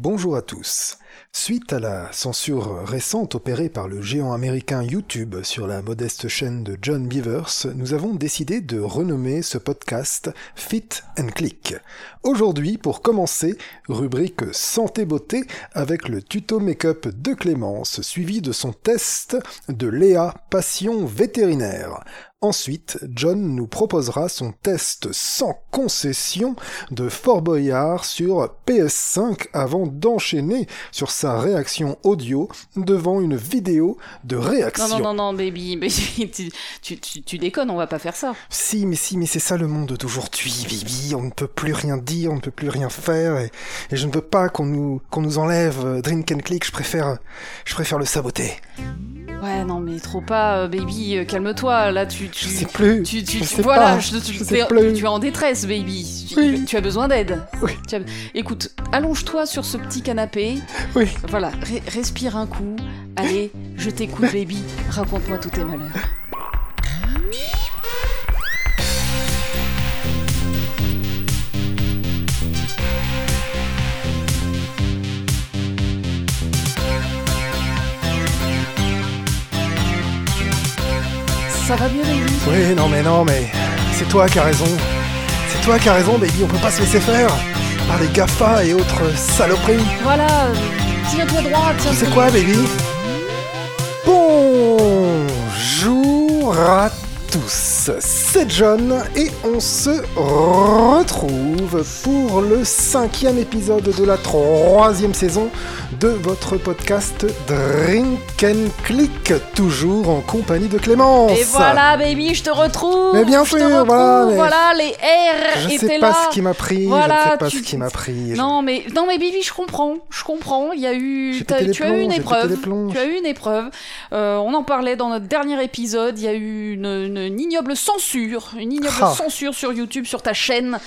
Bonjour à tous. Suite à la censure récente opérée par le géant américain YouTube sur la modeste chaîne de John Beavers, nous avons décidé de renommer ce podcast Fit and Click. Aujourd'hui, pour commencer, rubrique santé beauté avec le tuto make-up de Clémence, suivi de son test de Léa Passion vétérinaire. Ensuite, John nous proposera son test sans concession de Fort Boyard sur PS5 avant d'enchaîner sur sa réaction audio devant une vidéo de réaction. Non, non, non, non, baby, baby tu, tu, tu, tu déconnes, on va pas faire ça. Si, mais si, mais c'est ça le monde d'aujourd'hui, Bibi. On ne peut plus rien dire, on ne peut plus rien faire, et, et je ne veux pas qu'on nous, qu'on nous enlève euh, Drink and Click. Je préfère, je préfère le saboter. Ouais, non, mais trop pas, euh, baby, euh, calme-toi. Là, tu, tu, Je sais plus. tu, tu, je tu- sais voilà, pas. je, tu, Je tu sais es, plus. tu es en détresse, baby. Tu, Oui. tu as besoin d'aide. Oui. As- Écoute, allonge-toi sur ce petit canapé. Oui. Voilà, re- respire un coup. Allez, je t'écoute, baby. Raconte-moi tous tes malheurs. Ça va mieux, Oui, non, mais non, mais c'est toi qui as raison. C'est toi qui as raison, Baby. On peut pas se laisser faire par les GAFA et autres saloperies. Voilà, euh, tiens-toi droit, tiens Tu sais quoi, baby? Bonjour à tous, c'est John et on se retrouve pour le cinquième épisode de la troisième saison de votre podcast Drink and Click, toujours en compagnie de Clémence. Et voilà, baby, je te retrouve. Mais bien sûr, retrouve, voilà, mais- voilà, les R Je étaient sais là. pas ce qui m'a pris, Voilà, je sais pas tu- ce qui m'a pris. Non mais non mais baby, je comprends, je comprends. Il y a eu, tu as eu une épreuve, tu as eu une épreuve. Euh, on en parlait dans notre dernier épisode. Il y a eu une, une- une ignoble censure, une ignoble Ah. censure sur YouTube, sur ta chaîne.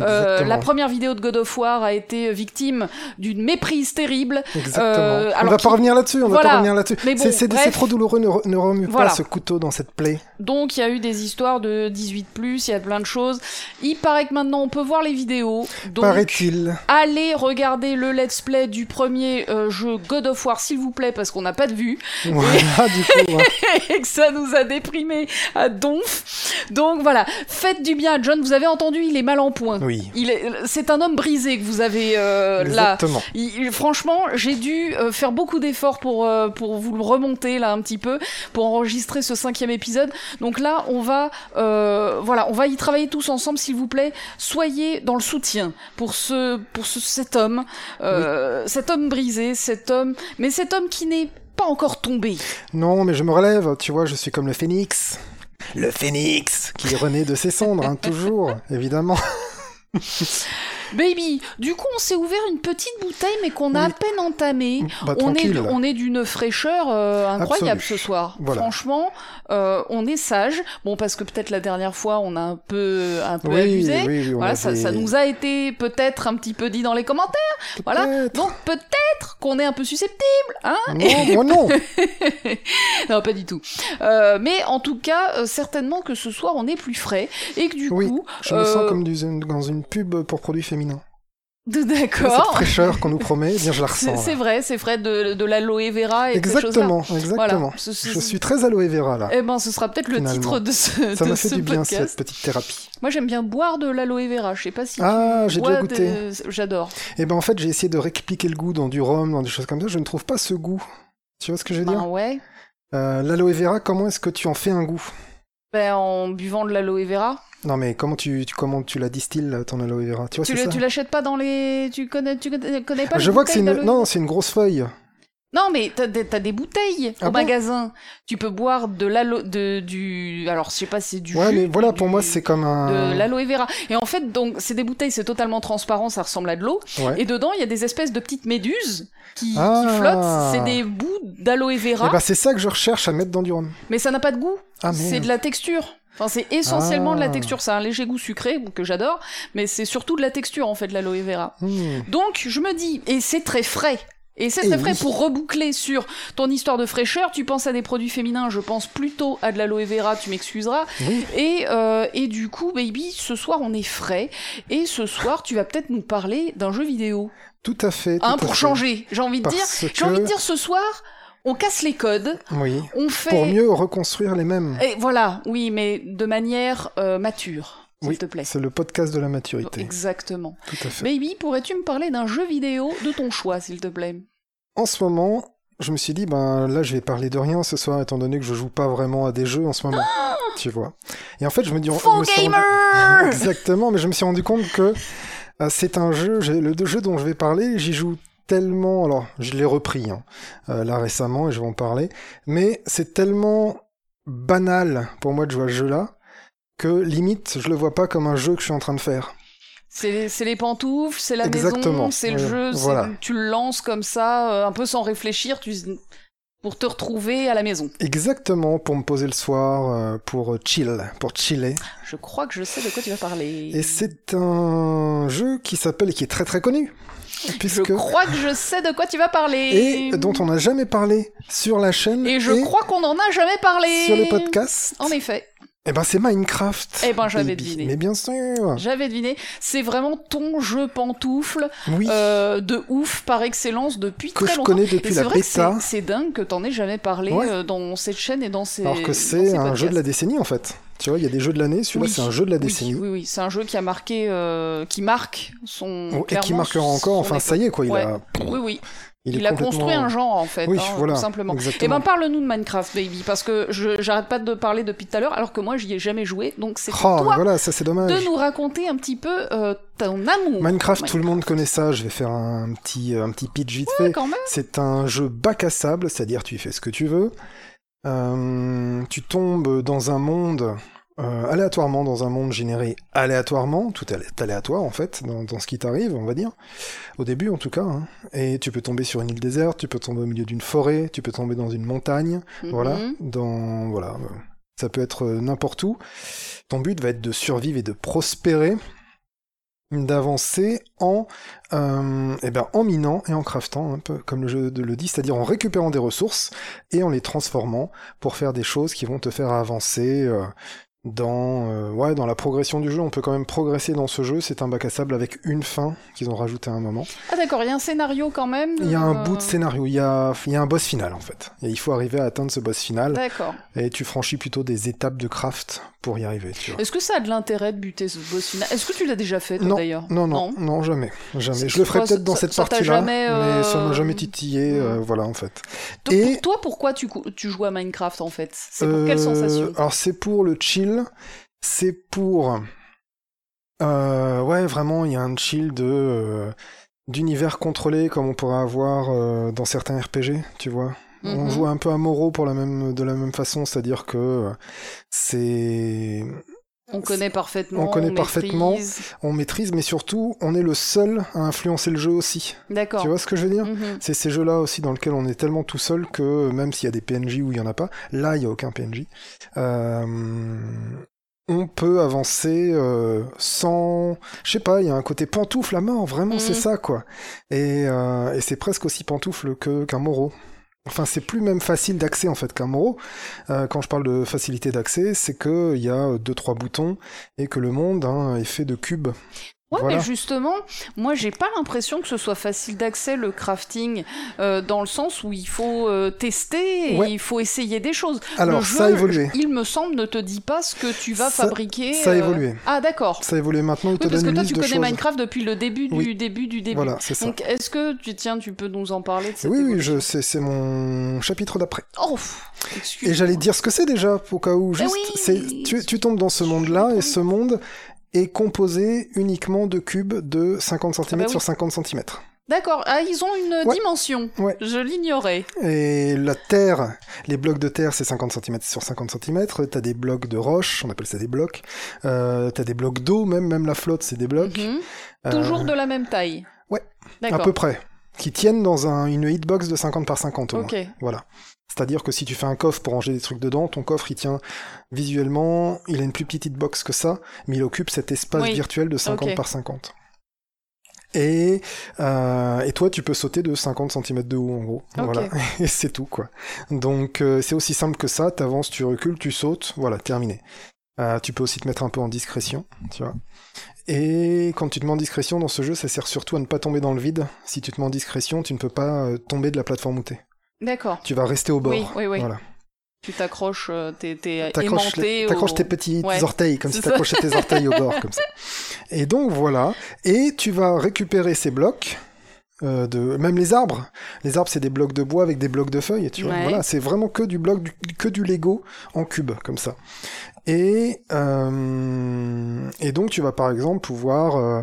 Euh, la première vidéo de God of War a été victime d'une méprise terrible. Exactement. Euh, on alors va qui- pas revenir là-dessus, on va pas revenir là-dessus. Bon, C'est- trop douloureux, ne, re- ne remue Voilà. pas ce couteau dans cette plaie. Donc il y a eu des histoires de 18 plus, il y a plein de choses. Il paraît que maintenant on peut voir les vidéos. Donc Paraît-il. allez regarder le let's play du premier euh, jeu God of War s'il vous plaît parce qu'on n'a pas de vue Voilà, du coup. hein. et que ça nous a déprimé à donf. Donc voilà, faites du bien à John, vous avez entendu, il est mal en point. Oui. Il est, c'est un homme brisé que vous avez euh, là. Exactement. Il- franchement, j'ai dû euh, faire beaucoup d'efforts pour, euh, pour vous le remonter là un petit peu, pour enregistrer ce cinquième épisode. Donc là, on va, voilà, on va y travailler tous ensemble, s'il vous plaît. Soyez dans le soutien pour ce, pour ce, cet homme, cet homme brisé, cet homme, mais cet homme qui n'est pas encore tombé. Non, mais je me relève, tu vois, je suis comme le phénix. Le phénix qui renaît de ses cendres, hein, toujours, évidemment. Baby, du coup, on s'est ouvert une petite bouteille, mais qu'on a Oui. à peine entamée. Bah, on est, on est d'une fraîcheur euh, incroyable Absolue. ce soir. Voilà. Franchement, euh, on est sage. Bon, parce que peut-être la dernière fois, on a un peu, un peu Oui, abusé. oui, voilà, ça, ça nous a été peut-être un petit peu dit dans les commentaires. Voilà. Donc peut-être qu'on est un peu susceptible, hein Non, moi non. Non, pas du tout. Euh, mais en tout cas, certainement que ce soir, on est plus frais et que du coup, Je me sens comme dans une pub pour produits féminins. De- Cette d'accord. fraîcheur qu'on nous promet, eh bien je la ressens. c'est vrai, c'est vrai de, de l'aloe vera et. Exactement, exactement. Voilà. Ce- ce- Je suis très aloe vera là. Eh ben, ce sera peut-être le titre de ce, Ça m'a fait du bien cette petite thérapie. Moi, j'aime bien boire de l'aloe vera. Je sais pas si. Ah, j'ai déjà goûté. de- J'adore. Et ben en fait, j'ai essayé de répliquer le goût dans du rhum, dans des choses comme ça. Je ne trouve pas ce goût. Tu vois ce que je veux Ben dire? ouais. Euh, L'aloe vera, comment est-ce que tu en fais un goût? Ben, en buvant de l'aloe vera. Non mais comment tu, tu- comment tu la distilles ton aloe vera? Tu vois Tu c'est le- ça tu l'achètes pas dans les. Tu connais, tu connais pas Je vois que c'est une non, c'est une grosse feuille. Non, mais t'as des, t'as des bouteilles Ah au bon magasin. Tu peux boire de l'aloe, de du. Alors, je sais pas c'est du. Ouais, jus, mais voilà du- pour moi c'est comme de un l'aloe vera. Et en fait, donc, c'est des bouteilles, c'est totalement transparent, ça ressemble à de l'eau. Ouais. Et dedans, il y a des espèces de petites méduses qui, Ah. qui flottent. C'est des bouts d'aloe vera, Et bah c'est ça que je recherche à mettre dans du rhum. mais ça n'a pas de goût. Ah c'est de la texture. Enfin, c'est essentiellement de la Ah. texture. C'est un léger goût sucré que j'adore, mais c'est surtout de la texture en fait, de l'aloe vera. Hmm. Donc, je me dis, et c'est très frais. Et c'est très frais oui. pour reboucler sur ton histoire de fraîcheur. Tu penses à des produits féminins, je pense plutôt à de l'aloe vera, tu m'excuseras. Oui. Et, euh, et du coup, baby, ce soir on est frais. Et ce soir, tu vas peut-être nous parler d'un jeu vidéo. Tout à fait. tout Hein, pour changer, j'ai envie de dire. J'ai envie de dire ce soir, on casse les codes, Oui. on fait. Pour mieux reconstruire les mêmes. Et voilà, oui, mais de manière euh, mature, s'il Oui, te plaît. C'est le podcast de la maturité. Exactement. Tout à fait. Baby, pourrais-tu me parler d'un jeu vidéo de ton choix, s'il te plaît? En ce moment, je me suis dit, ben là, je vais parler de rien ce soir, étant donné que je joue pas vraiment à des jeux en ce moment. tu vois. Et en fait, je me dis. Faux rendu- gamer Exactement, mais je me suis rendu compte que euh, c'est un jeu, le jeu dont je vais parler, j'y joue tellement, alors je l'ai repris hein, euh, là récemment et je vais en parler, mais c'est tellement banal pour moi de jouer à ce jeu-là que limite je le vois pas comme un jeu que je suis en train de faire. C'est les pantoufles, c'est la Exactement, maison, c'est le jeu, voilà. tu le lances comme ça, euh, un peu sans réfléchir, tu... pour te retrouver à la maison. Exactement, pour me poser le soir, euh, pour chill, pour chiller. Je crois que je sais de quoi tu vas parler. Et c'est un jeu qui s'appelle, qui est très très connu, Je puisque crois que je sais de quoi tu vas parler. et dont on n'a jamais parlé sur la chaîne Et je crois qu'on en a jamais parlé. sur les podcasts. En effet, Eh ben c'est Minecraft. Eh ben, j'avais deviné. Mais bien sûr. j'avais deviné. C'est vraiment ton jeu pantoufle Oui. euh, de ouf par excellence depuis que très je longtemps. connais Et depuis c'est la que bêta. c'est dingue que t'en aies jamais parlé Ouais. euh, dans cette chaîne et dans ces. Alors que c'est ces un jeu de la décennie en fait. Tu vois, il y a des jeux de l'année. Celui-là, Oui, c'est un jeu de la Oui, décennie. Oui, oui, c'est un jeu qui a marqué, euh, qui marque son. Oh, et qui marquera encore. Enfin, ça y est quoi. Il Ouais. a. Oui, oui. Il, a complètement- construit un genre en fait, Oui, hein, voilà. tout simplement. Exactement. Et ben parle-nous de Minecraft, baby, parce que je j'arrête pas de parler depuis tout à l'heure, alors que moi j'y ai jamais joué, donc c'est Oh, toi voilà, ça c'est dommage. de nous raconter un petit peu euh, ton amour. Minecraft, tout le monde connaît ça. Je vais faire un petit, un petit pitch vite Ouais, fait. C'est un jeu bac à sable, c'est-à-dire tu fais ce que tu veux. Euh, tu tombes dans un monde euh, aléatoirement, dans un monde généré aléatoirement, tout est aléatoire en fait, dans, dans ce qui t'arrive, on va dire, au début en tout cas. hein. Et tu peux tomber sur une île déserte, tu peux tomber au milieu d'une forêt, tu peux tomber dans une montagne, voilà, Mhm. dans voilà, euh, ça peut être euh, n'importe où. Ton but va être de survivre et de prospérer, d'avancer en, euh, eh ben, en minant et en craftant, un peu comme le jeu le dit, c'est-à-dire en récupérant des ressources et en les transformant pour faire des choses qui vont te faire avancer euh, dans, euh, ouais, dans la progression du jeu. On peut quand même progresser dans ce jeu. C'est un bac à sable avec une fin qu'ils ont rajouté à un moment. Ah d'accord, il y a un scénario quand même. Il y a un euh, bout de scénario, il y a, il y a un boss final en fait. Et il faut arriver à atteindre ce boss final. D'accord. Et tu franchis plutôt des étapes de craft pour y arriver. Est-ce que ça a de l'intérêt de buter ce boss final? Est-ce que tu l'as déjà fait toi, Non, d'ailleurs? Non, non, non, jamais, jamais. Je le ferai peut-être dans ça- cette partie-là, jamais, mais ça euh, m'a jamais titillé, euh, hmm. voilà, en fait. Et- pour toi, pourquoi tu, tu joues à Minecraft en fait? C'est pour quelle Euh, sensation? Alors c'est pour le chill, c'est pour... Euh, ouais, vraiment, il y a un chill de... euh, d'univers contrôlé comme on pourrait avoir euh, dans certains RPG, tu vois. On Mhm. joue un peu à Moro pour la même, de la même façon, c'est-à-dire que c'est... On connaît parfaitement. On connaît maîtrise. parfaitement. On maîtrise, mais surtout, on est le seul à influencer le jeu aussi. D'accord. Tu vois ce que je veux dire Mhm. C'est ces jeux-là aussi dans lesquels on est tellement tout seul que même s'il y a des PNJ où il y en a pas, là il y a aucun PNJ. Euh, on peut avancer euh, sans, je sais pas, il y a un côté pantoufle à mort, vraiment Mhm. c'est ça quoi. Et, euh, et c'est presque aussi pantoufle que qu'un Moro. Enfin, c'est plus même facile d'accès en fait qu'un Moro. Euh, quand je parle de facilité d'accès, c'est que il y a deux trois boutons et que le monde hein, est fait de cubes. Ouais, Voilà. mais justement, moi j'ai pas l'impression que ce soit facile d'accès le crafting, euh, dans le sens où il faut euh, tester et Ouais. il faut essayer des choses. Alors le jeu, ça a évolué. il me semble, ne te dit pas ce que tu vas Ça- fabriquer. ça a euh, évolué. Ah d'accord. Ça a évolué maintenant. Il te Oui, parce donne que toi tu connais choses. Minecraft depuis le début du Oui. début du début. Voilà, c'est ça. Donc est-ce que tu tiens, tu peux nous en parler de cette Oui, oui, je, c'est, c'est mon chapitre d'après. Oh. Et j'allais dire ce que c'est déjà, au cas où, Eh juste, oui, c'est, tu, tu tombes dans ce monde-là, et ce monde est composé uniquement de cubes de 50 cm Ah bah oui. sur 50 cm. D'accord. Ah, ils ont une Ouais. dimension. Ouais. Je l'ignorais. Et la terre, les blocs de terre, c'est 50 cm sur 50 cm. T'as des blocs de roche, on appelle ça des blocs. Euh, t'as des blocs d'eau, même, même la flotte, c'est des blocs. Mhm. Euh, Toujours de la même taille. Ouais. À peu près. Qui tiennent dans un, une hitbox de 50 par 50 au moins. Ok. Voilà. C'est-à-dire que si tu fais un coffre pour ranger des trucs dedans, ton coffre il tient visuellement, il a une plus petite hitbox que ça, mais il occupe cet espace Oui. virtuel de 50 Ok. par 50. Et, euh, et toi, tu peux sauter de 50 cm de haut, en gros. Voilà. Et c'est tout, quoi. Donc, euh, c'est aussi simple que ça. T'avances, tu recules, tu sautes. Voilà, terminé. Euh, tu peux aussi te mettre un peu en discrétion, tu vois. Et quand tu te mets en discrétion dans ce jeu, ça sert surtout à ne pas tomber dans le vide. Si tu te mets en discrétion, tu ne peux pas euh, tomber de la plateforme où t'es. D'accord. Tu vas rester au bord. Oui, oui, oui. Voilà. Tu t'accroches, euh, t'es, t'es T'accroches aimanté. les- t'accroches au- tes petits Ouais. orteils, comme si t'accrochais tes orteils au bord, comme ça. Et donc voilà. Et tu vas récupérer ces blocs. euh, de même les arbres les arbres c'est des blocs de bois avec des blocs de feuilles tu vois Ouais. voilà c'est vraiment que du bloc du- que du Lego en cube comme ça et euh, et donc tu vas par exemple pouvoir euh,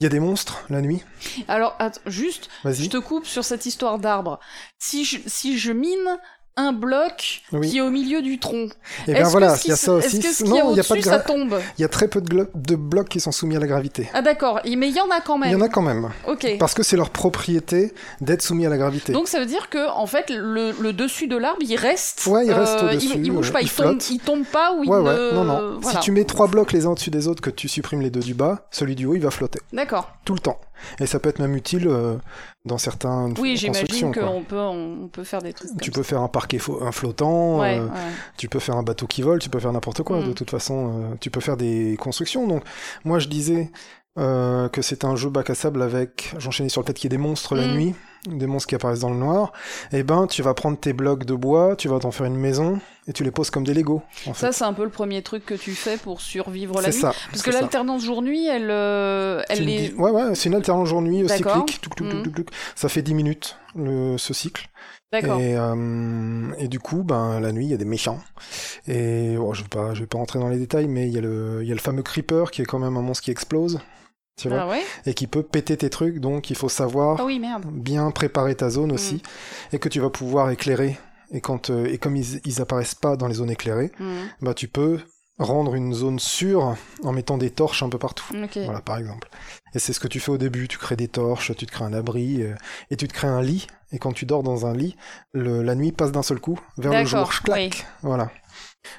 il y a des monstres la nuit? Alors, attends, juste, je te coupe sur cette histoire d'arbre. Si je, si je mine un bloc Oui. qui est au milieu du tronc, et bien est-ce voilà il y a ça aussi Est-ce que ce qu'il y a non il y a pas de ça tombe il y a très peu de, blocs qui sont soumis à la gravité Ah d'accord, mais il y en a quand il même. y en a quand même Ok. parce que c'est leur propriété d'être soumis à la gravité Donc ça veut dire que en fait le, le dessus de l'arbre il reste. Ouais, il reste euh, au-dessus, Il, il bouge euh, pas, il il, tombe, il tombe pas ou il Ouais, ouais, ne. non, non. Voilà. Si tu mets trois blocs les uns au-dessus des autres, que tu supprimes les deux du bas, celui du haut, il va flotter. D'accord. Tout le temps. Et ça peut être même utile euh, dans certaines Oui, j'imagine qu'on peut on peut faire des trucs. Tu comme peux faire un parquet un flottant. Ouais, euh, ouais. tu peux faire un bateau qui vole, tu peux faire n'importe quoi. Mm. De toute façon, euh, tu peux faire des constructions. Donc, moi, je disais euh, que c'est un jeu bac à sable avec. J'enchaînais sur le fait qu'il y ait des monstres la Mm. nuit, des monstres qui apparaissent dans le noir. Et ben, tu vas prendre tes blocs de bois, tu vas t'en faire une maison et tu les poses comme des Lego. En fait. Ça c'est un peu le premier truc que tu fais pour survivre la c'est nuit. ça. Parce que l'alternance jour-nuit, elle, euh, elle est. Ouais, ouais, c'est une alternance jour-nuit euh, cyclique. Touc, touc, touc, touc, touc. Ça fait 10 minutes, le, ce cycle. D'accord. Et, euh, et du coup, ben, la nuit, il y a des méchants. Et oh, je vais pas, je vais pas rentrer dans les détails, mais il y, a le, il y a le fameux Creeper qui est quand même un monstre qui explose. Tu vois Ah ouais. Et qui peut péter tes trucs, donc il faut savoir Ah oui bien préparer ta zone aussi. Mhm. Et que tu vas pouvoir éclairer. Et, quand, euh, et comme ils, ils apparaissent pas dans les zones éclairées, Mhm. bah, tu peux rendre une zone sûre en mettant des torches un peu partout. Voilà, par exemple. Et c'est ce que tu fais au début. Tu crées des torches, tu te crées un abri, euh, et tu te crées un lit. Et quand tu dors dans un lit, le- la nuit passe d'un seul coup vers le jour. Clac. oui. Voilà.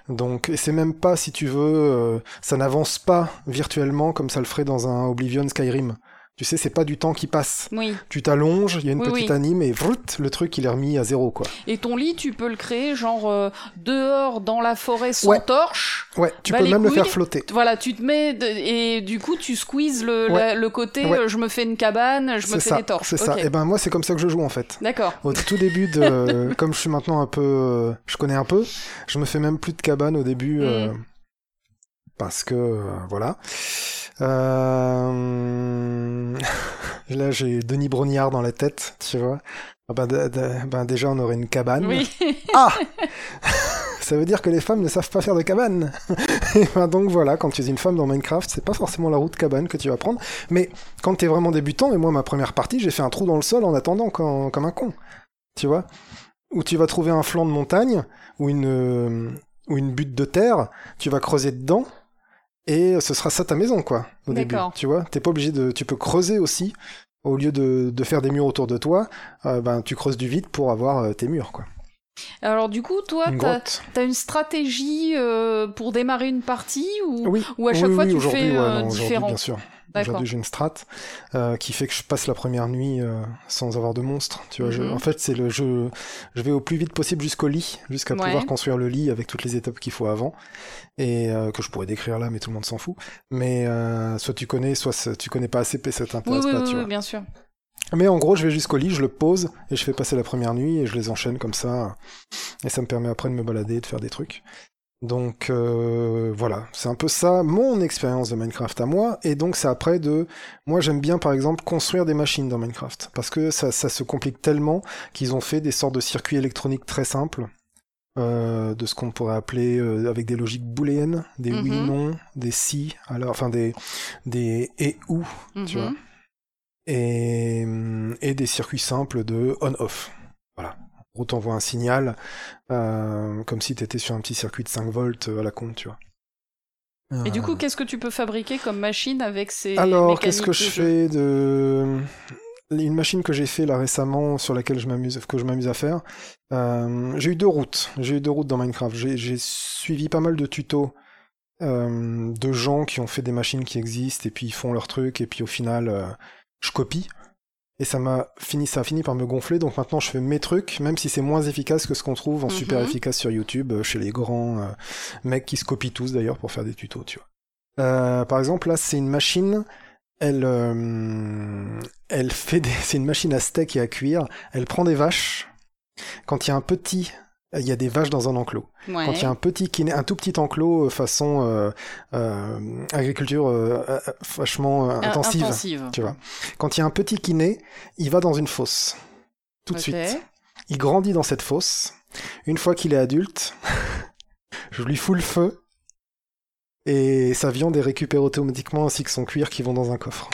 Donc, et c'est même pas, si tu veux, euh, ça n'avance pas virtuellement comme ça le ferait dans un Oblivion Skyrim. Tu sais, c'est pas du temps qui passe. Oui. Tu t'allonges, il y a une Oui, petite oui. anime et vrout, le truc il est remis à zéro quoi. Et ton lit, tu peux le créer genre euh, dehors dans la forêt sans Ouais. torche. Ouais, tu Bah, peux même le faire flotter. Voilà, tu te mets de- et du coup tu squeezes le, Ouais. la- le côté. Ouais. euh, je me fais une cabane, je me fais ça, des torches. c'est ça. Et ben moi c'est comme ça que je joue en fait. D'accord. Au tout début de, comme je suis maintenant un peu, euh, je connais un peu, je me fais même plus de cabane au début, Mm. euh, parce que euh, voilà. Euh... Là j'ai Denis Brognard dans la tête, tu vois. Ah ben, ben, déjà on aurait une cabane. Oui. Ah Ça veut dire que les femmes ne savent pas faire de cabane. Et ben donc voilà, quand tu es une femme dans Minecraft, c'est pas forcément la route cabane que tu vas prendre. Mais quand tu es vraiment débutant, et moi ma première partie, j'ai fait un trou dans le sol en attendant comme, comme un con. Tu vois? Où tu vas trouver un flanc de montagne ou une, euh, ou une butte de terre, tu vas creuser dedans. Et ce sera ça ta maison, quoi, au début. D'accord. Tu vois, t'es pas obligé de, tu peux creuser aussi. Au lieu de, de faire des murs autour de toi, euh, ben tu creuses du vide pour avoir euh, tes murs, quoi. Alors du coup, toi, t'as as une stratégie euh, pour démarrer une partie ou, Oui. ou à chaque oui, fois oui, tu fais ouais, non, aujourd'hui, différent? bien sûr. Aujourd'hui, j'ai une strat euh, qui fait que je passe la première nuit euh, sans avoir de monstres. Tu vois, je- Mhm. en fait, c'est le jeu. Je vais au plus vite possible jusqu'au lit, jusqu'à Ouais. pouvoir construire le lit avec toutes les étapes qu'il faut avant, et euh, que je pourrais décrire là, mais tout le monde s'en fout. Mais euh, soit tu connais, soit tu connais pas assez, ça t'intéresse oui, pas, oui, tu oui, vois. bien sûr. Mais en gros, je vais jusqu'au lit, je le pose et je fais passer la première nuit et je les enchaîne comme ça. Et ça me permet après de me balader de faire des trucs. Donc euh, voilà, c'est un peu ça mon expérience de Minecraft à moi. Et donc c'est après de... Moi j'aime bien par exemple construire des machines dans Minecraft. Parce que ça, ça se complique tellement qu'ils ont fait des sortes de circuits électroniques très simples. euh, de ce qu'on pourrait appeler euh, avec des logiques booléennes, des oui, Mhm. non, des si, alors, enfin des, des et ou, tu Mhm. vois et, et des circuits simples de on-off. Voilà. Gros, t'envoies un signal euh, comme si t'étais sur un petit circuit de 5 volts à la con, tu vois. Et du Euh, coup, qu'est-ce que tu peux fabriquer comme machine avec ces alors, qu'est-ce que je fais de une machine que j'ai fait là récemment sur laquelle je m'amuse que je m'amuse à faire. euh, j'ai eu deux routes. J'ai eu deux routes dans Minecraft. J'ai j'ai suivi pas mal de tutos euh, de gens qui ont fait des machines qui existent et puis ils font leur truc et puis au final euh, je copie. Et ça m'a fini, ça a fini par me gonfler. Donc maintenant, je fais mes trucs, même si c'est moins efficace que ce qu'on trouve en super Mhm. efficace sur YouTube, euh, chez les grands euh, mecs qui se copient tous d'ailleurs pour faire des tutos, tu vois. Euh, par exemple, là, c'est une machine. Elle, euh, elle fait des, c'est une machine à steak et à cuire. Elle prend des vaches. Quand il y a un petit, il y a des vaches dans un enclos. Ouais. Quand il y a un petit un tout petit enclos euh, façon euh, euh, agriculture euh, vachement In- intensive, intensive. tu vois. Quand il y a un petit naît, il va dans une fosse tout de suite. Il grandit dans cette fosse. Une fois qu'il est adulte, je lui fous le feu et sa viande est récupérée automatiquement ainsi que son cuir qui vont dans un coffre.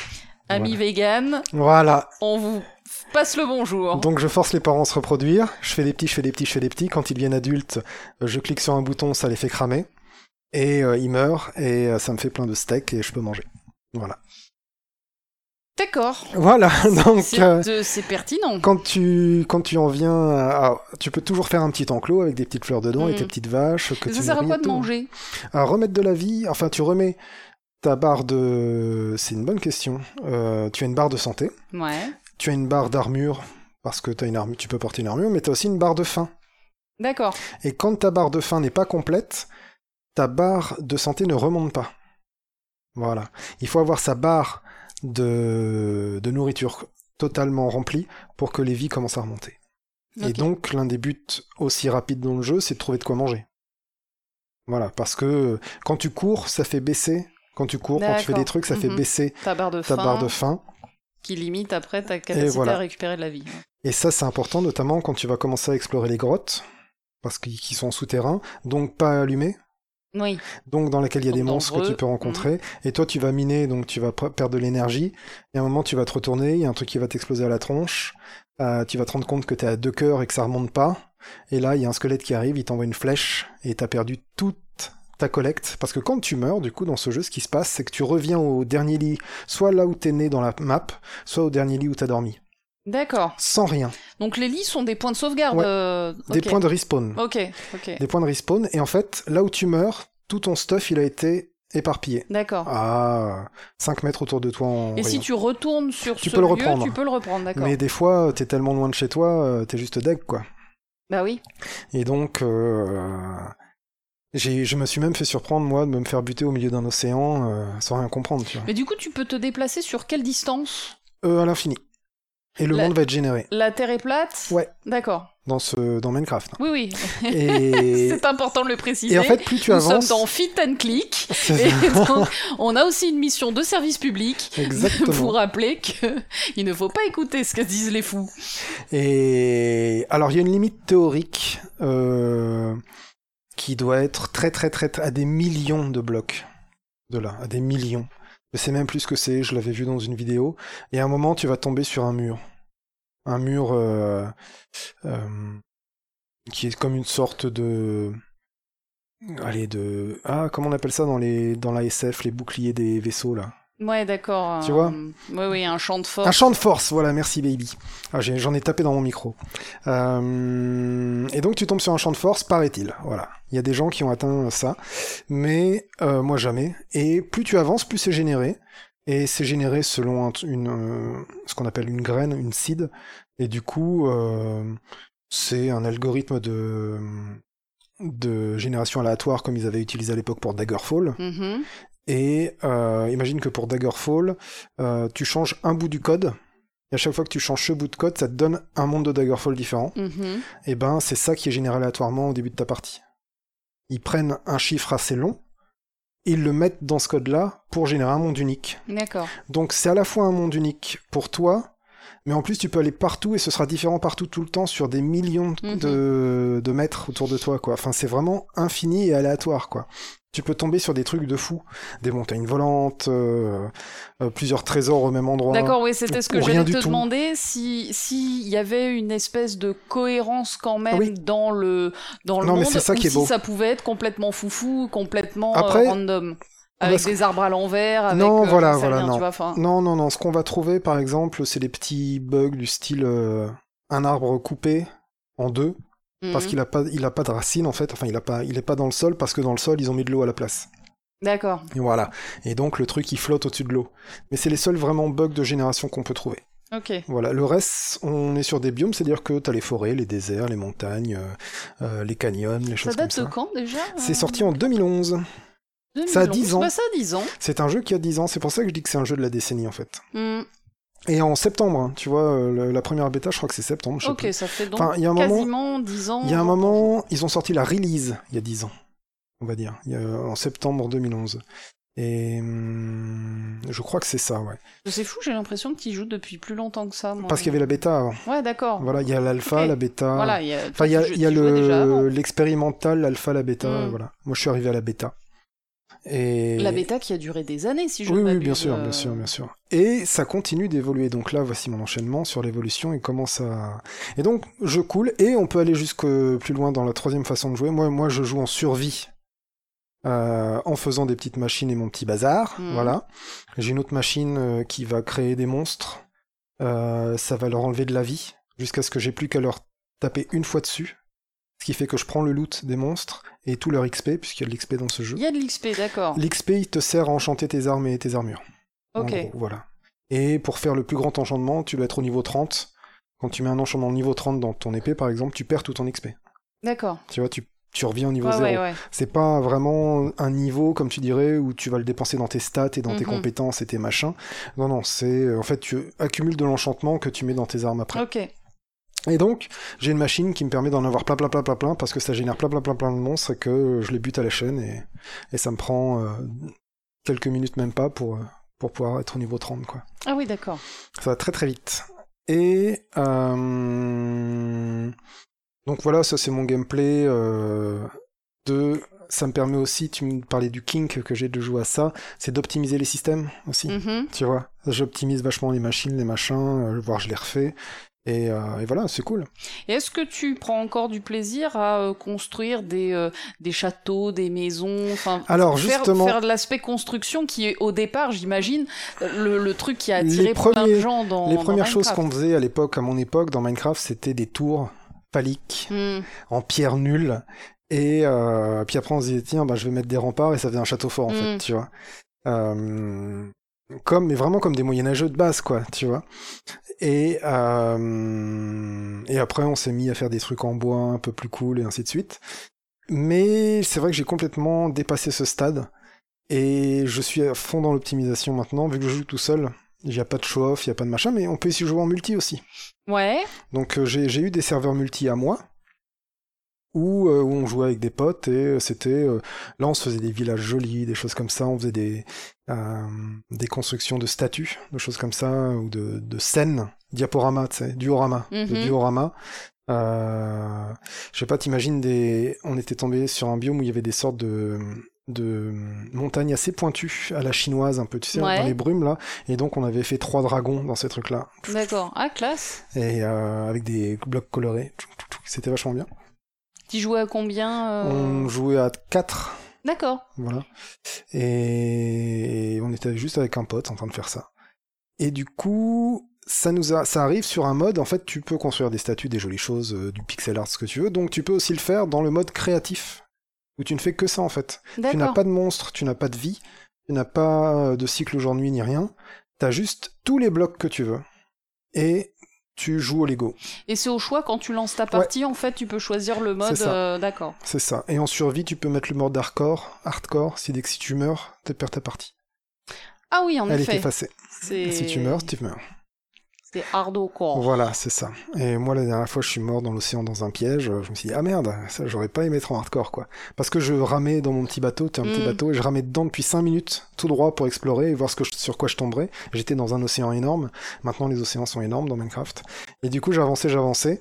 Ami vegan, Voilà. on vous passe le bonjour. Donc je force les parents à se reproduire. Je fais des petits, je fais des petits, je fais des petits. Quand ils deviennent adultes, euh, je clique sur un bouton, ça les fait cramer. Et euh, ils meurent et euh, ça me fait plein de steaks et je peux manger. Voilà. D'accord. Voilà. Donc C'est euh, pertinent. quand tu quand tu en viens, à- tu peux toujours faire un petit enclos avec des petites fleurs dedans et Mhm. tes petites vaches que Ça tu sert à quoi de manger? À remettre de la vie. Enfin, tu remets ta barre de. C'est une bonne question. Euh, tu as une barre de santé. Ouais. Tu as une barre d'armure parce que as une armure, tu peux porter une armure, mais tu as aussi une barre de faim. D'accord. Et quand ta barre de faim n'est pas complète, ta barre de santé ne remonte pas. Voilà. Il faut avoir sa barre de, de nourriture totalement remplie pour que les vies commencent à remonter. Et donc, l'un des buts aussi rapides dans le jeu, c'est de trouver de quoi manger. Voilà, parce que quand tu cours, ça fait baisser. Quand tu cours, quand tu fais des trucs, ça fait Mhm. baisser Ta barre de ta faim barre de faim. Qui limite après ta capacité voilà. à récupérer de la vie. Et ça, c'est important, notamment quand tu vas commencer à explorer les grottes, parce qu'ils sont souterrains, donc pas allumés, Oui. donc dans lesquels il y a Donc des monstres que tu peux rencontrer. Et toi, tu vas miner, donc tu vas perdre de l'énergie. Et à un moment, tu vas te retourner, il y a un truc qui va t'exploser à la tronche. Euh, tu vas te rendre compte que t'es à deux cœurs et que ça remonte pas. Et là, il y a un squelette qui arrive, il t'envoie une flèche et t'as perdu toute ta collecte. Parce que quand tu meurs, du coup, dans ce jeu, ce qui se passe, c'est que tu reviens au dernier lit, soit là où t'es né dans la map, soit au dernier lit où t'as dormi. D'accord. Sans rien. Donc les lits sont des points de sauvegarde. Ouais. euh, Des points de respawn. Ok, ok. Des points de respawn. Et en fait, là où tu meurs, tout ton stuff, il a été éparpillé. D'accord. à 5 mètres autour de toi en Et si tu retournes sur Tu ce peux le reprendre. tu peux le reprendre, d'accord. Mais des fois, t'es tellement loin de chez toi, euh, t'es juste deg, quoi. Bah oui. Et donc, euh, je me suis même fait surprendre, moi, de me faire buter au milieu d'un océan euh, sans rien comprendre, tu vois. Mais du coup, tu peux te déplacer sur quelle distance? Euh, à l'infini. Et le La- monde va être généré. La Terre est plate? Ouais. D'accord. Dans, ce, dans Minecraft. Oui, oui. Et, C'est important de le préciser. et en fait, plus tu Nous avances... sommes dans Fit and Click. Et donc, on a aussi une mission de service public Exactement. pour rappeler que il ne faut pas écouter ce que disent les fous. Et alors, il y a une limite théorique euh, qui doit être très, très, très, à des millions de blocs de là, à des millions. Je sais même plus ce que c'est, je l'avais vu dans une vidéo. Et à un moment, tu vas tomber sur un mur. Un mur euh, euh, qui est comme une sorte de. Allez, de. Ah, comment on appelle ça dans, les... dans les boucliers des vaisseaux, là? Ouais, d'accord. Tu euh, vois Oui, oui, un champ de force. Un champ de force, voilà, merci baby. Ah, J'en ai, tapé dans mon micro. Euh, et donc tu tombes sur un champ de force, paraît-il. Voilà. Il y a des gens qui ont atteint ça, mais euh, moi jamais. Et plus tu avances, plus c'est généré. Et c'est généré selon un- une, euh, ce qu'on appelle une graine, une seed. Et du coup, euh, c'est un algorithme de, de génération aléatoire comme ils avaient utilisé à l'époque pour Daggerfall. Mhm. Et euh, imagine que pour Daggerfall, euh, tu changes un bout du code. Et à chaque fois que tu changes ce bout de code, ça te donne un monde de Daggerfall différent. Mhm. Et ben, c'est ça qui est généré aléatoirement au début de ta partie. Ils prennent un chiffre assez long, ils le mettent dans ce code-là pour générer un monde unique. D'accord. Donc c'est à la fois un monde unique pour toi, mais en plus tu peux aller partout et ce sera différent partout tout le temps sur des millions Mhm. de, de mètres autour de toi, quoi. Enfin, c'est vraiment infini et aléatoire, quoi. Tu peux tomber sur des trucs de fou, des montagnes volantes, euh, euh, plusieurs trésors au même endroit. D'accord, oui, c'était ce que j'allais te tout. demander, si s'il y avait une espèce de cohérence quand même Oui. dans le dans le Non, mais monde, c'est ça ou qui est si beau. ça pouvait être complètement foufou, complètement euh, Après, random, avec des arbres à l'envers, avec Non, voilà, voilà, rien, non. tu vois, Non, non, non. Ce qu'on va trouver, par exemple, c'est des petits bugs du style un arbre coupé en deux parce mhm. qu'il a pas, il a pas de racines en fait. Enfin, il a pas, il est pas dans le sol parce que dans le sol ils ont mis de l'eau à la place. D'accord. Et voilà. Et donc le truc il flotte au-dessus de l'eau. Mais c'est les seuls vraiment bugs de génération qu'on peut trouver. Ok. Voilà. Le reste, on est sur des biomes, c'est-à-dire que t'as les forêts, les déserts, les montagnes, euh, euh, les canyons, les Ça choses comme date de ça. quand déjà C'est euh, sorti en 2011. ça a 2011. 10 ans. Bah, ça a 10 ans. C'est un jeu qui a 10 ans, c'est pour ça que je dis que c'est un jeu de la décennie en fait. Hmm. Et en septembre, hein, tu vois, euh, le- la première bêta, je crois que c'est septembre. je sais Ok, ça fait donc Enfin, y a un moment, quasiment 10 ans. il y a un moment, ils ont sorti la release il y a 10 ans, on va dire, y a- en septembre 2011. Et hum, je crois que c'est ça, ouais. C'est fou, j'ai l'impression que tu y joues depuis plus longtemps que ça. moi. Parce qu'il y avait la bêta avant. Ouais, d'accord. Voilà, il y a l'alpha, la bêta. Voilà, il y a, Enfin, il y a, y a le l'expérimental, l'alpha, la bêta, Mm. voilà. Moi, je suis arrivé à la bêta. Et La bêta qui a duré des années, si je oui, ne oui, m'abuse, bien sûr, euh, bien sûr, bien sûr. Et ça continue d'évoluer. Donc là, voici mon enchaînement sur l'évolution et comment ça. Et donc, je coule et on peut aller jusque plus loin dans la troisième façon de jouer. Moi, moi, je joue en survie. euh, en faisant des petites machines et mon petit bazar, Mhm. voilà. J'ai une autre machine euh, qui va créer des monstres. Euh, ça va leur enlever de la vie jusqu'à ce que j'ai plus qu'à leur taper une fois dessus. Qui fait que je prends le loot des monstres et tout leur XP, puisqu'il y a de l'XP dans ce jeu. Il y a de l'XP, d'accord. L'XP, il te sert à enchanter tes armes et tes armures. En Ok. gros, voilà. Et pour faire le plus grand enchantement, tu dois être au niveau 30. Quand tu mets un enchantement niveau 30 dans ton épée, par exemple, tu perds tout ton XP. D'accord. Tu vois, tu, tu reviens au niveau Ouais, 0. ouais, ouais. C'est pas vraiment un niveau, comme tu dirais, où tu vas le dépenser dans tes stats et dans tes Mhm. compétences et tes machins. Non, non, c'est... euh, En fait, tu accumules de l'enchantement que tu mets dans tes armes après. Ok. Et donc, j'ai une machine qui me permet d'en avoir plein, plein, plein, plein, plein, parce que ça génère plein, plein, plein, plein de monstres et que je les bute à la chaîne et, et ça me prend euh, quelques minutes, même pas, pour, euh, pour pouvoir être au niveau 30, quoi. Ah oui, d'accord. Ça va très, très vite. Et euh, donc voilà, ça c'est mon gameplay. Euh, de, ça me permet aussi, tu me parlais du kink que j'ai de jouer à ça, c'est d'optimiser les systèmes aussi. Mhm. Tu vois, j'optimise vachement les machines, les machins, euh, voire je les refais. Et, euh, et voilà, c'est cool. Et est-ce que tu prends encore du plaisir à euh, construire des, euh, des châteaux, des maisons, enfin Alors faire, justement, faire de l'aspect construction qui est au départ, j'imagine, le, le truc qui a attiré Les plein de premiers- gens dans les dans premières choses qu'on faisait à l'époque, à mon époque, dans Minecraft, c'était des tours phalliques Hmm. en pierre nulle. Et puis après, on se disait, tiens, bah, je vais mettre des remparts et ça faisait un château fort, en Mm. fait, tu vois. Euh, comme, mais vraiment comme des moyenâgeux de base, quoi, tu vois. Et, euh, et après, on s'est mis à faire des trucs en bois un peu plus cool et ainsi de suite. Mais c'est vrai que j'ai complètement dépassé ce stade. Et je suis à fond dans l'optimisation maintenant, vu que je joue tout seul. Il n'y a pas de show-off, il n'y a pas de machin, mais on peut essayer de jouer en multi aussi. Ouais. Donc euh, j'ai eu des serveurs multi à moi, où, euh, où on jouait avec des potes, et euh, c'était... euh, là, on se faisait des villages jolis, des choses comme ça, on faisait des, des constructions de statues, de choses comme ça, ou de, de scènes, diaporama, tu sais, diorama, de Mhm. diorama. Je sais pas, t'imagines des... On était tombé sur un biome où il y avait des sortes de de montagnes assez pointues à la chinoise un peu tu sais Ouais. dans les brumes là et donc on avait fait trois dragons dans ces trucs là D'accord. Ah, classe. et euh, avec des blocs colorés. C'était vachement bien. Tu jouais à combien euh, On jouait à 4, D'accord. voilà. Et on était juste avec un pote en train de faire ça. Et du coup, ça nous a, ça arrive sur un mode, en fait, tu peux construire des statues, des jolies choses, euh, du pixel art, ce que tu veux. Donc tu peux aussi le faire dans le mode créatif, où tu ne fais que ça en fait. Tu n'as pas de monstre, tu n'as pas de vie, tu n'as pas de cycle jour-nuit ni rien. T'as juste tous les blocs que tu veux. Et tu joues au Lego. Et c'est au choix quand tu lances ta partie, en fait, tu peux choisir le mode. Euh, D'accord. C'est ça. Et en survie, tu peux mettre le mode hardcore, hardcore, si dès que si tu meurs, tu perds ta partie. Ah oui, en Elle est effet. effacée. Si tu meurs, tu meurs. C'est hardcore. Voilà, c'est ça. Et moi, la dernière fois, je suis mort dans l'océan dans un piège. Je me suis dit, ah merde, ça, j'aurais pas aimé être en hardcore, quoi. Parce que je ramais dans mon petit bateau, t'es un petit Mm. bateau, et je ramais dedans depuis 5 minutes, tout droit pour explorer et voir ce que je- sur quoi je tomberais. J'étais dans un océan énorme. Maintenant, les océans sont énormes dans Minecraft. Et du coup, j'avançais, j'avançais.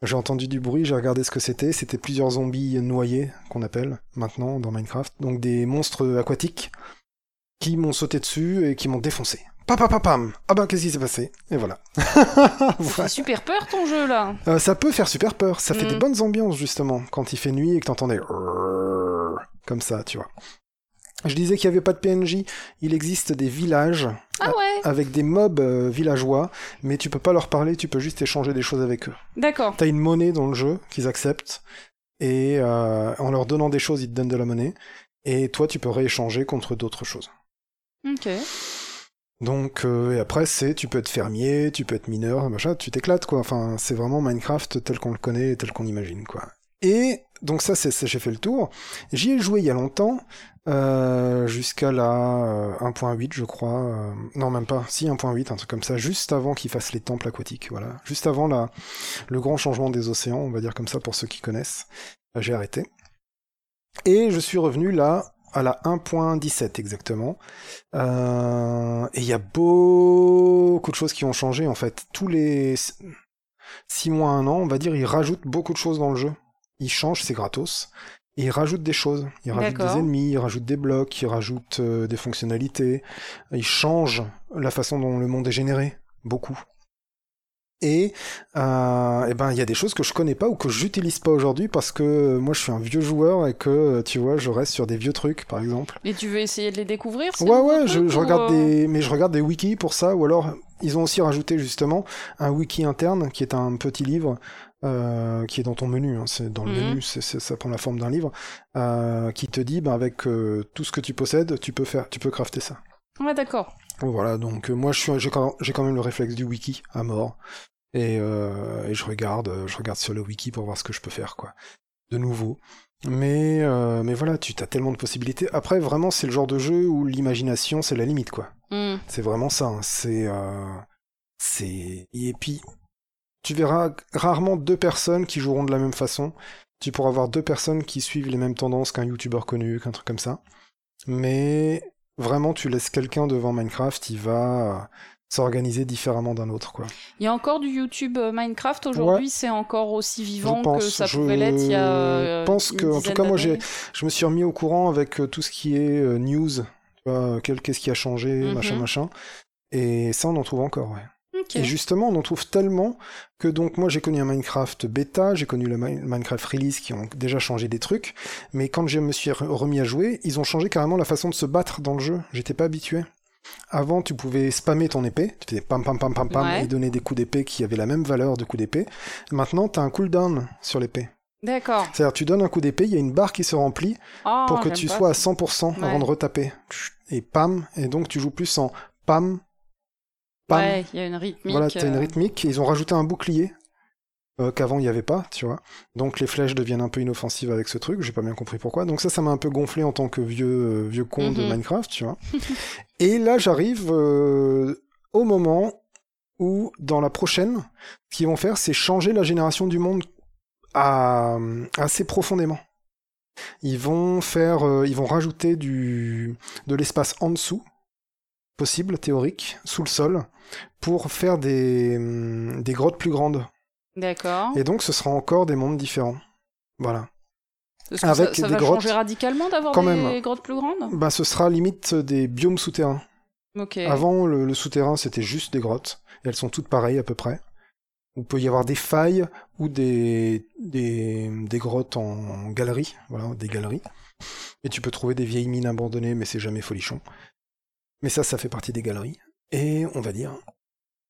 J'ai entendu du bruit, j'ai regardé ce que c'était. C'était plusieurs zombies noyés, qu'on appelle maintenant dans Minecraft. Donc des monstres aquatiques qui m'ont sauté dessus et qui m'ont défoncé. Pam, pam, pam. Ah ben, qu'est-ce qui s'est passé? Et voilà. Ça fait super peur ton jeu là. Euh, ça peut faire super peur. Ça fait Mm. des bonnes ambiances, justement, quand il fait nuit et que t'entends des... Comme ça, tu vois. Je disais qu'il n'y avait pas de PNJ. Il existe des villages Ah ouais. avec des mobs euh, villageois, mais tu peux pas leur parler, tu peux juste échanger des choses avec eux. D'accord. T'as une monnaie dans le jeu qu'ils acceptent, et euh, en leur donnant des choses, ils te donnent de la monnaie. Et toi, tu peux rééchanger contre d'autres choses. Ok. Donc, euh, et après, c'est, tu peux être fermier, tu peux être mineur, machin, tu t'éclates, quoi. Enfin, c'est vraiment Minecraft tel qu'on le connaît et tel qu'on imagine, quoi. Et donc ça, c'est, j'ai fait le tour. J'y ai joué il y a longtemps, euh, jusqu'à la euh, 1.8, je crois. euh, non, même pas. Si 1.8, un truc comme ça, juste avant qu'ils fassent les temples aquatiques, voilà. Juste avant la, le grand changement des océans, on va dire comme ça pour ceux qui connaissent. Euh, J'ai arrêté. Et je suis revenu là à la 1.17 exactement. Euh, et il y a beaucoup de choses qui ont changé en fait. Tous les 6 mois, un an, on va dire, ils rajoutent beaucoup de choses dans le jeu. Ils changent, c'est gratos. Et ils rajoutent des choses. Ils rajoutent des ennemis, ils rajoutent des blocs, ils rajoutent euh, des fonctionnalités. Ils changent la façon dont le monde est généré. Beaucoup. Et, euh, eh ben, il y a des choses que je connais pas ou que j'utilise pas aujourd'hui parce que moi je suis un vieux joueur et que, tu vois, je reste sur des vieux trucs, par exemple. Et tu veux essayer de les découvrir Ouais, ouais, je, regarde euh, des, mais je regarde des wikis pour ça, ou alors ils ont aussi rajouté justement un wiki interne qui est un petit livre euh, qui est dans ton menu. hein, c'est dans le Mhm. menu, ça prend la forme d'un livre qui te dit, ben, avec tout ce que tu possèdes, tu peux faire, tu peux crafter ça. Ouais, d'accord. Voilà, donc euh, moi je suis, j'ai quand, j'ai quand même le réflexe du wiki à mort et, euh, et je regarde, euh, je regarde sur le wiki pour voir ce que je peux faire quoi, de nouveau. Mais euh, mais voilà, tu as tellement de possibilités. Après vraiment c'est le genre de jeu où l'imagination c'est la limite quoi. Hmm. C'est vraiment ça. hein. C'est euh, c'est et puis tu verras rarement deux personnes qui joueront de la même façon. Tu pourras avoir deux personnes qui suivent les mêmes tendances qu'un youtubeur connu, qu'un truc comme ça. Mais vraiment, tu laisses quelqu'un devant Minecraft, il va s'organiser différemment d'un autre, quoi. Il y a encore du YouTube euh, Minecraft aujourd'hui, c'est encore aussi vivant Je pense, que ça je pouvait l'être il y a. euh, pense que, en tout cas, moi, d'années. Je me suis remis au courant avec euh, tout ce qui est news, qu'est-ce qui a changé, Mhm. machin, machin. Et ça, on en trouve encore, ouais. Et justement, on en trouve tellement que donc moi j'ai connu un Minecraft bêta, j'ai connu le Mi- Minecraft release qui ont déjà changé des trucs, mais quand je me suis re- remis à jouer, ils ont changé carrément la façon de se battre dans le jeu. J'étais pas habitué. Avant, tu pouvais spammer ton épée, tu faisais pam pam pam pam pam Ouais. et donner des coups d'épée qui avaient la même valeur de coups d'épée. Maintenant, t'as un cooldown sur l'épée. D'accord. C'est-à-dire, tu donnes un coup d'épée, il y a une barre qui se remplit Oh, pour que tu pas sois à ça. 100% Ouais. avant de retaper. Et pam, et donc tu joues plus en pam, pam, Ouais, il y a une rythmique. voilà, t'as une euh, rythmique. et Ils ont rajouté un bouclier euh, qu'avant il n'y avait pas, tu vois. Donc les flèches deviennent un peu inoffensives avec ce truc. J'ai pas bien compris pourquoi. Donc ça, ça m'a un peu gonflé en tant que vieux euh, vieux con de Mhm. Minecraft, tu vois. et là, j'arrive euh, au moment où dans la prochaine, ce qu'ils vont faire, c'est changer la génération du monde à, assez profondément. Ils vont faire, ils vont rajouter du de l'espace en dessous possible, théorique, sous le sol, pour faire des, hum, des grottes plus grandes. D'accord. Et donc ce sera encore des mondes différents. Voilà. Avec ça, ça des va grottes- changer radicalement d'avoir des même. grottes plus grandes? Bah ce sera limite des biomes souterrains. Ok. Avant, le, le souterrain, c'était juste des grottes. Et elles sont toutes pareilles à peu près. Il peut y avoir des failles ou des, des, des grottes en, en galerie. Voilà, des galeries. Et tu peux trouver des vieilles mines abandonnées, mais c'est jamais folichon. Mais ça, ça fait partie des galeries. Et on va dire.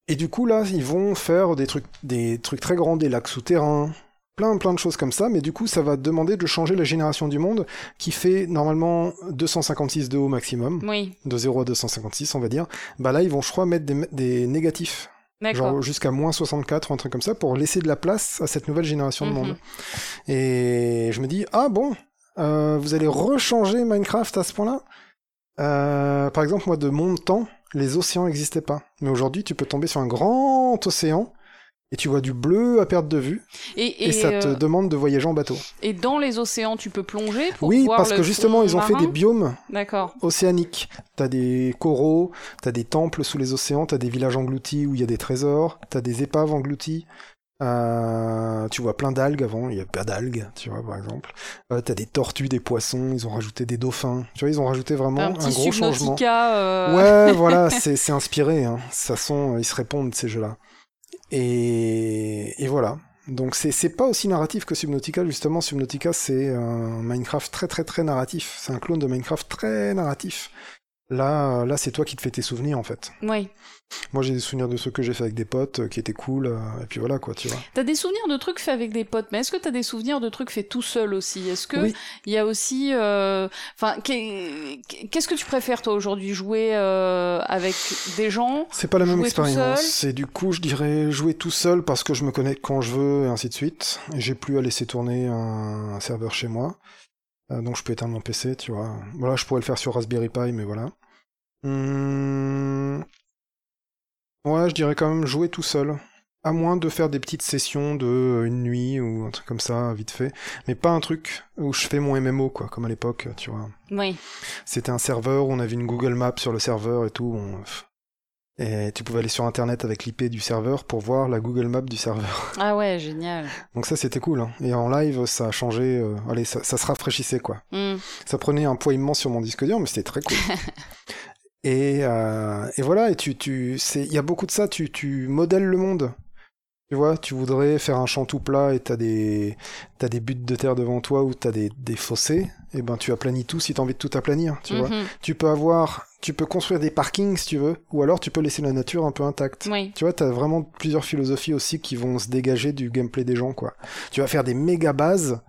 Et du coup, là, ils vont faire des trucs, des trucs très grands, des lacs souterrains, plein, plein de choses comme ça. Mais du coup, ça va demander de changer la génération du monde, qui fait normalement 256 de haut maximum Oui, de 0 à 256, on va dire, bah là, ils vont, je crois, mettre des, des négatifs, genre jusqu'à moins 64 ou un truc comme ça, pour laisser de la place à cette nouvelle génération de Mhm. monde. Et je me dis, ah bon, euh, vous allez rechanger Minecraft à ce point-là? Euh, Par exemple, moi, de mon temps, les océans n'existaient pas. Mais aujourd'hui, tu peux tomber sur un grand océan, et tu vois du bleu à perte de vue, Et, et, et, ça te euh, demande de voyager en bateau. et dans les océans, tu peux plonger pour Oui, voir parce le que justement, ils ont fait des biomes D'accord. océanique. T'as des coraux, t'as des temples sous les océans, t'as des villages engloutis où il y a des trésors, t'as des épaves englouties. Euh, tu vois plein d'algues avant, il y a pas d'algues, tu vois par exemple. Euh, t'as des tortues, des poissons, ils ont rajouté des dauphins. Tu vois, ils ont rajouté vraiment Un gros changement. Euh, Ouais, voilà, c'est c'est inspiré. Hein. Ça sont, ils se répondent ces jeux-là. Et, et voilà. Donc c'est c'est pas aussi narratif que Subnautica justement. Subnautica c'est un Minecraft très très très narratif. C'est un clone de Minecraft très narratif. Là, là, c'est toi qui te fais tes souvenirs en fait. Oui. Moi, j'ai des souvenirs de trucs que j'ai fait avec des potes euh, qui étaient cool, euh, et puis voilà quoi, tu vois. T'as des souvenirs de trucs faits avec des potes, mais est-ce que t'as des souvenirs de trucs faits tout seul aussi? Est-ce que Oui. il y a aussi, euh, enfin, qu'est- qu'est-ce que tu préfères toi aujourd'hui jouer avec des gens? C'est pas la même expérience. C'est du coup, je dirais jouer tout seul parce que je me connecte quand je veux et ainsi de suite. J'ai plus à laisser tourner un, un serveur chez moi. Donc je peux éteindre mon PC, tu vois. Voilà, je pourrais le faire sur Raspberry Pi, mais voilà. Hum, Ouais, je dirais quand même jouer tout seul. À moins de faire des petites sessions de euh, une nuit ou un truc comme ça, vite fait. Mais pas un truc où je fais mon MMO, quoi, comme à l'époque, tu vois. Oui. C'était un serveur, on avait une Google Map sur le serveur et tout. on- Et tu pouvais aller sur Internet avec l'IP du serveur pour voir la Google Map du serveur. Ah ouais, génial. Donc ça, c'était cool. hein. Et en live, ça a changé. euh, Allez, ça, ça se rafraîchissait, quoi. Hmm. Ça prenait un poids immense sur mon disque dur, mais c'était très cool. et, euh, et voilà, et tu, tu, il y a beaucoup de ça. Tu, tu modèles le monde. Tu vois, tu voudrais faire un champ tout plat et t'as des, t'as des buttes de terre devant toi ou t'as des, des fossés. Et ben, tu aplanis tout si t'as envie de tout aplanir. Tu vois. Mhm. Tu peux avoir, tu peux construire des parkings si tu veux, ou alors tu peux laisser la nature un peu intacte. Oui. Tu vois, t'as vraiment plusieurs philosophies aussi qui vont se dégager du gameplay des gens, quoi. Tu vas faire des méga bases,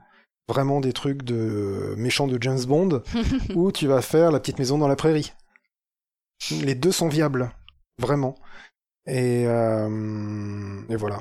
vraiment des trucs de méchants de James Bond, ou tu vas faire la petite maison dans la prairie. Les deux sont viables, vraiment. Et, euh, et voilà.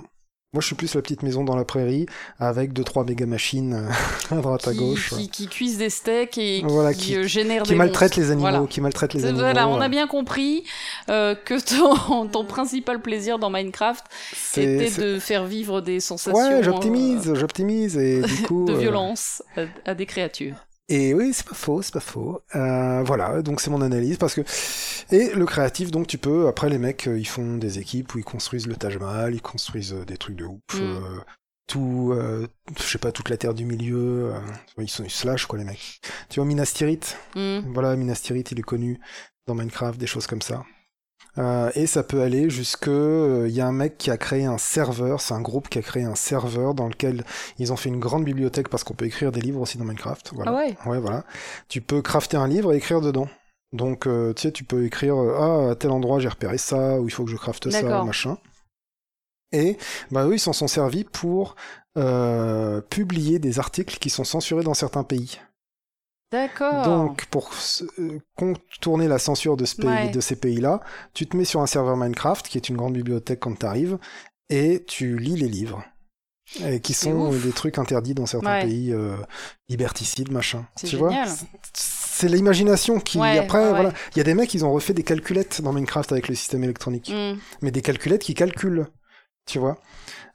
Moi, je suis plus la petite maison dans la prairie, avec deux trois méga machines à droite à Qui, gauche. qui, qui cuisent des steaks et Voilà, qui, qui- euh, génèrent des maltraitent les animaux, Voilà. qui maltraitent les animaux. Voilà, on a euh, bien compris euh, que ton, ton principal plaisir dans Minecraft c'est- était c'est- de faire vivre des sensations Ouais, j'optimise, j'optimise et du coup. euh, de euh, violence à, à des créatures. Et oui, c'est pas faux, c'est pas faux. Euh, voilà, donc c'est mon analyse parce que et le créatif, donc tu peux après les mecs, euh, ils font des équipes où ils construisent le Taj Mahal, ils construisent euh, des trucs de ouf, Mm. euh, tout, euh, je sais pas toute la terre du milieu, euh, ils sont ils slash quoi les mecs. Tu vois Minas Tirith, Hmm. voilà Minas Tirith, il est connu dans Minecraft, des choses comme ça. Euh, et ça peut aller jusque, euh, il y a un mec qui a créé un serveur, c'est un groupe qui a créé un serveur dans lequel ils ont fait une grande bibliothèque parce qu'on peut écrire des livres aussi dans Minecraft. Voilà. Ah ouais Ouais, voilà. Tu peux crafter un livre et écrire dedans. Donc, euh, tu sais, tu peux écrire euh, Ah, à tel endroit j'ai repéré ça, ou il faut que je crafte ça, machin. Et, bah eux, ils s'en sont servis pour euh, publier des articles qui sont censurés dans certains pays. D'accord. Donc, pour euh, contourner la censure de, ce pays, Ouais. de ces pays-là, tu te mets sur un serveur Minecraft, qui est une grande bibliothèque quand tu arrives, et tu lis les livres. Et qui sont des trucs interdits dans certains Ouais. pays euh, liberticides, machin. C'est Tu génial. vois C'est l'imagination qui. Ouais, Après, ouais, voilà. Il y a des mecs, ils ont refait des calculettes dans Minecraft avec le système électronique. Hmm. Mais des calculettes qui calculent. Tu vois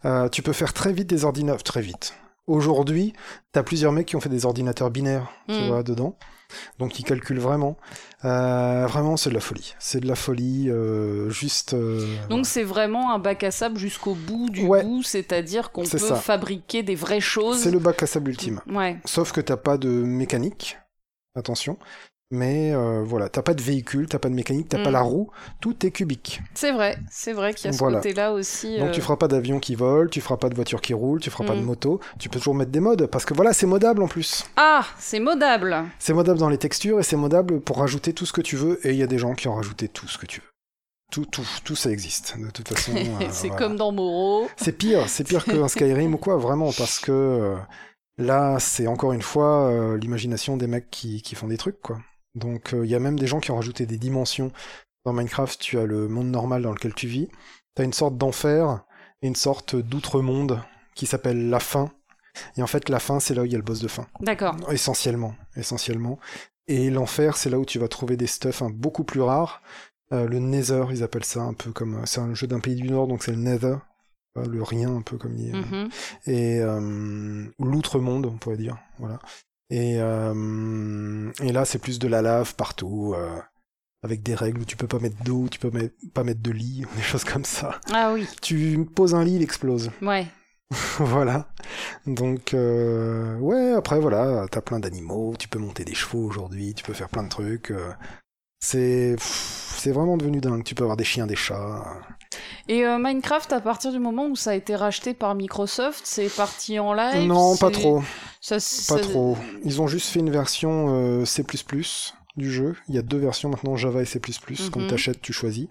Euh, Tu peux faire très vite des ordinateurs. Très vite. Aujourd'hui, t'as plusieurs mecs qui ont fait des ordinateurs binaires, tu Mm. vois, dedans. Donc ils calculent vraiment. Euh, vraiment, c'est de la folie. C'est de la folie, euh, juste. euh, Donc c'est vraiment un bac à sable jusqu'au bout du Ouais. bout, c'est-à-dire qu'on peut ça. fabriquer des vraies choses. c'est le bac à sable ultime. Ouais. Sauf que t'as pas de mécanique. Attention. Mais euh, voilà, t'as pas de véhicule, t'as pas de mécanique, t'as Mm. pas la roue, tout est cubique. C'est vrai, c'est vrai qu'il y a ce Voilà. côté-là aussi. Donc euh, tu feras pas d'avion qui vole, tu feras pas de voiture qui roule, tu feras pas de Mm. moto. Tu peux toujours mettre des modes parce que voilà, c'est modable en plus. Ah, c'est modable. C'est modable dans les textures et c'est modable pour rajouter tout ce que tu veux. Et il y a des gens qui ont rajouté tout ce que tu veux. Tout, tout, tout ça existe. De toute façon. euh, c'est voilà. comme dans Moreau. C'est pire, c'est pire qu'un Skyrim ou quoi, vraiment, parce que euh, là, c'est encore une fois euh, l'imagination des mecs qui, qui font des trucs, quoi. Donc, euh, il y a même des gens qui ont rajouté des dimensions. Dans Minecraft, tu as le monde normal dans lequel tu vis. Tu as une sorte d'enfer et une sorte d'outre-monde qui s'appelle la fin. Et en fait, la fin, c'est là où il y a le boss de fin. D'accord. Essentiellement, essentiellement. Et l'enfer, c'est là où tu vas trouver des stuffs hein, beaucoup plus rares. Euh, le Nether, ils appellent ça un peu comme... C'est un jeu d'un pays du Nord, donc c'est le Nether. Euh, Le rien, un peu comme il Mhm. Et euh, ou l'outre-monde, on pourrait dire. Voilà. Et, euh, et là, c'est plus de la lave partout. euh, avec des règles où tu peux pas mettre d'eau, tu peux pas mettre de lit, des choses comme ça. Ah oui, Tu poses un lit, il explose. ouais. voilà. Donc, euh, ouais, après, voilà, t'as plein d'animaux, tu peux monter des chevaux aujourd'hui, tu peux faire plein de trucs. euh, c'est vraiment devenu dingue. Tu peux avoir des chiens, des chats. Et euh, Minecraft, à partir du moment où ça a été racheté par Microsoft, c'est parti en live non, pas trop, Ça, pas ça- trop. Ils ont juste fait une version euh, C++, du jeu. Il y a deux versions maintenant, Java et C++. Quand Mhm. t'achètes, tu choisis.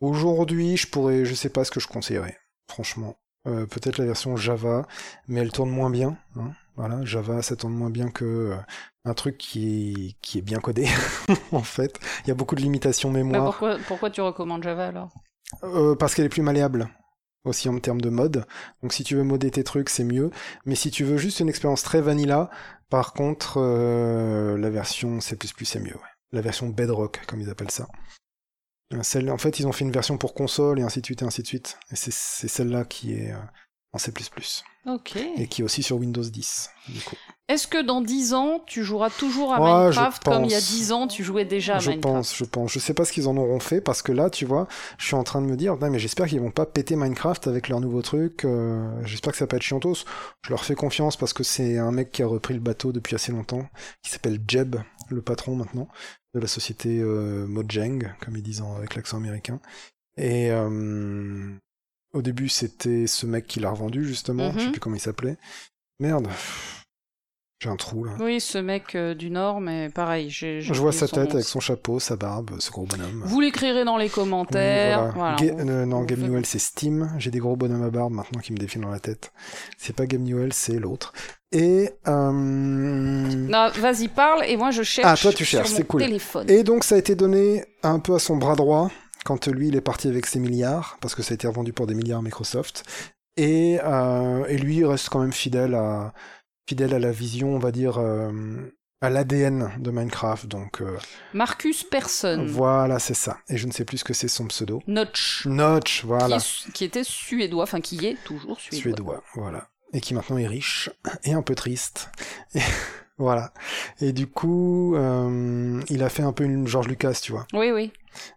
Aujourd'hui, je pourrais, je sais pas ce que je conseillerais, franchement. Euh, Peut-être la version Java, mais elle tourne moins bien. hein. Voilà, Java, ça tourne moins bien que un truc qui est, qui est bien codé, en fait. Il y a beaucoup de limitations Bah, mémoire. pourquoi, pourquoi tu recommandes Java alors? Euh, parce qu'elle est plus malléable aussi en termes de mode. Donc si tu veux modder tes trucs, c'est mieux. Mais si tu veux juste une expérience très vanilla, par contre, euh, la version C++ c'est mieux. ouais. La version Bedrock, comme ils appellent ça. Euh, Celle, en fait, ils ont fait une version pour console et ainsi de suite et ainsi de suite. Et c'est celle-là qui est en C++ Ok. et qui est aussi sur Windows 10. Du coup. Est-ce que dans 10 ans, tu joueras toujours à Ouais, je Minecraft comme il y a pense. 10 ans, tu jouais déjà à je Minecraft pense, je pense. Je sais pas ce qu'ils en auront fait parce que là, tu vois, je suis en train de me dire, Putain, mais j'espère qu'ils vont pas péter Minecraft avec leur nouveau truc. euh, j'espère que ça va pas être chiantos. Je leur fais confiance parce que c'est un mec qui a repris le bateau depuis assez longtemps, qui s'appelle Jeb, le patron maintenant de la société euh, Mojang, comme ils disent en- avec l'accent américain. Et euh, au début, c'était ce mec qui l'a revendu justement. Je sais Mhm. plus comment il s'appelait. Merde. J'ai un trou là. Oui, ce mec euh, du Nord, mais pareil, j'ai. j'ai Je vois sa tête avec son chapeau, sa barbe, ce gros bonhomme. Vous l'écrirez dans les Oui, commentaires. voilà. voilà. Ga- On- euh, non, on Game Newell, c'est Steam. J'ai des gros bonhommes à barbe maintenant qui me défilent dans la tête. C'est pas Game Newell, c'est l'autre. Et, euh, Non, vas-y, parle, et moi je cherche. Ah, toi, tu cherches, sur c'est mon cool. téléphone. et donc, ça a été donné un peu à son bras droit quand lui, il est parti avec ses milliards, parce que ça a été revendu pour des milliards à Microsoft. Et, et lui, il reste quand même fidèle à, fidèle à la vision, on va dire, euh, à l'ADN de Minecraft. Donc, euh, Marcus Persson. voilà, c'est ça. Et je ne sais plus ce que c'est son pseudo. Notch. Notch, voilà. Qui, est qui était suédois, enfin qui est toujours suédois. suédois, voilà. Et qui maintenant est riche et un peu triste. Et voilà. Et du coup, euh, il a fait un peu une George Lucas, tu vois. Oui, oui.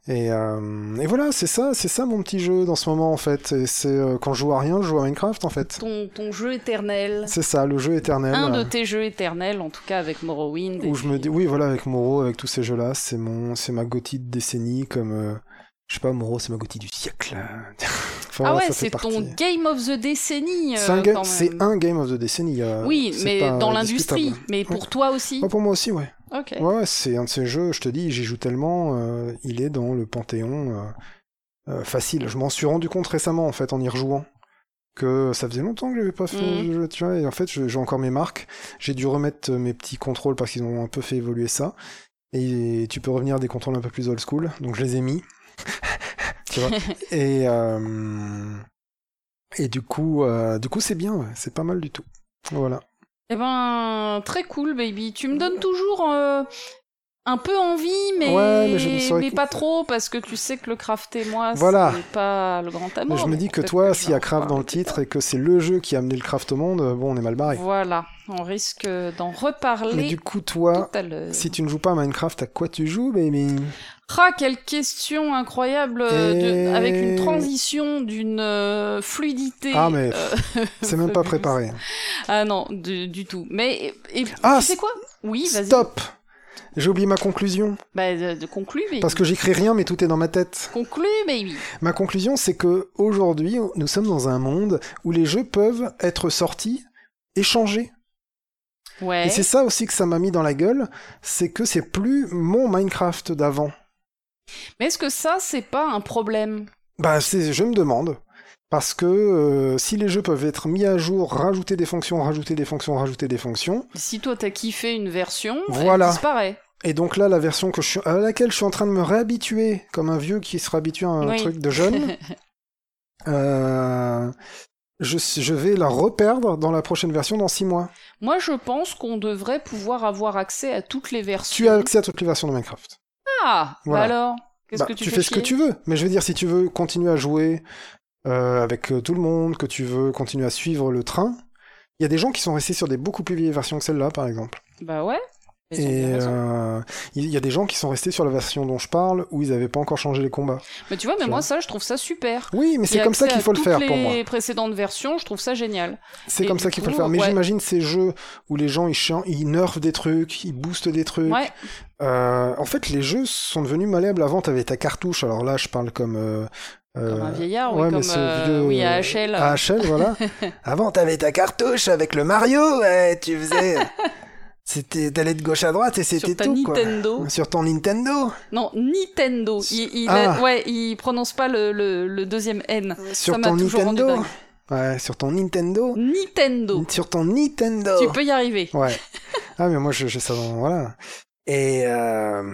Et, euh, et voilà, c'est ça, c'est ça mon petit jeu dans ce moment en fait. Et c'est euh, quand je joue à rien, je joue à Minecraft en fait. Ton, ton jeu éternel. C'est ça, le jeu éternel. Un de tes jeux éternels, en tout cas avec Morrowind. où je me dis, oui, voilà, avec Moro, avec tous ces jeux-là, c'est mon, c'est ma gothi de décennie comme, euh, je sais pas, Moro, c'est ma gothi du siècle. Enfin, Ah ouais, c'est ton Game of the Décennie. C'est euh, un, ga- quand c'est un game of the décennie. Oui, mais dans l'industrie. Mais pour toi aussi. Ouais, pour moi aussi, ouais. Ok. Ouais, ouais, c'est un de ces jeux, je te dis, j'y joue tellement, euh, il est dans le panthéon euh, facile. Je m'en suis rendu compte récemment, en fait, en y rejouant, que ça faisait longtemps que j'avais pas fait Mhm. jeu, tu vois, et en fait, j'ai encore mes marques. J'ai dû remettre mes petits contrôles parce qu'ils ont un peu fait évoluer ça. Et tu peux revenir à des contrôles un peu plus old school, donc je les ai mis. Tu vois. Et, euh, et du coup, euh, du coup, c'est bien, ouais, c'est pas mal du tout. Voilà. Eh ben, très cool, baby. Tu me donnes toujours euh, un peu envie, mais, Ouais, mais je mais pas trop, parce que tu sais que le craft et moi, Voilà. c'est pas le grand amour. Mais je me dis que toi, s'il y a craft dans le titre et que c'est le jeu qui a amené le craft au monde, bon, on est mal barré. Voilà, on risque d'en reparler Mais du coup, toi, si tu ne joues pas à Minecraft, à quoi tu joues, baby? Ah, quelle question incroyable euh, de- avec une transition d'une euh, fluidité. Ah, mais euh, C'est même pas préparé. Ah non, du, du tout. Mais et, Ah, tu sais quoi? Oui, vas-y. Stop J'ai oublié ma conclusion. Bah, de, de conclure, baby. Parce que j'écris rien, mais tout est dans ma tête. Conclue, baby. Ma conclusion, c'est que aujourd'hui, nous sommes dans un monde où les jeux peuvent être sortis et changés. Ouais. Et c'est ça aussi que ça m'a mis dans la gueule, c'est que c'est plus mon Minecraft d'avant. Mais est-ce que ça, c'est pas un problème? Bah, je me demande. Parce que euh, si les jeux peuvent être mis à jour, rajouter des fonctions, rajouter des fonctions, rajouter des fonctions, Si toi t'as kiffé une version, Voilà. elle disparaît. et donc là, la version que je suis, à laquelle je suis en train de me réhabituer, comme un vieux qui sera habitué à un Oui. truc de jeune, euh, je, je vais la reperdre dans la prochaine version dans 6 mois. Moi, je pense qu'on devrait pouvoir avoir accès à toutes les versions. Tu as accès à toutes les versions de Minecraft. Ah, Voilà. bah alors Qu'est-ce Bah, que tu, tu fais fais ce que tu veux, mais je veux dire, si tu veux continuer à jouer euh, avec euh, tout le monde, que tu veux continuer à suivre le train, il y a des gens qui sont restés sur des beaucoup plus vieilles versions que celle-là, par exemple. Bah ouais. Et euh, il y a des gens qui sont restés sur la version dont je parle où ils n'avaient pas encore changé les combats. Mais tu vois, mais moi, ça, je trouve ça super. Oui, mais c'est comme ça qu'il faut le faire pour moi. les précédentes versions, je trouve ça génial. C'est comme ça qu'il faut le faire. Mais ouais. j'imagine ces jeux où les gens ils, ils nerfent des trucs, ils boostent des trucs. Ouais. Euh, en fait, les jeux sont devenus malléables. Avant, t'avais ta cartouche. Alors là, je parle comme. euh, Comme un euh, vieillard, ouais, mais comme euh, vieux, oui, à euh, HL. À HL, voilà. Avant, t'avais ta cartouche avec le Mario, ouais, tu faisais. C'était d'aller de gauche à droite et c'était tout Nintendo. quoi. Sur ton Nintendo. Non, Nintendo. Il, il Ah. a- ouais, il prononce pas le, le, le deuxième N. Sur Ça ton Nintendo. Ouais, sur ton Nintendo. Nintendo. Sur ton Nintendo. Tu peux y arriver. Ouais. Ah, mais moi, je, je ça Voilà. Et euh,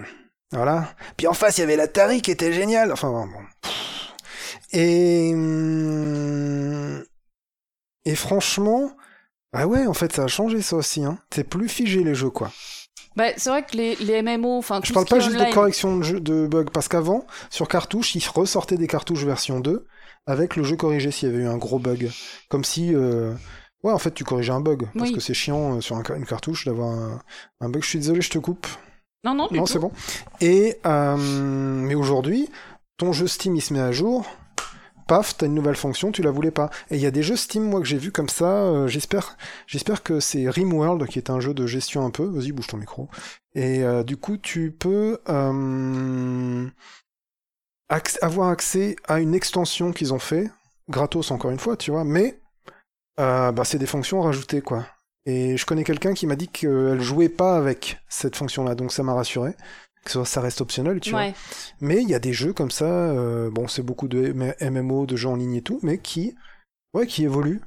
voilà. Puis en face, il y avait l'Atari qui était génial. Enfin, bon. bon. Et. hum, Et franchement. Ah ouais, en fait, ça a changé ça aussi. Hein. C'est plus figé les jeux, quoi. Bah, c'est vrai que les, les MMO, enfin, Je parle pas juste de online- correction de, jeu, de bugs, parce qu'avant, sur cartouche, ils ressortaient des cartouches version 2 avec le jeu corrigé s'il y avait eu un gros bug. Comme si. euh, Ouais, en fait, tu corrigeais un bug. Parce Oui. que c'est chiant euh, sur un une cartouche d'avoir un, un bug. Je suis désolé, je te coupe. Non, non, du Non, c'est bon. Et euh, mais aujourd'hui, ton jeu Steam il se met à jour. Paf, t'as une nouvelle fonction, tu la voulais pas. Et il y a des jeux Steam, moi, que j'ai vu comme ça. euh, j'espère, j'espère que c'est Rimworld, qui est un jeu de gestion un peu. Vas-y, bouge ton micro. Et euh, du coup, tu peux euh, avoir accès à une extension qu'ils ont fait, gratos encore une fois, tu vois. Mais bah, c'est des fonctions rajoutées, quoi. Et je connais quelqu'un qui m'a dit qu'elle jouait pas avec cette fonction-là, donc ça m'a rassuré. Que ça- reste optionnel, tu vois. Mais il y a des jeux comme ça, euh, bon, c'est beaucoup de MMO, de jeux en ligne et tout, mais qui, ouais, qui évoluent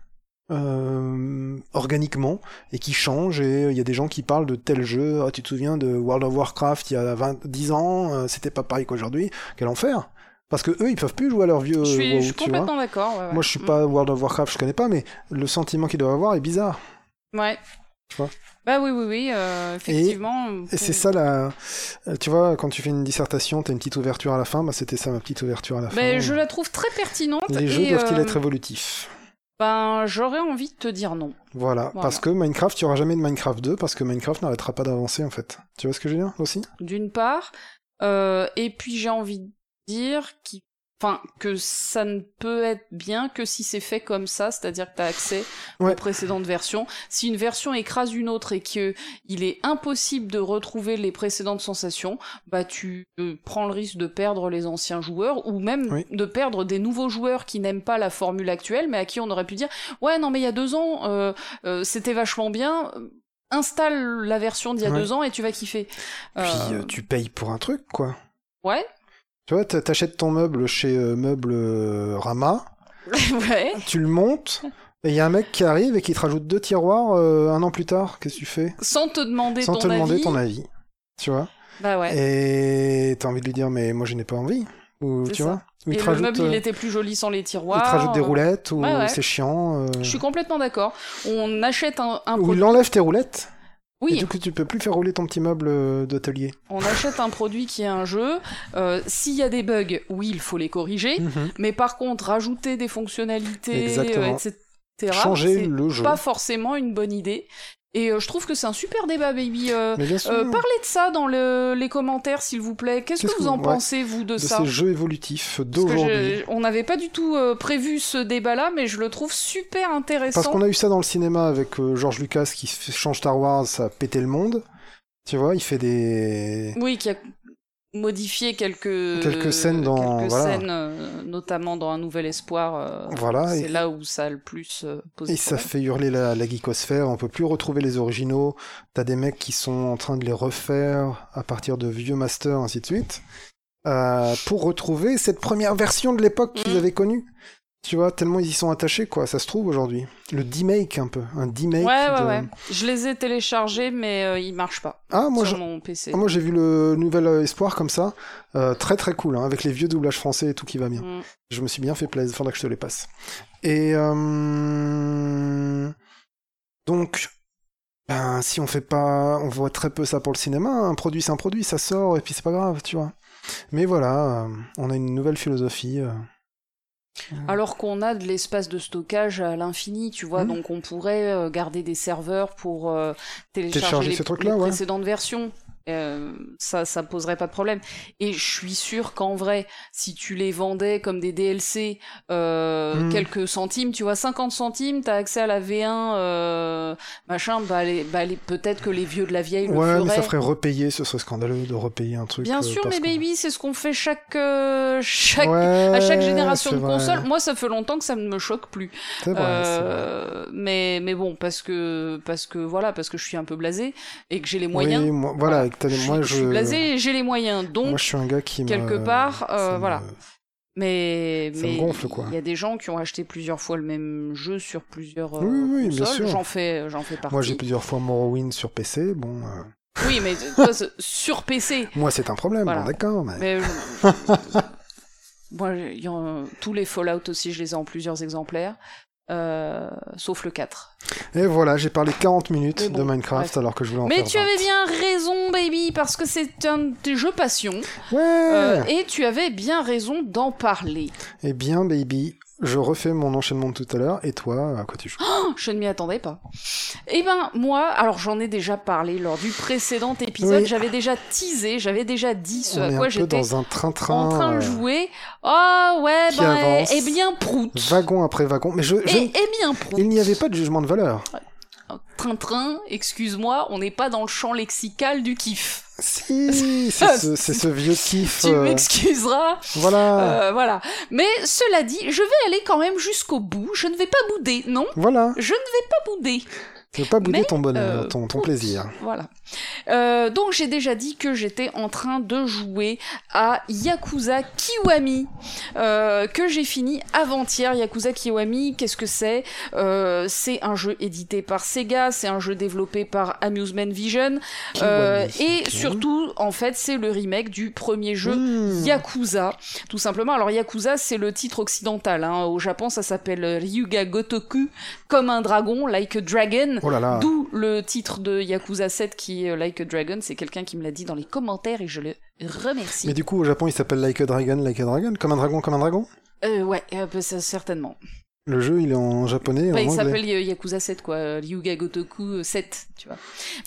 euh, organiquement et qui changent. Et il y a des gens qui parlent de tel jeu. Ah, tu te souviens de World of Warcraft il y a 20, 10 ans, euh, c'était pas pareil qu'aujourd'hui. Quel enfer Parce que eux, ils peuvent plus jouer à leur vieux Je suis, WoW, je suis complètement d'accord. ouais, ouais. Moi, je suis Mm. pas World of Warcraft, je connais pas, mais le sentiment qu'ils doivent avoir est bizarre. Ouais. Tu vois Bah oui, oui, oui, euh, effectivement. Et c'est ça la. euh, Tu vois, quand tu fais une dissertation, t'as une petite ouverture à la fin, bah c'était ça ma petite ouverture à la fin. Ben, je la trouve très pertinente. Les jeux doivent-ils euh, être évolutifs? Ben, j'aurais envie de te dire non. Voilà. Voilà. Parce que Minecraft, il n'y aura jamais de Minecraft 2, parce que Minecraft n'arrêtera pas d'avancer, en fait. Tu vois ce que je veux dire, aussi D'une part. Euh, et puis, j'ai envie de dire qu'il Enfin, que ça ne peut être bien que si c'est fait comme ça, c'est-à-dire que tu as accès Ouais. aux précédentes versions. Si une version écrase une autre et que il est impossible de retrouver les précédentes sensations, bah tu euh, prends le risque de perdre les anciens joueurs ou même Oui. de perdre des nouveaux joueurs qui n'aiment pas la formule actuelle, mais à qui on aurait pu dire ouais non mais il y a deux ans euh, euh, c'était vachement bien. Installe la version d'il y a Ouais. deux ans et tu vas kiffer. Puis euh, tu payes pour un truc, quoi. Ouais, Tu vois, t'a- t'achètes ton meuble chez euh, Meuble euh, Rama, ouais. tu le montes, et il y a un mec qui arrive et qui te rajoute deux tiroirs euh, un an plus tard. Qu'est-ce que tu fais? Sans te demander Sans ton te demander avis. ton avis. Tu vois Bah ouais. Et t'as envie de lui dire, mais moi je n'ai pas envie. Ou tu ça. vois Ou il Et le rajoute, meuble, euh, il était plus joli sans les il tiroirs. te rajoute des euh, roulettes, ou ouais, ouais. c'est chiant. euh, Je suis complètement d'accord. On achète un, un Ou il enlève tes roulettes. Et Oui, du coup, tu peux plus faire rouler ton petit meuble euh, d'atelier. on achète un produit qui est un jeu. Euh, S'il y a des bugs, oui, il faut les corriger. Mhm. Mais par contre, rajouter des fonctionnalités, euh, etc. Changer le jeu. pas forcément une bonne idée. Et euh, je trouve que c'est un super débat, baby. Euh, euh, parlez de ça dans le- les commentaires, s'il vous plaît. Qu'est-ce que vous en ouais. pensez, vous, de, de ça ces jeux évolutifs d'aujourd'hui. on n'avait pas du tout prévu ce débat-là, mais je le trouve super intéressant. Parce qu'on a eu ça dans le cinéma avec George Lucas qui change Star Wars, ça a pété le monde. Tu vois, il fait des... Oui, qui a modifié quelques Quelques scènes dans- quelques voilà. scènes, euh, notamment dans Un Nouvel Espoir. euh, Voilà, c'est et- là où ça a le plus euh, posé Et ça fait hurler la, la geekosphère, on peut plus retrouver les originaux, t'as des mecs qui sont en train de les refaire à partir de vieux masters, ainsi de suite, pour retrouver cette première version de l'époque qu'ils Mhm. avaient connue. Tu vois, tellement ils y sont attachés, quoi, ça se trouve aujourd'hui. Le D-Make, un peu, un D-Make Ouais, ouais, de- ouais. Je les ai téléchargés, mais euh, ils marchent pas Ah, moi, sur je- mon PC. ah, moi j'ai vu le Nouvel Espoir comme ça, euh, très très cool, hein, avec les vieux doublages français et tout qui va bien. Mm. Je me suis bien fait plaisir, faudra que je te les passe. Et euh, donc, ben, si on fait pas, on voit très peu ça pour le cinéma. Un produit, c'est un produit, ça sort et puis c'est pas grave, tu vois. Mais voilà, on a une nouvelle philosophie. Alors qu'on a de l'espace de stockage à l'infini, tu vois, Mhm. donc on pourrait euh, garder des serveurs pour euh, télécharger Télécharger les, ces trucs-là, les ouais. précédentes versions. Euh, ça, ça poserait pas de problème. Et je suis sûr qu'en vrai, si tu les vendais comme des DLC, euh, Hmm. quelques centimes, tu vois, 50 centimes, t'as accès à la V1, euh, machin, bah, les, bah les- peut-être que les vieux de la vieille le Ouais, mais feraient. ça ferait repayer, ce serait scandaleux de repayer un truc. Bien sûr, mais baby, c'est ce qu'on fait chaque, chaque, Ouais, à chaque génération de vrai. console. Moi, ça fait longtemps que ça ne me choque plus. Vrai, mais mais bon, parce que parce que voilà, parce que je suis un peu blasé et que j'ai les moyens. Oui, moi, voilà, et je, moi suis, je. je suis blasé j'ai les moyens. Donc, Moi je suis un gars qui me- quelque part, euh, me- voilà. mais ça mais gonfle, quoi. il y a des gens qui ont acheté plusieurs fois le même jeu sur plusieurs euh, Oui, oui, bien consoles. sûr. J'en fais j'en fais partie. Moi j'ai plusieurs fois Morrowind sur PC, bon. euh, Oui, mais toi, sur PC. Moi c'est un problème, Voilà. bon, d'accord, mais. Mais je- moi, il y en- tous les Fallout aussi, je les ai en plusieurs exemplaires. Euh, sauf le 4. Et voilà, j'ai parlé 40 minutes bon, de Minecraft bref. alors que je voulais en Mais faire tu 20. avais bien raison, baby, parce que c'est un de tes jeux passion. Ouais Euh, et tu avais bien raison d'en parler. Eh bien, baby, je refais mon enchaînement de tout à l'heure, et toi, à quoi tu joues? Oh, je ne m'y attendais pas. Eh ben, moi, alors j'en ai déjà parlé lors du précédent épisode, Oui. j'avais déjà teasé, j'avais déjà dit ce On à est quoi j'étais dans un train-train. en train de euh, jouer. Ah ouais, ben, avance. eh bien, prout. Wagon après wagon. Mais je, je- Et, eh bien, prout. il n'y avait pas de jugement de valeur. Train-train, excuse-moi, on n'est pas dans le champ lexical du kiff. Si, c'est ce, vieux kiff. Tu euh, m'excuseras. voilà, Euh, voilà. Mais cela dit, je vais aller quand même jusqu'au bout. Je ne vais pas bouder, non? Voilà. Je ne vais pas bouder. Tu veux pas bouder ton bonheur, euh, ton, plaisir. Voilà. Euh, donc j'ai déjà dit que j'étais en train de jouer à Yakuza Kiwami, euh, que j'ai fini avant-hier. Yakuza Kiwami, qu'est-ce que c'est? C'est un jeu édité par Sega, c'est un jeu développé par Amusement Vision, Kiwami, et surtout, en fait, c'est le remake du premier jeu Mmh. Yakuza, tout simplement. Alors Yakuza, c'est le titre occidental. Hein. Au Japon, ça s'appelle Ryuga Gotoku, comme un dragon, like a dragon. Oh. D'où le titre de Yakuza 7 qui est euh, Like a Dragon. C'est quelqu'un qui me l'a dit dans les commentaires et je le remercie. Mais du coup, au Japon, il s'appelle Like a Dragon, Like a Dragon. Comme un dragon, comme un dragon? Euh, ouais, euh, bah, certainement. Le jeu, il est en japonais et Bah, en il s'appelle euh, Yakuza 7, quoi. euh, Ryuga Gotoku euh, 7, tu vois.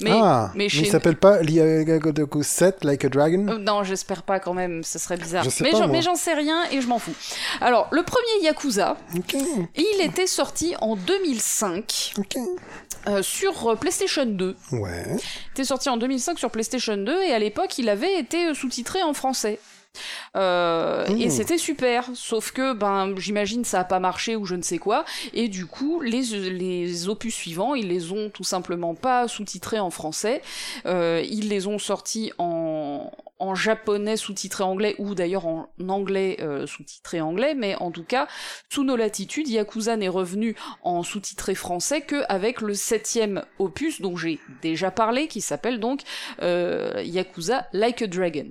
Mais, ah, mais il s'appelle pas Liaga Gotoku 7, Like a Dragon. Euh, non, j'espère pas quand même, ce serait bizarre. Je sais mais j'en- sais rien et je m'en fous. Alors, le premier Yakuza, il était sorti en 2005 ok. euh, sur euh, PlayStation 2. Ouais. Il était sorti en 2005 sur PlayStation 2 et à l'époque il avait été euh, sous-titré en français. Euh, Mmh. Et c'était super, sauf que ben j'imagine ça a pas marché ou je ne sais quoi, et du coup les, les opus suivants ils les ont tout simplement pas sous-titrés en français, euh, ils les ont sortis en, en japonais sous-titré anglais ou d'ailleurs en anglais euh, sous-titré anglais, mais en tout cas sous nos latitudes Yakuza n'est revenu en sous-titré français que avec le septième opus dont j'ai déjà parlé qui s'appelle donc euh, Yakuza Like a Dragon.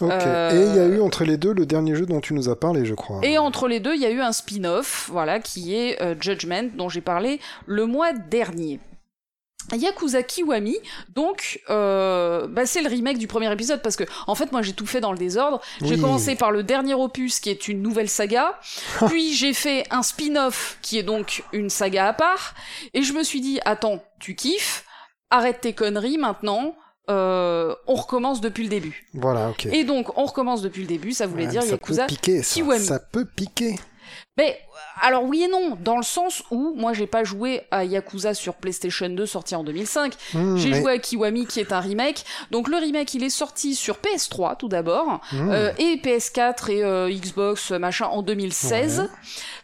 Ok. Euh, Et il y a eu entre les deux le dernier jeu dont tu nous as parlé, je crois. Et entre les deux, il y a eu un spin-off, voilà, qui est euh, Judgment, dont j'ai parlé le mois dernier. Yakuza Kiwami, donc euh, bah, c'est le remake du premier épisode parce que en fait moi j'ai tout fait dans le désordre. J'ai Oui. commencé par le dernier opus qui est une nouvelle saga, puis j'ai fait un spin-off qui est donc une saga à part, et je me suis dit attends tu kiffes, arrête tes conneries maintenant, euh, on recommence depuis le début. Voilà, ok. Et donc on recommence depuis le début, ça voulait Ouais, dire ça Yakuza peut piquer, ça. Kiwami. Ça peut piquer. mais alors oui et non, dans le sens où moi j'ai pas joué à Yakuza sur PlayStation 2 sorti en 2005, Mmh, j'ai mais- joué à Kiwami qui est un remake. Donc le remake il est sorti sur PS3 tout d'abord, mmh. euh, et PS4 et euh, Xbox machin en 2016. Ouais.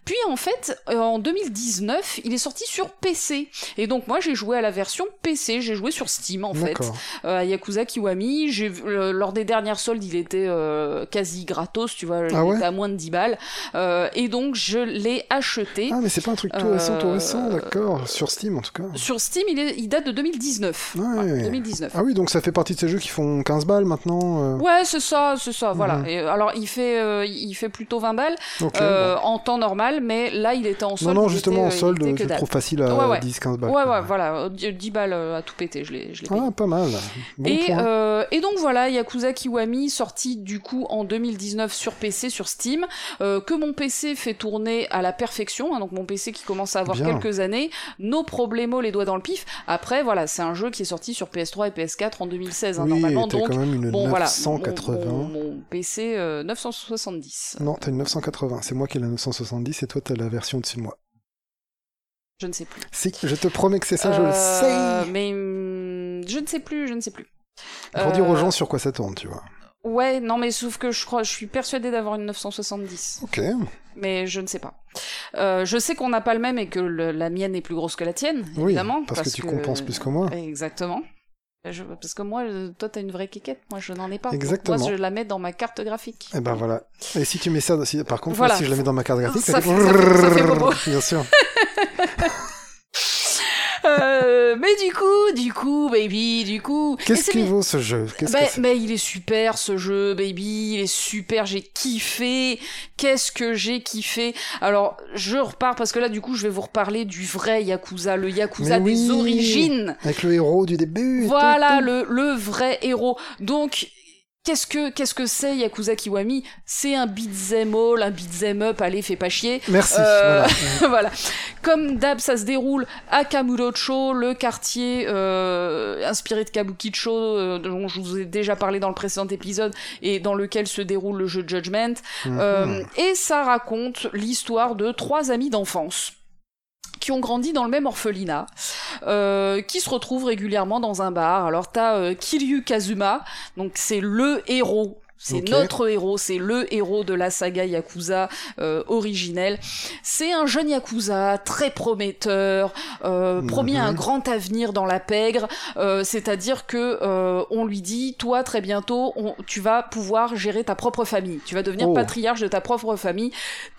Puis en fait euh, en 2019 il est sorti sur PC. Et donc moi j'ai joué à la version PC, j'ai joué sur Steam en fait euh, à Yakuza Kiwami. J'ai euh, lors des dernières soldes, il était euh, quasi gratos, tu vois, il Ah ouais était à moins de 10 balles. Et donc je l'ai acheté. Ah, mais c'est pas un truc tout récent, tout récent, d'accord. Sur Steam, en tout cas. Sur Steam, il, est, il date de 2019. Ouais. Voilà, 2019. Ah oui, donc ça fait partie de ces jeux qui font 15 balles maintenant. Ouais, c'est ça, c'est ça, voilà. Mhm. Et, alors, il fait, il fait plutôt 20 balles bon. en temps normal, mais là, il était en solde. Non, non, justement, en euh, solde, dalle. trouves facile à Ouais, ouais. 10-15 balles. Ouais, ouais, voilà, euh, 10 balles euh, à tout péter, je l'ai payé. Ah, pas mal. Bon et, point. euh, et donc voilà, Yakuza Kiwami, sorti du coup en 2019 sur PC, sur Steam, euh, que mon PC fait tourner à la perfection, hein, donc mon PC qui commence à avoir Bien. quelques années, nos problèmes les doigts dans le pif. Après, voilà, c'est un jeu qui est sorti sur PS3 et PS4 en 2016, hein, oui, normalement, donc quand même une bon, voilà, 980. mon, mon- mon PC euh, 970. Non, t'as une 980. C'est moi qui ai la 970 et toi t'as la version de moi. Je ne sais plus. Si, je te promets que c'est ça, je le Euh, sais. Mais hum, je ne sais plus, je ne sais plus. Pour dire aux Euh, gens sur quoi ça tourne, tu vois. Ouais, non, mais sauf que je crois, je suis persuadée d'avoir une 970, Ok. mais je ne sais pas. Euh, je sais qu'on n'a pas le même et que le- la mienne est plus grosse que la tienne, Oui, évidemment. parce, que tu compenses plus que moi. Exactement. Je- parce que moi, euh, toi, t'as une vraie quéquette, moi, je n'en ai pas. Exactement. moi, je la mets dans ma carte graphique. Et ben voilà. Et si tu mets ça, si- par contre, Voilà. si je la mets dans ma carte graphique, Ça fait- ça fait- ça fait bobo. Bien sûr. Euh, mais du coup, du coup, baby, du coup. Qu'est-ce qu'il vaut ce jeu? Qu'est-ce Bah, que il est super ce jeu, baby, il est super, j'ai kiffé. Qu'est-ce que j'ai kiffé? Alors, je repars parce que là, du coup, je vais vous reparler du vrai Yakuza, le Yakuza Mais des oui. origines. Avec le héros du début. Voilà, tout, tout. le, le vrai héros. Donc, qu'est-ce que qu'est-ce que c'est Yakuza Kiwami? C'est un beat'em all, un beat'em up, allez, fais pas chier. Merci. Euh, voilà. voilà. Comme d'hab, ça se déroule à Kamurocho, le quartier euh, inspiré de Kabukicho, euh, dont je vous ai déjà parlé dans le précédent épisode, et dans lequel se déroule le jeu Judgment. Euh, Mhm. et ça raconte l'histoire de trois amis d'enfance qui ont grandi dans le même orphelinat, euh, qui se retrouvent régulièrement dans un bar. Alors t'as euh, Kiryu Kazuma, donc c'est le héros. C'est notre héros, c'est le héros de la saga Yakuza euh, originelle. C'est un jeune Yakuza très prometteur, euh, promis Mhm. un grand avenir dans la pègre. euh, C'est-à-dire que euh, on lui dit, toi très bientôt, on- tu vas pouvoir gérer ta propre famille. Tu vas devenir Oh. patriarche de ta propre famille.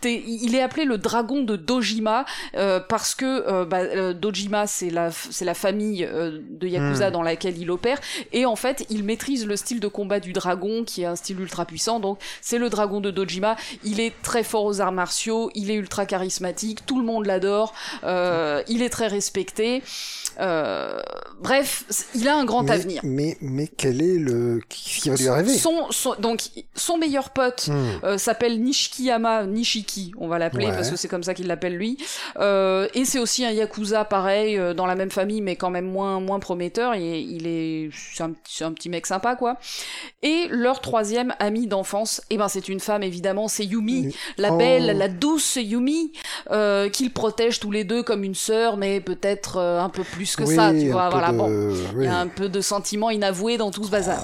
T'es- il est appelé le dragon de Dojima euh, parce que euh, bah, Dojima c'est la c'est la famille euh, de Yakuza Hmm. dans laquelle il opère et en fait il maîtrise le style de combat du dragon qui est un style ultra puissant. Donc c'est le dragon de Dojima. Il est très fort aux arts martiaux. Il est ultra charismatique. Tout le monde l'adore. Euh, il est très respecté euh, bref il a un grand mais, avenir Mais, mais quel est le. Qui va lui arriver son, son- donc son meilleur pote Hmm. euh, s'appelle Nishikiyama Nishiki, on va l'appeler Ouais. parce que c'est comme ça qu'il l'appelle lui. Euh, et c'est aussi un yakuza pareil euh, dans la même famille mais quand même moins moins prometteur. Et il est c'est un, un petit mec sympa quoi. Et leur troisième amie d'enfance, et ben c'est une femme évidemment, c'est Yumi, la Oh. belle, la douce Yumi, euh, qu'ils protègent tous les deux comme une sœur, mais peut-être euh, un peu plus que Oui, ça, tu vois. Voilà de- bon. oui. Il y a un peu de sentiments inavoués dans tout ce bazar.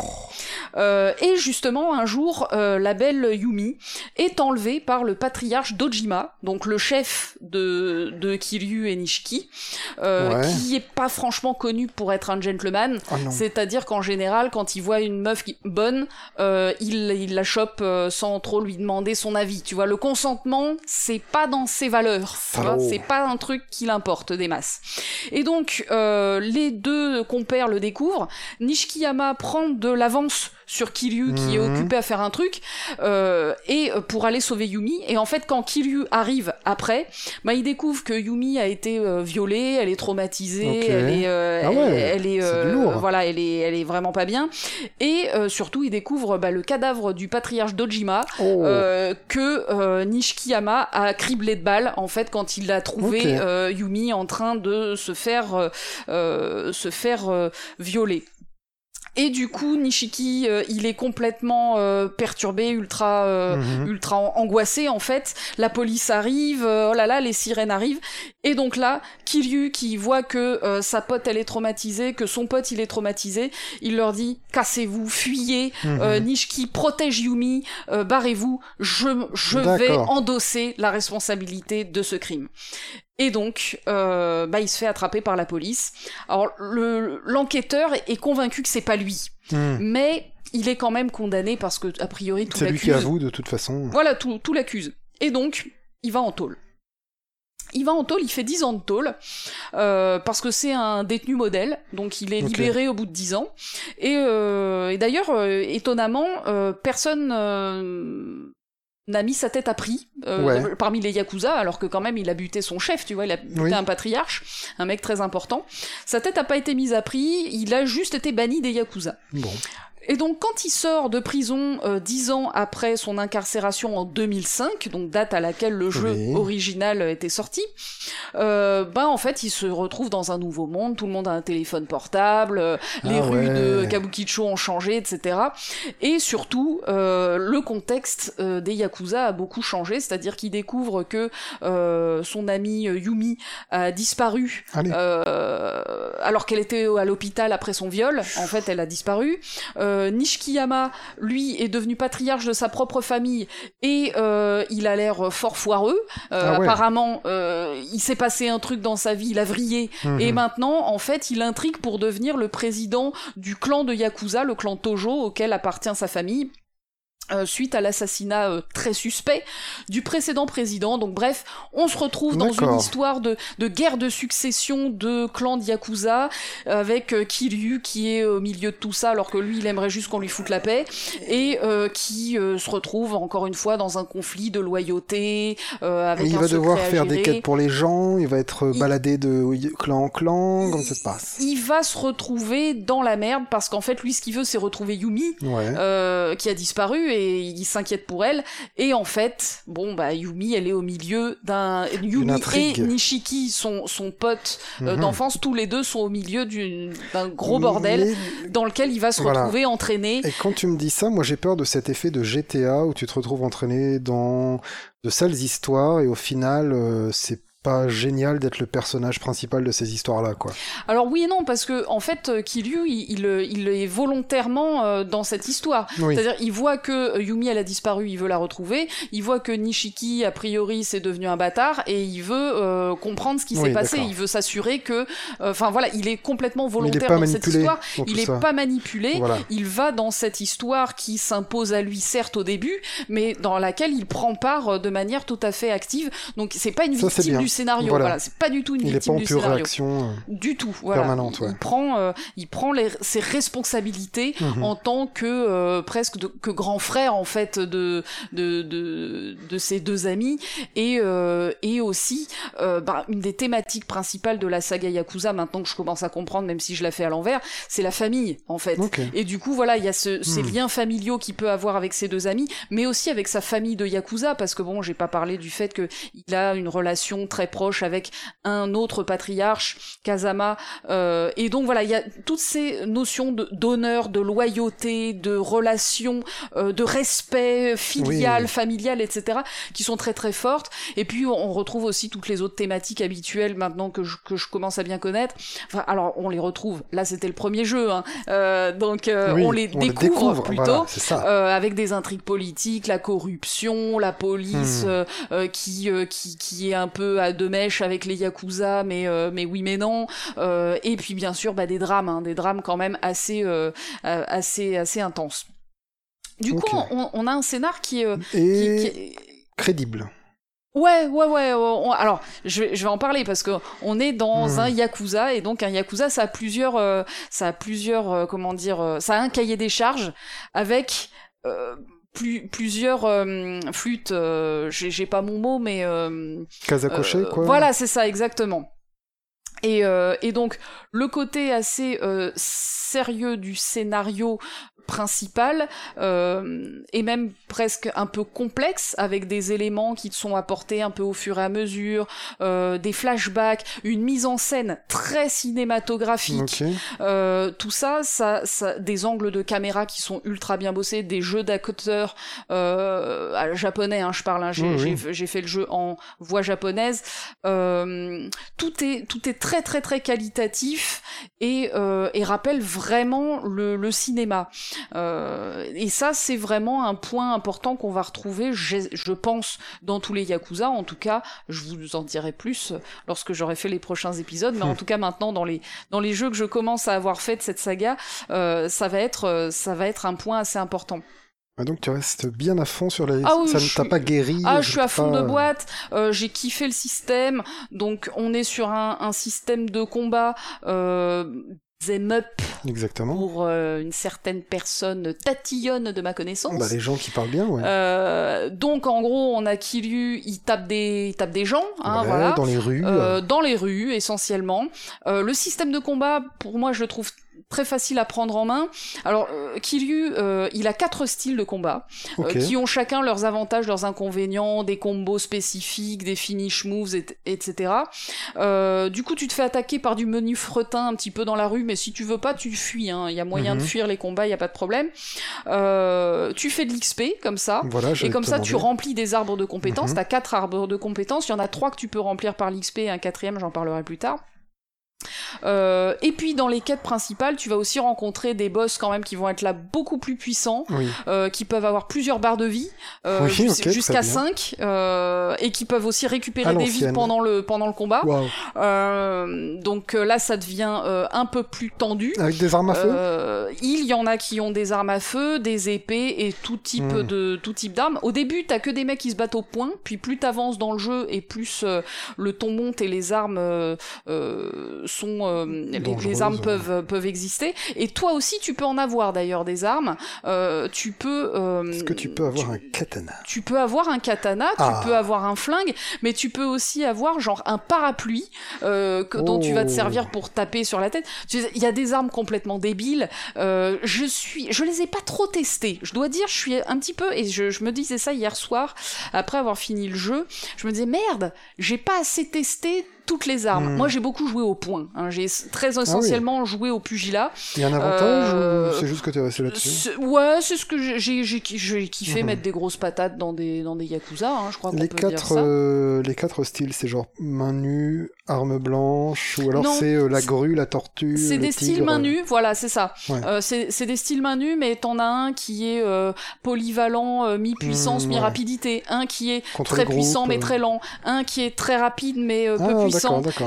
Euh, et justement, un jour, euh, la belle Yumi est enlevée par le patriarche Dojima, donc le chef de, de Kiryu et Nishiki, euh, Ouais. qui est pas franchement connu pour être un gentleman. Ah. C'est-à-dire qu'en général, quand il voit une meuf bonne, euh, il, il la chope euh, sans trop lui demander son avis. Tu vois, le consentement, c'est pas dans ses valeurs. C'est pas un truc qui l'importe des masses. Et donc, euh, les deux compères le découvrent. Nishikiyama prend de l'avance sur Kiryu qui est Mhm. occupé à faire un truc euh, et pour aller sauver Yumi et en fait quand Kiryu arrive après bah il découvre que Yumi a été euh, violée elle est traumatisée elle est euh, Ah elle- ouais, elle, est euh, voilà elle est elle est vraiment pas bien et euh, surtout il découvre bah, le cadavre du patriarche Dojima Oh. euh, que euh, Nishikiyama a criblé de balles en fait quand il a trouvé euh, Yumi en train de se faire se faire euh, violer. Et du coup, Nishiki, euh, il est complètement euh, perturbé, ultra, euh, Mhm. ultra an- angoissé en fait. La police arrive, euh, oh là là, les sirènes arrivent. Et donc là, Kiryu, qui voit que euh, sa pote elle est traumatisée, que son pote il est traumatisé, il leur dit cassez-vous, fuyez. Mhm. Euh, Nishiki protège Yumi, euh, barrez-vous. Je, je vais endosser la responsabilité de ce crime. Et donc, euh, bah, il se fait attraper par la police. Alors, le- l'enquêteur est convaincu que c'est pas lui, Hmm. mais il est quand même condamné parce que, a priori, tout C'est lui qui l'accuse. avoue de toute façon. Voilà, tout, tout l'accuse. Et donc, il va en tôle. Il va en tôle, il fait 10 ans de tôle, euh, parce que c'est un détenu modèle, donc il est libéré au bout de 10 ans. Et, euh, et d'ailleurs, euh, étonnamment, euh, personne euh, n'a mis sa tête à prix euh, Ouais. parmi les Yakuza, alors que quand même il a buté son chef, tu vois, il a buté Oui. un patriarche, un mec très important. Sa tête a pas été mise à prix, il a juste été banni des Yakuza. Bon. Et donc quand il sort de prison euh, dix ans après son incarcération en 2005, donc date à laquelle le jeu original était sorti, euh, ben en fait il se retrouve dans un nouveau monde, tout le monde a un téléphone portable, euh, les ah rues de Kabukicho ont changé, etc. Et surtout le contexte des yakuza a beaucoup changé, c'est-à-dire qu'il découvre que son amie Yumi a disparu alors qu'elle était à l'hôpital après son viol. En fait, elle a disparu. Euh, Nishikiyama, lui, est devenu patriarche de sa propre famille et euh, il a l'air fort foireux. Euh, ah apparemment, euh, il s'est passé un truc dans sa vie, il a vrillé. Mhm. Et maintenant, en fait, il intrigue pour devenir le président du clan de Yakuza, le clan Tojo, auquel appartient sa famille. Euh, suite à l'assassinat euh, très suspect du précédent président. Donc bref, on se retrouve dans une histoire de, de, guerre de succession de clans de Yakuza, avec euh, Kiryu qui est au milieu de tout ça, alors que lui, il aimerait juste qu'on lui foute la paix, et qui se retrouve encore une fois dans un conflit de loyauté, avec Il va devoir faire des quêtes pour les gens, il va être baladé de clan en clan, comment ça se passe? Il va se retrouver dans la merde, parce qu'en fait, lui, ce qu'il veut, c'est retrouver Yumi, qui a disparu, et il s'inquiète pour elle. Et en fait, bon, bah, Yumi, elle est au milieu d'un. Yumi et Nishiki, son, son pote euh, mhm. d'enfance, tous les deux sont au milieu d'un gros bordel dans lequel il va se retrouver entraîné. Et quand tu me dis ça, moi j'ai peur de cet effet de GTA où tu te retrouves entraîné dans de sales histoires et au final, euh, c'est pas génial d'être le personnage principal de ces histoires-là, quoi. Alors oui et non, parce que en fait, euh, Kiryu, il, il, est volontairement euh, dans cette histoire. C'est-à-dire, il voit que euh, Yumi, elle a disparu, il veut la retrouver. Il voit que Nishiki, a priori, c'est devenu un bâtard, et il veut comprendre ce qui s'est passé. Il veut s'assurer que, enfin voilà, il est complètement volontaire dans cette histoire. il n'est pas manipulé. Il va dans cette histoire qui s'impose à lui, certes au début, mais dans laquelle il prend part de manière tout à fait active. Donc c'est pas une victime du scénario. Voilà, c'est pas du tout une il victime est pas en pure réaction euh, du tout. Voilà. Permanente, Il prend, euh, il prend les, ses responsabilités mhm. en tant que euh, presque que grand frère en fait de de de, de ses deux amis et et aussi bah, une des thématiques principales de la saga Yakuza maintenant que je commence à comprendre même si je la fais à l'envers, c'est la famille en fait. Et du coup voilà, il y a ce, ces hmm. liens familiaux qu'il peut avoir avec ses deux amis, mais aussi avec sa famille de Yakuza parce que bon, j'ai pas parlé du fait que il a une relation très très proche avec un autre patriarche, Kazama. Euh, et donc voilà, il y a toutes ces notions d'honneur, de, loyauté, de relation, euh, de respect filial, familial, etc., qui sont très très fortes. Et puis on retrouve aussi toutes les autres thématiques habituelles maintenant que je, que je commence à bien connaître. Enfin, alors on les retrouve. Là, c'était le premier jeu, hein. euh, donc on, les, découvre, plutôt avec des intrigues politiques, la corruption, la police hmm. qui, qui qui est un peu de mèche avec les yakuza, mais euh, mais oui mais non. Euh, et puis bien sûr bah, des drames, hein, des drames quand même assez euh, assez assez intenses. Du coup, on, a un scénar qui, est crédible. Ouais, ouais, ouais. alors, je vais, je vais en parler parce que on est dans hmm. un yakuza et donc un yakuza, ça a plusieurs, ça a plusieurs, comment dire, ça a un cahier des charges avec plusieurs euh, flûtes, euh, j'ai pas mon mot, mais... Euh, Kazakoché, quoi. Voilà, c'est ça, exactement. Et, et, donc le côté assez sérieux du scénario principal euh, et même presque un peu complexe avec des éléments qui sont apportés un peu au fur et à mesure, euh, des flashbacks, une mise en scène très cinématographique, euh, tout ça, ça, ça, des angles de caméra qui sont ultra bien bossés, des jeux d'acteurs euh, japonais, hein, je parle, hein, j'ai fait le jeu en voix japonaise, euh, tout est tout est très très très qualitatif et, euh, et rappelle vraiment le, le cinéma. Euh, et ça, c'est vraiment un point important qu'on va retrouver, je, pense, dans tous les Yakuza. En tout cas, je vous en dirai plus lorsque j'aurai fait les prochains épisodes. Mais en tout cas, maintenant, dans les, dans les jeux que je commence à avoir fait de cette saga, euh, ça, va être, ça va être un point assez important. Ah, donc tu restes bien à fond sur les... Ah ça ne t'a pas guéri Ah, je suis à fond de boîte. Euh, j'ai kiffé le système. Donc on est sur un, un système de combat euh, them up Exactement. pour euh, une certaine personne tatillonne de ma connaissance. Bah, les gens qui parlent bien, ouais. Euh, donc en gros, on a Kiryu, il tape des, il tape des gens, hein, voilà. Dans les rues. Euh, dans les rues, essentiellement. Euh, le système de combat, pour moi, je le trouve très facile à prendre en main. Alors, euh, Kiryu, euh, il a quatre styles de combat euh, qui ont chacun leurs avantages, leurs inconvénients, des combos spécifiques, des finish moves, etc. du coup, tu te fais attaquer par du menu fretin un petit peu dans la rue, mais si tu veux pas, tu fuis. Hein. Il y a moyen de mhm. fuir les combats, il y a pas de problème. tu fais de l'XP comme ça, et comme ça, tu remplis des arbres de compétences. Mhm. Tu as quatre arbres de compétences. Il y en a trois que tu peux remplir par l'XP, un quatrième, j'en parlerai plus tard. Euh, et puis dans les quêtes principales, tu vas aussi rencontrer des boss quand même qui vont être là beaucoup plus puissants, euh, qui peuvent avoir plusieurs barres de vie, euh, jusqu'à 5, et qui peuvent aussi récupérer des vies pendant le, pendant le combat. donc là, ça devient un peu plus tendu. Avec des armes à feu Il y en a qui ont des armes à feu, des épées et tout type hmm. de tout type d'armes. Au début, t'as que des mecs qui se battent au point, puis plus t'avances dans le jeu et plus le ton monte et les armes sont euh, les, armes peuvent peuvent exister. Et toi aussi tu peux en avoir d'ailleurs des armes. Euh, tu peux euh, est-ce que tu peux avoir un katana? tu peux avoir un katana tu ah. peux avoir un flingue mais tu peux aussi avoir genre un parapluie que, dont tu vas te servir oh. pour taper sur la tête. Il y a des armes complètement débiles. Je suis je les ai pas trop testées. Je dois dire je suis un petit peu et je, je me disais ça hier soir après avoir fini le jeu je me disais merde j'ai pas assez testé toutes les armes. Hmm. Moi, j'ai beaucoup joué au point. Hein. J'ai très ah essentiellement joué au pugilat. Il y a un avantage ou euh, c'est juste que tu es resté là-dessus Ouais, c'est ce que j'ai kiffé mhm. mettre des grosses patates dans des dans des yakuza. Hein, je crois les peut quatre dire ça. Euh, les quatre styles, c'est genre main nue, arme blanche, ou alors c'est euh, la grue, la tortue. C'est des styles main nue, voilà, c'est ça. c'est des styles main nue, mais t'en as un qui est polyvalent, mi-puissance, hmm, mi-rapidité, un qui est très puissant mais très lent, un qui est très rapide mais peu ah, puissant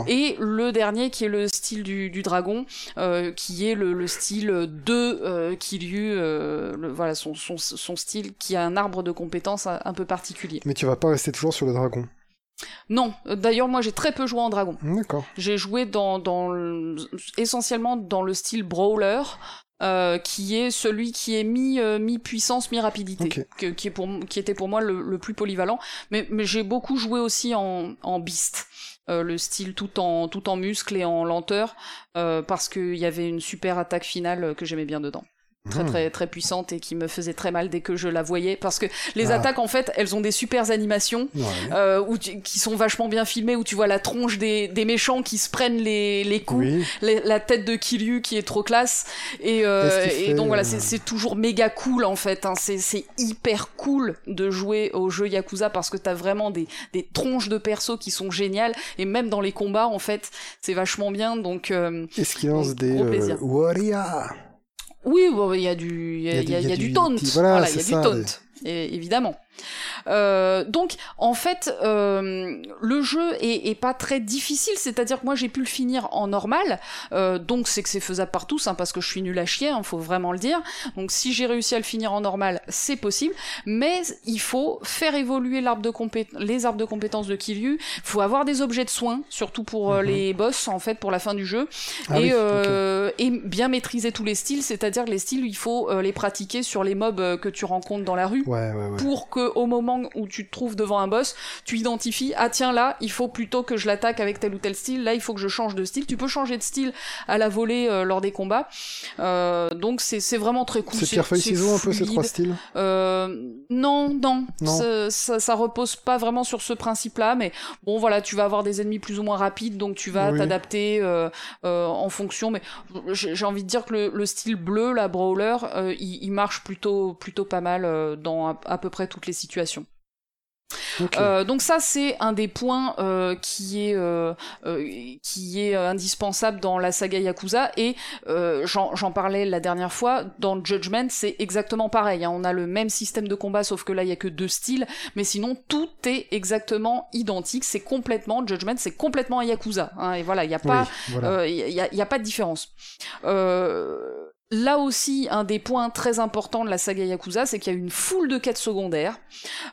et le dernier qui est le style du, dragon, euh, qui est le, style de euh, Kiryu, euh, voilà son, son, style qui a un arbre de compétences un, peu particulier. Mais tu vas pas rester toujours sur le dragon. Non, d'ailleurs moi j'ai très peu joué en dragon. D'accord. J'ai joué dans, dans essentiellement dans le style brawler, euh, qui est celui qui est mi mi puissance mi rapidité qui est pour qui était pour moi le, plus polyvalent. Mais, mais j'ai beaucoup joué aussi en en beast euh, le style tout en tout en muscle et en lenteur euh, parce qu'il y avait une super attaque finale que j'aimais bien dedans très hmm. très très puissante et qui me faisait très mal dès que je la voyais. Parce que les ah. attaques en fait elles ont des super animations euh, qui sont vachement bien filmées où tu vois la tronche des, des méchants qui se prennent les, les coups la tête de Kiryu qui est trop classe. Et, euh, et donc voilà euh, c'est toujours méga cool en fait hein. c'est hyper cool de jouer au jeu Yakuza parce que t'as vraiment des, des tronches de persos qui sont géniales. Et même dans les combats en fait c'est vachement bien. Donc euh, est-ce qu'il lance des Warriors oui, il y a du, il y a, y a, du, taunt. Voilà, il y a du taunt, évidemment. Euh, donc, en fait, euh, le jeu est, pas très difficile, c'est-à-dire que moi j'ai pu le finir en normal, euh, donc c'est que c'est faisable par tous, hein, parce que je suis nul à chier, il hein, faut vraiment le dire. Donc si j'ai réussi à le finir en normal, c'est possible, mais il faut faire évoluer l'arbre de les arbres de compétences de Kiryu, il faut avoir des objets de soins, surtout pour mhm. les boss, en fait, pour la fin du jeu, ah et, et bien maîtriser tous les styles, c'est-à-dire que les styles, il faut les pratiquer sur les mobs que tu rencontres dans la rue, pour que au moment où tu te trouves devant un boss, tu identifies, ah tiens là, il faut plutôt que je l'attaque avec tel ou tel style, là il faut que je change de style. Tu peux changer de style à la volée euh, lors des combats. Euh, donc c'est vraiment très cool. C'est pierre feuille ciseaux un peu ces trois styles? Euh, Non, non, non. Ça, ça, repose pas vraiment sur ce principe-là, mais bon voilà, tu vas avoir des ennemis plus ou moins rapides, donc tu vas t'adapter en fonction. Mais j'ai envie de dire que le, le style bleu, la brawler, il, il, marche plutôt plutôt pas mal dans à peu près toutes les situations. Euh, donc ça c'est un des points euh, qui est euh, qui est indispensable dans la saga Yakuza et j'en parlais la dernière fois dans Judgment c'est exactement pareil hein. on a le même système de combat sauf que là il y a que deux styles mais sinon tout est exactement identique c'est complètement Judgment c'est complètement Yakuza hein. et voilà il y a pas il y, a, y, a, pas de différence là aussi, un des points très importants de la saga Yakuza, c'est qu'il y a une foule de quêtes secondaires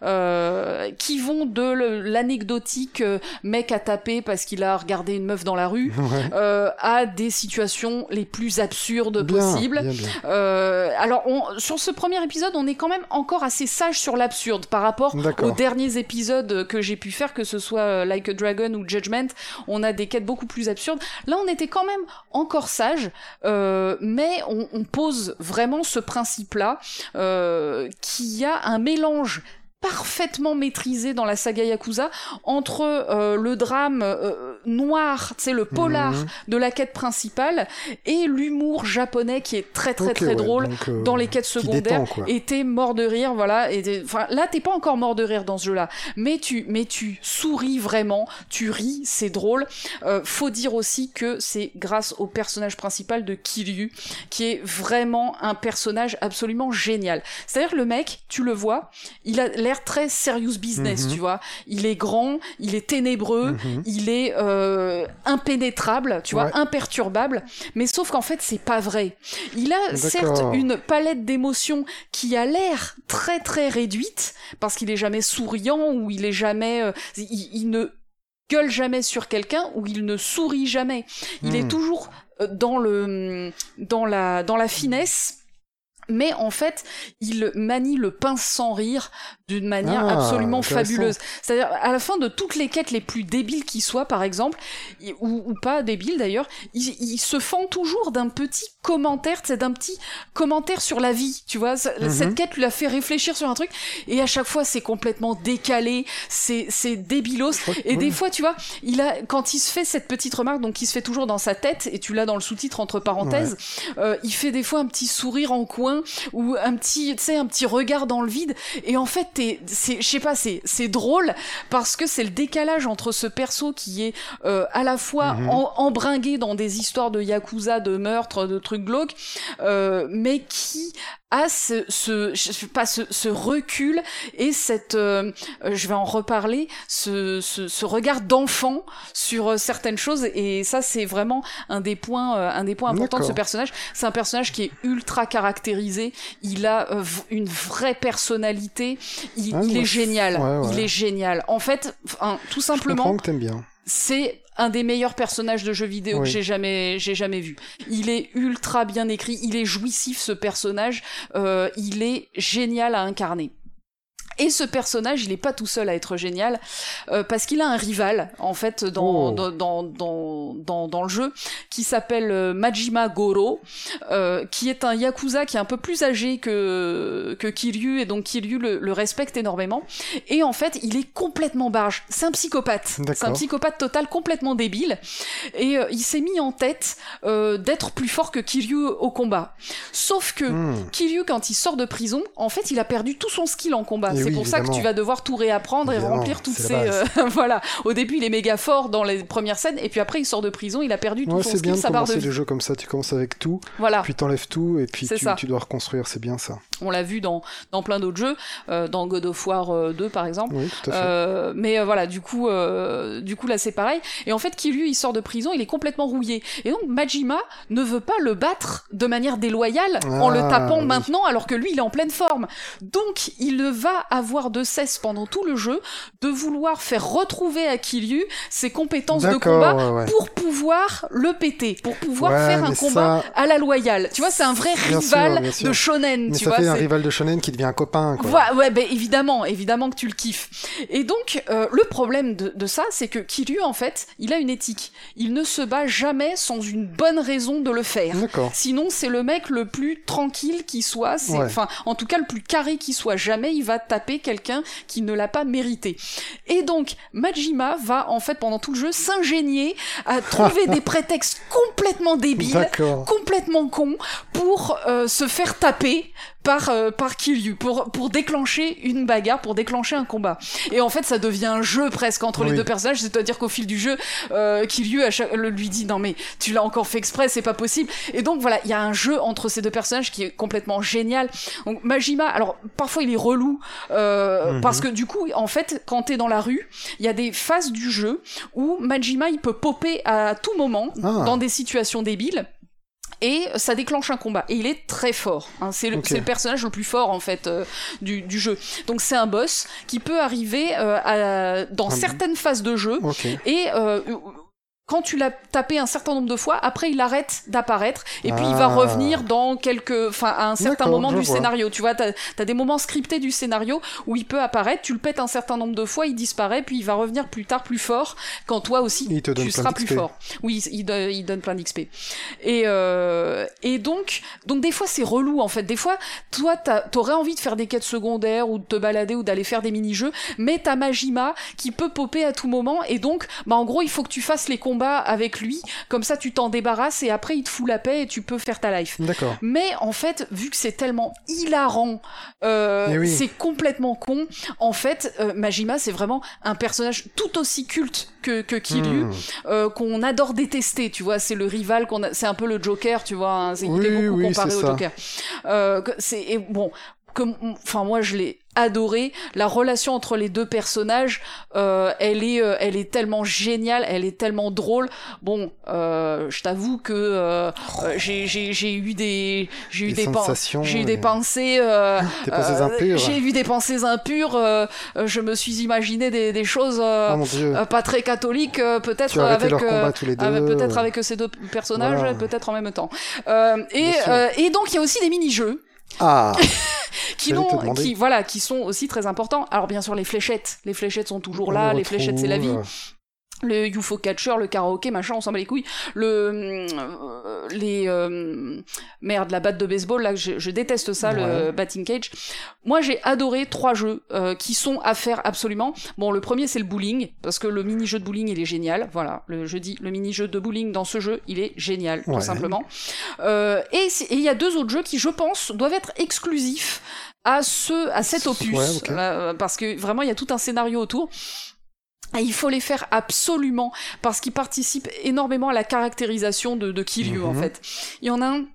euh, qui vont de l'anecdotique euh, mec à taper parce qu'il a regardé une meuf dans la rue euh, à des situations les plus absurdes possibles. Euh, alors, on, sur ce premier épisode, on est quand même encore assez sage sur l'absurde par rapport aux derniers épisodes que j'ai pu faire, que ce soit euh, Like a Dragon ou Judgment. On a des quêtes beaucoup plus absurdes. Là, on était quand même encore sage, euh, mais on, on, pose vraiment ce principe-là, euh, qui a un mélange parfaitement maîtrisé dans la saga Yakuza entre euh, le drame euh, noir, c'est le polar mhm. de la quête principale et l'humour japonais qui est très très très drôle euh, dans les quêtes secondaires. Et t'es mort de rire, voilà. Et enfin là t'es pas encore mort de rire dans ce jeu-là, mais tu mais tu souris vraiment, tu ris, c'est drôle. faut dire aussi que c'est grâce au personnage principal de Kiryu qui est vraiment un personnage absolument génial. C'est-à-dire le mec, tu le vois, il a très serious business, mhm. tu vois. Il est grand, il est ténébreux, mhm. il est euh, impénétrable, tu vois, imperturbable. Mais sauf qu'en fait, c'est pas vrai. Il a certes une palette d'émotions qui a l'air très très réduite parce qu'il est jamais souriant ou il est jamais, euh, il, ne gueule jamais sur quelqu'un ou il ne sourit jamais. Il est hmm. toujours euh, dans le dans la dans la finesse mais en fait, il manie le pince sans rire d'une manière ah, absolument fabuleuse. C'est-à-dire, à la fin de toutes les quêtes les plus débiles qui soient, par exemple, ou, pas débiles d'ailleurs, il, se fend toujours d'un petit commentaire, c'est d'un petit commentaire sur la vie, tu vois. Mhm. Cette quête lui a fait réfléchir sur un truc, et à chaque fois, c'est complètement décalé, c'est, c'est débilos. Et des fois, tu vois, il a, quand il se fait cette petite remarque, donc il se fait toujours dans sa tête, et tu l'as dans le sous-titre entre parenthèses, euh, il fait des fois un petit sourire en coin, ou un petit, tu sais, un petit regard dans le vide, et en fait, c'est, je sais pas, c'est, c'est drôle parce que c'est le décalage entre ce perso qui est euh, à la fois mhm. embringué dans des histoires de yakuza, de meurtres, de trucs glauques, euh, mais qui a ce, ce je sais pas ce, ce, recul et cette euh, je vais en reparler ce, ce, ce regard d'enfant sur euh, certaines choses et ça c'est vraiment un des points euh, un des points importants de ce personnage. C'est un personnage qui est ultra caractérisé. Il a une vraie personnalité. Il, ah, est génial. il est génial. En fait tout simplement c'est un des meilleurs personnages de jeux vidéo que j'ai jamais j'ai jamais vu. Il est ultra bien écrit, il est jouissif ce personnage, euh, il est génial à incarner. Et ce personnage, il est pas tout seul à être génial, euh, parce qu'il a un rival, en fait, dans, oh. dans, dans, dans, dans, le jeu, qui s'appelle euh, Majima Goro, euh, qui est un Yakuza qui est un peu plus âgé que, que Kiryu, et donc Kiryu le, le respecte énormément. Et en fait, il est complètement barge. C'est un psychopathe. C'est un psychopathe total, complètement débile. Et euh, il s'est mis en tête d'être plus fort que Kiryu au combat. Sauf que hmm. Kiryu, quand il sort de prison, en fait, il a perdu tout son skill en combat c'est pour ça que tu vas devoir tout réapprendre et remplir toutes ces. Euh, voilà. Au début, il est méga fort dans les premières scènes, et puis après, il sort de prison, il a perdu tout son skill, bien sa barre de le jeu comme ça. Tu commences avec tout, voilà. puis t'enlèves tout, et puis tu, tu, dois reconstruire. C'est bien ça. On l'a vu dans, dans plein d'autres jeux, euh, dans God of War 2 euh, par exemple. Oui, tout à fait. mais voilà, du coup, du coup là, c'est pareil. Et en fait, qui lui, il sort de prison, il est complètement rouillé. Et donc, Majima ne veut pas le battre de manière déloyale en le ah, tapant maintenant, alors que lui, il est en pleine forme. Donc, il va avoir de cesse pendant tout le jeu de vouloir faire retrouver à Kiryu ses compétences de combat pour pouvoir le péter, pour pouvoir faire un combat à la loyale. Tu vois, c'est un vrai rival de shonen. Mais tu vois, un rival de shonen qui devient un copain. Quoi. Ouais, ben évidemment, évidemment que tu le kiffes. Et donc, euh, le problème de, de ça, c'est que Kiryu, en fait, il a une éthique. Il ne se bat jamais sans une bonne raison de le faire. Sinon, c'est le mec le plus tranquille qui soit. Enfin, en tout cas, le plus carré qui soit. Jamais il va taper quelqu'un qui ne l'a pas mérité. Et donc, Majima va, en fait, pendant tout le jeu, s'ingénier à trouver des prétextes complètement débiles, complètement cons, pour euh, se faire taper par euh, par Kiryu pour pour déclencher une bagarre, pour déclencher un combat. Et en fait, ça devient un jeu presque entre les deux personnages, c'est-à-dire qu'au fil du jeu, euh, Kiryu lui dit non mais tu l'as encore fait exprès, c'est pas possible. Et donc voilà, il y a un jeu entre ces deux personnages qui est complètement génial. Donc Majima, alors parfois il est relou euh, mhm. parce que du coup, en fait, quand t'es dans la rue, il y a des phases du jeu où Majima il peut popper à tout moment ah. dans des situations débiles et ça déclenche un combat. Et il est très fort. Hein. C'est le, le personnage le plus fort en fait euh, du, du jeu. Donc c'est un boss qui peut arriver euh, à, dans Un- certaines phases de jeu Ok. et euh, quand tu l'as tapé un certain nombre de fois, après il arrête d'apparaître et puis il va Ah. revenir dans quelques, enfin à un certain moment du vois. scénario. Tu vois, t'as as des moments scriptés du scénario où il peut apparaître. Tu le pètes un certain nombre de fois, il disparaît, puis il va revenir plus tard plus fort quand toi aussi Il te donne tu seras plus fort. Oui, il, do- il donne plein d'XP. Et euh, et donc donc des fois c'est relou en fait. Des fois toi t'aurais envie de faire des quêtes secondaires ou de te balader ou d'aller faire des mini-jeux, mais t'as Majima qui peut popper à tout moment et donc bah en gros il faut que tu fasses les combats avec lui, comme ça tu t'en débarrasses et après il te fout la paix et tu peux faire ta life. D'accord. Mais en fait, vu que c'est tellement hilarant, euh, Eh oui. c'est complètement con. En fait, euh, Majima, c'est vraiment un personnage tout aussi culte que, que Kiryu, Hmm. euh, qu'on adore détester. Tu vois, c'est le rival qu'on a. C'est un peu le Joker, tu vois. hein, c'est il est Oui, beaucoup oui, comparé au ça. Joker. C'est bon. Comme, enfin moi je l'ai adoré. La relation entre les deux personnages, euh, elle est, euh, elle est tellement géniale, elle est tellement drôle. Bon, euh, je t'avoue que euh, euh, j'ai, j'ai, eu des, j'ai eu Des j'ai eu des pensées, Des pensées impures. J'ai eu des pensées impures. je me suis imaginé des, des choses euh, Oh pas très catholiques, euh, peut-être avec. euh, avec- peut-être avec ces deux personnages, Voilà. peut-être en même temps. Euh, et, euh, et donc il y a aussi des mini-jeux Ah qui, demander. qui voilà qui sont aussi très importants. Alors bien sûr les fléchettes, les fléchettes sont toujours là, le les fléchettes c'est la vie. Le UFO catcher, le karaoké, machin, on s'en bat les couilles. Le euh, les euh, merde la batte de baseball là, je, je déteste ça, le batting cage. Moi j'ai adoré trois jeux euh, qui sont à faire absolument. Bon le premier c'est le bowling parce que le mini jeu de bowling il est génial. Voilà le je dis le mini jeu de bowling dans ce jeu il est génial Ouais. tout simplement. Euh, et il y a deux autres jeux qui je pense doivent être exclusifs à ce à cet opus Ouais, euh, parce que vraiment il y a tout un scénario autour. Et il faut les faire absolument parce qu'ils participent énormément à la caractérisation de, de Kiryu en Mhm. fait. Il y en a un,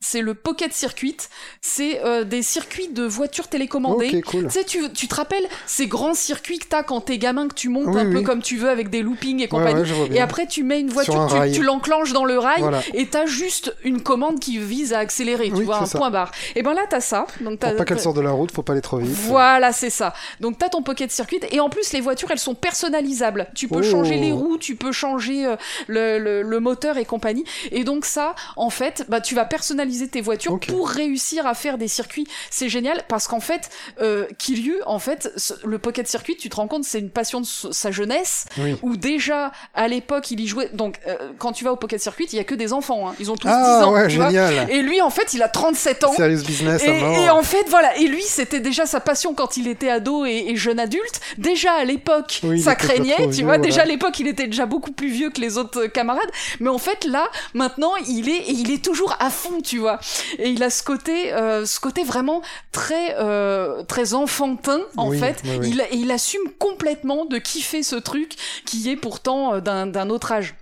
c'est le Pocket Circuit, c'est euh, des circuits de voitures télécommandées. Ok, cool. Tu sais, tu, tu te rappelles ces grands circuits que t'as quand t'es gamin, que tu montes Oui, un peu comme tu veux avec des loopings et compagnie. ouais, Et après, tu mets une voiture, un tu, tu l'enclenches dans le rail, Voilà. et t'as juste une commande qui vise à accélérer, tu Oui, vois, un ça. point barre. Et ben là, t'as ça. Donc t'as, Pour pas qu'elle sorte de la route, faut pas aller trop vite. voilà, c'est ça. Donc t'as ton pocket circuit et en plus les voitures elles sont personnalisables. Tu peux Oh. changer les roues, tu peux changer euh, le, le, le moteur et compagnie. Et donc ça, en fait, bah tu vas personnaliser tes voitures pour réussir à faire des circuits. C'est génial parce qu'en fait, euh, Kiryu, en fait, le pocket circuit, tu te rends compte, c'est une passion de sa jeunesse Oui. où déjà à l'époque il y jouait. Donc euh, quand tu vas au pocket circuit, il y a que des enfants. hein. Ils ont tous Ah 10 ans. ouais, génial. Et lui, en fait, il a 37 ans. Serious business à Et, en fait, voilà. Et lui, c'était déjà sa passion quand il était ado et, et jeune adulte. Déjà à l'époque, Oui, ça craignait, tu vieux, vois. voilà. Déjà à l'époque, il était déjà beaucoup plus vieux que les autres euh, camarades. Mais en fait, là, maintenant, il est, et il est toujours à fond, tu vois. Et il a ce côté, euh, ce côté vraiment très, euh, très enfantin, en Oui, fait. oui, oui. Il, et il assume complètement de kiffer ce truc qui est pourtant euh, d'un autre âge.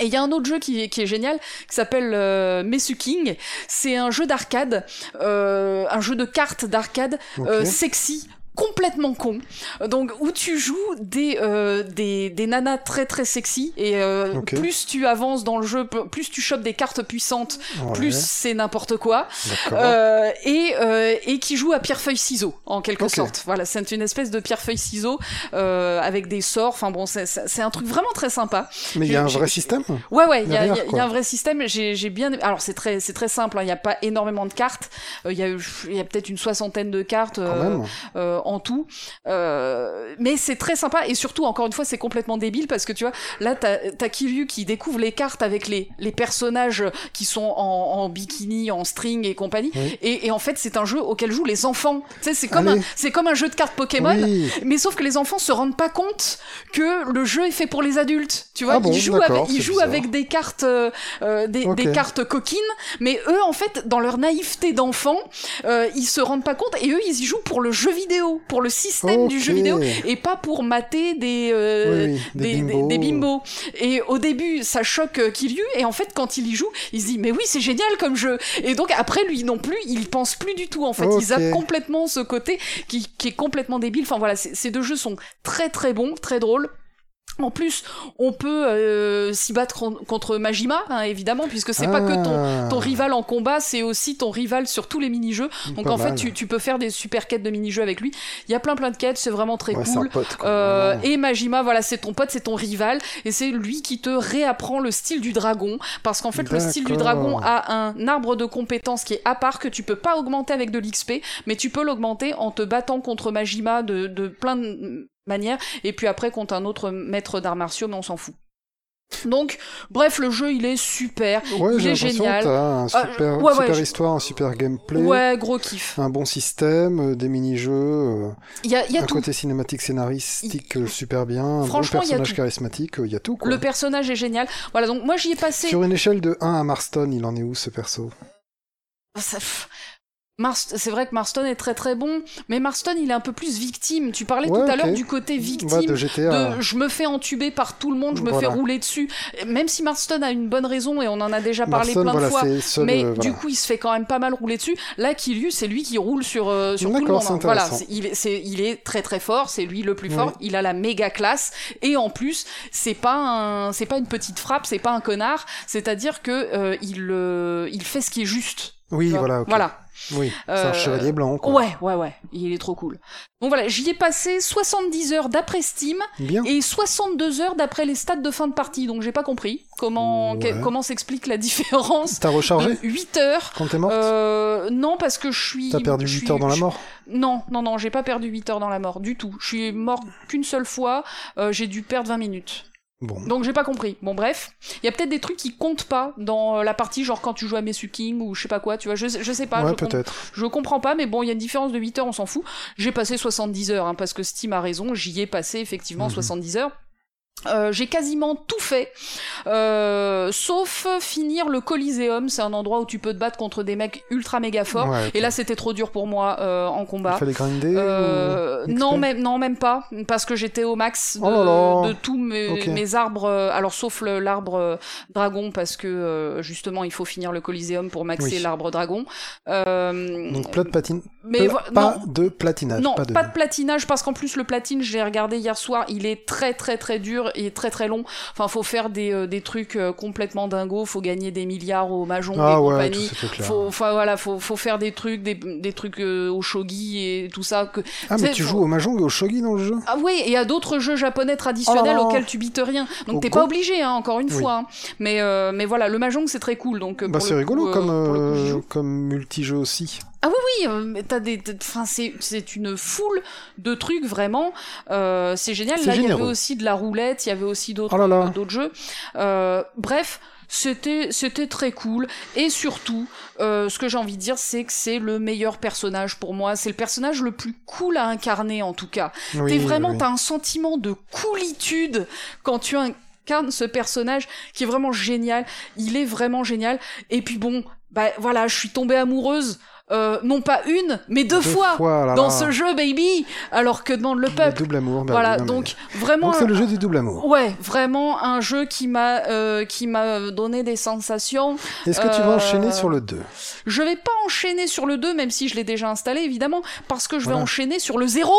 Et il y a un autre jeu qui est, qui est génial, qui s'appelle euh, Mesu King. C'est un jeu d'arcade, euh, un jeu de cartes d'arcade euh, sexy complètement con donc où tu joues des euh, des, des nanas très très sexy et euh, plus tu avances dans le jeu plus tu chopes des cartes puissantes Ouais, plus c'est n'importe quoi euh, et et qui joue à pierre feuille ciseaux en quelque sorte voilà c'est une espèce de pierre feuille ciseaux avec des sorts enfin bon c'est un truc vraiment très sympa Mais il y a un vrai système Ouais, ouais, il y, a- un vrai système. J'ai bien. Alors, c'est très, c'est très simple. hein, Il n'y a pas énormément de cartes. Il y a, il y a peut-être une soixantaine de cartes quand même. En tout. Euh, mais c'est très sympa. Et surtout, encore une fois, c'est complètement débile parce que tu vois, là, t'as as Kiryu qui découvre les cartes avec les, les personnages qui sont en, en bikini, en string et compagnie. Oui. Et, et en fait, c'est un jeu auquel jouent les enfants. Tu sais, c'est comme, c'est comme un jeu de cartes Pokémon. Oui. Mais sauf que les enfants se rendent pas compte que le jeu est fait pour les adultes. Tu vois, Ah bon, ils jouent, avec, ils c'est jouent bizarre. avec des cartes, euh, euh, des cartes coquines, mais eux, en fait, dans leur naïveté d'enfant, euh, ils se rendent pas compte et eux, ils y jouent pour le jeu vidéo, pour le système du jeu vidéo et pas pour mater des euh, Oui, des des, bimbos. des bimbos. Et au début, ça choque euh, Kiryu et en fait, quand il y joue, il se dit mais oui, c'est génial comme jeu. Et donc après, lui non plus, il pense plus du tout. En fait, Ok. il zappe complètement ce côté qui, qui est complètement débile. Enfin voilà, ces deux jeux sont très très bons, très drôles. En plus, on peut euh, s'y battre contre Majima, hein, évidemment, puisque c'est pas que ton, Ah. ton rival en combat, c'est aussi ton rival sur tous les mini-jeux. Donc Pas en fait, tu, tu peux faire des super quêtes de mini-jeux avec lui. Il y a plein plein de quêtes, c'est vraiment très Ouais, cool. pote. Euh, et Majima, voilà, c'est ton pote, c'est ton rival, et c'est lui qui te réapprend le style du dragon, parce qu'en fait, le style du dragon a un arbre de compétences qui est à part que tu peux pas augmenter avec de l'XP, mais tu peux l'augmenter en te battant contre Majima de, de plein de manières, et puis après contre un autre maître d'arts martiaux, mais on s'en fout. Donc, bref, le jeu il est super, Ouais, il est génial. un Ah, super, ouais, ouais, super histoire, un super gameplay, Ouais, gros kiff. un bon système, euh, des mini-jeux, euh, Il y a, il y a un tout. côté cinématique scénaristique euh, super bien, un bon Franchement, y a personnage tout. charismatique, euh, il y a tout quoi. Le personnage est génial. Voilà, donc moi j'y ai passé. Sur une échelle de 1 à Marston, il en est où ce perso? Ça- c'est vrai que Marston est très très bon, mais Marston il est un peu plus victime. Tu parlais Ouais, tout à l'heure du côté victime. Ouais, de GTA. de je me fais entuber par tout le monde, je me Voilà. fais rouler dessus. Même si Marston a une bonne raison et on en a déjà parlé Marston, plein voilà, de fois. seul, Mais euh, du coup, il se fait quand même pas mal rouler dessus. Là, Kilius, c'est lui qui roule sur, euh, sur tout le monde. hein. Voilà, il, est, c'est- il est très très fort, c'est lui le plus fort. Oui. Il a la méga classe et en plus, c'est pas un, c'est pas une petite frappe, c'est pas un connard. C'est-à-dire que euh, il, euh, il fait ce qui est juste. Oui, voilà, ok. Voilà. Oui, c'est un Euh, chevalier blanc, quoi. Ouais, ouais, ouais. Il est trop cool. Donc voilà, j'y ai passé 70 heures d'après Steam Bien. et 62 heures d'après les stats de fin de partie. Donc j'ai pas compris comment Ouais. comment s'explique la différence T'as rechargé de 8 heures. quand t'es morte Euh, non, parce que je suis. T'as perdu je 8 suis- heures dans la mort Non, non, non, j'ai pas perdu 8 heures dans la mort du tout. Je suis mort qu'une seule fois. euh, j'ai dû perdre 20 minutes. Bon. Donc j'ai pas compris. Bon bref, il y a peut-être des trucs qui comptent pas dans euh, la partie, genre quand tu joues à Messu King ou je sais pas quoi, tu vois, je, sais- je sais pas. ouais, je com- peut-être. je comprends pas, mais bon, il y a une différence de 8 heures, on s'en fout. J'ai passé 70 heures, hein, parce que Steam a raison, j'y ai passé effectivement Mhm. 70 heures. Euh, j'ai quasiment tout fait, euh, sauf finir le Coliseum. C'est un endroit où tu peux te battre contre des mecs ultra méga forts. Ouais. Et là, c'était trop dur pour moi euh, en Il combat. fallait grinder ou... non, même, non, même pas, parce que j'étais au max de, Oh là là. de tous mes, arbres, alors sauf l'arbre dragon, parce que justement il faut finir le Coliseum pour maxer Oui. l'arbre dragon. Donc plat de platine. mais Pla- vo- pas non, de platinage. non, pas de... platinage parce qu'en plus le platine, je l'ai regardé hier soir, il est très très très dur et très très long. Enfin, faut faire des, euh, des trucs euh, complètement dingos, faut gagner des milliards au mahjong Ah et ouais, compagnie. Faut, enfin voilà, faut, faut faire des trucs, des, des trucs euh, au shogi et tout ça. Que... Ah, mais tu faut- joues au mahjong et au shogi dans le jeu? Ah oui, et à d'autres jeux japonais traditionnels Oh auxquels tu bites rien. Donc t'es go- pas obligé, hein, encore une Oui. fois. hein. Mais, euh, mais voilà, le mahjong c'est très cool. Donc Bah c'est rigolo coup, comme, euh, comme multijeu aussi. Oui, euh, mais t'as des, enfin c'est c'est une foule de trucs vraiment. Euh, c'est génial. Là il y avait aussi de la roulette, il y avait aussi d'autres Oh euh, d'autres jeux. Euh, bref. C'était c'était très cool et surtout euh, ce que j'ai envie de dire c'est que c'est le meilleur personnage pour moi c'est le personnage le plus cool à incarner en tout cas Oui, T'es vraiment, oui. t'as un sentiment de coolitude quand tu incarnes ce personnage qui est vraiment génial. Il est vraiment génial. Et puis bon, bah voilà, je suis tombée amoureuse. Euh, non pas une, mais deux, fois, là dans là. ce jeu, baby. Alors que demande le Le peuple. double amour. bah voilà, oui, non, mais- donc vraiment. Donc c'est le jeu du double amour. Ouais, vraiment un jeu qui m'a euh, qui m'a donné des sensations. Est-ce que tu vas euh, enchaîner sur le 2 Je vais pas enchaîner sur le 2, même si je l'ai déjà installé évidemment, parce que je vais Voilà. enchaîner sur le 0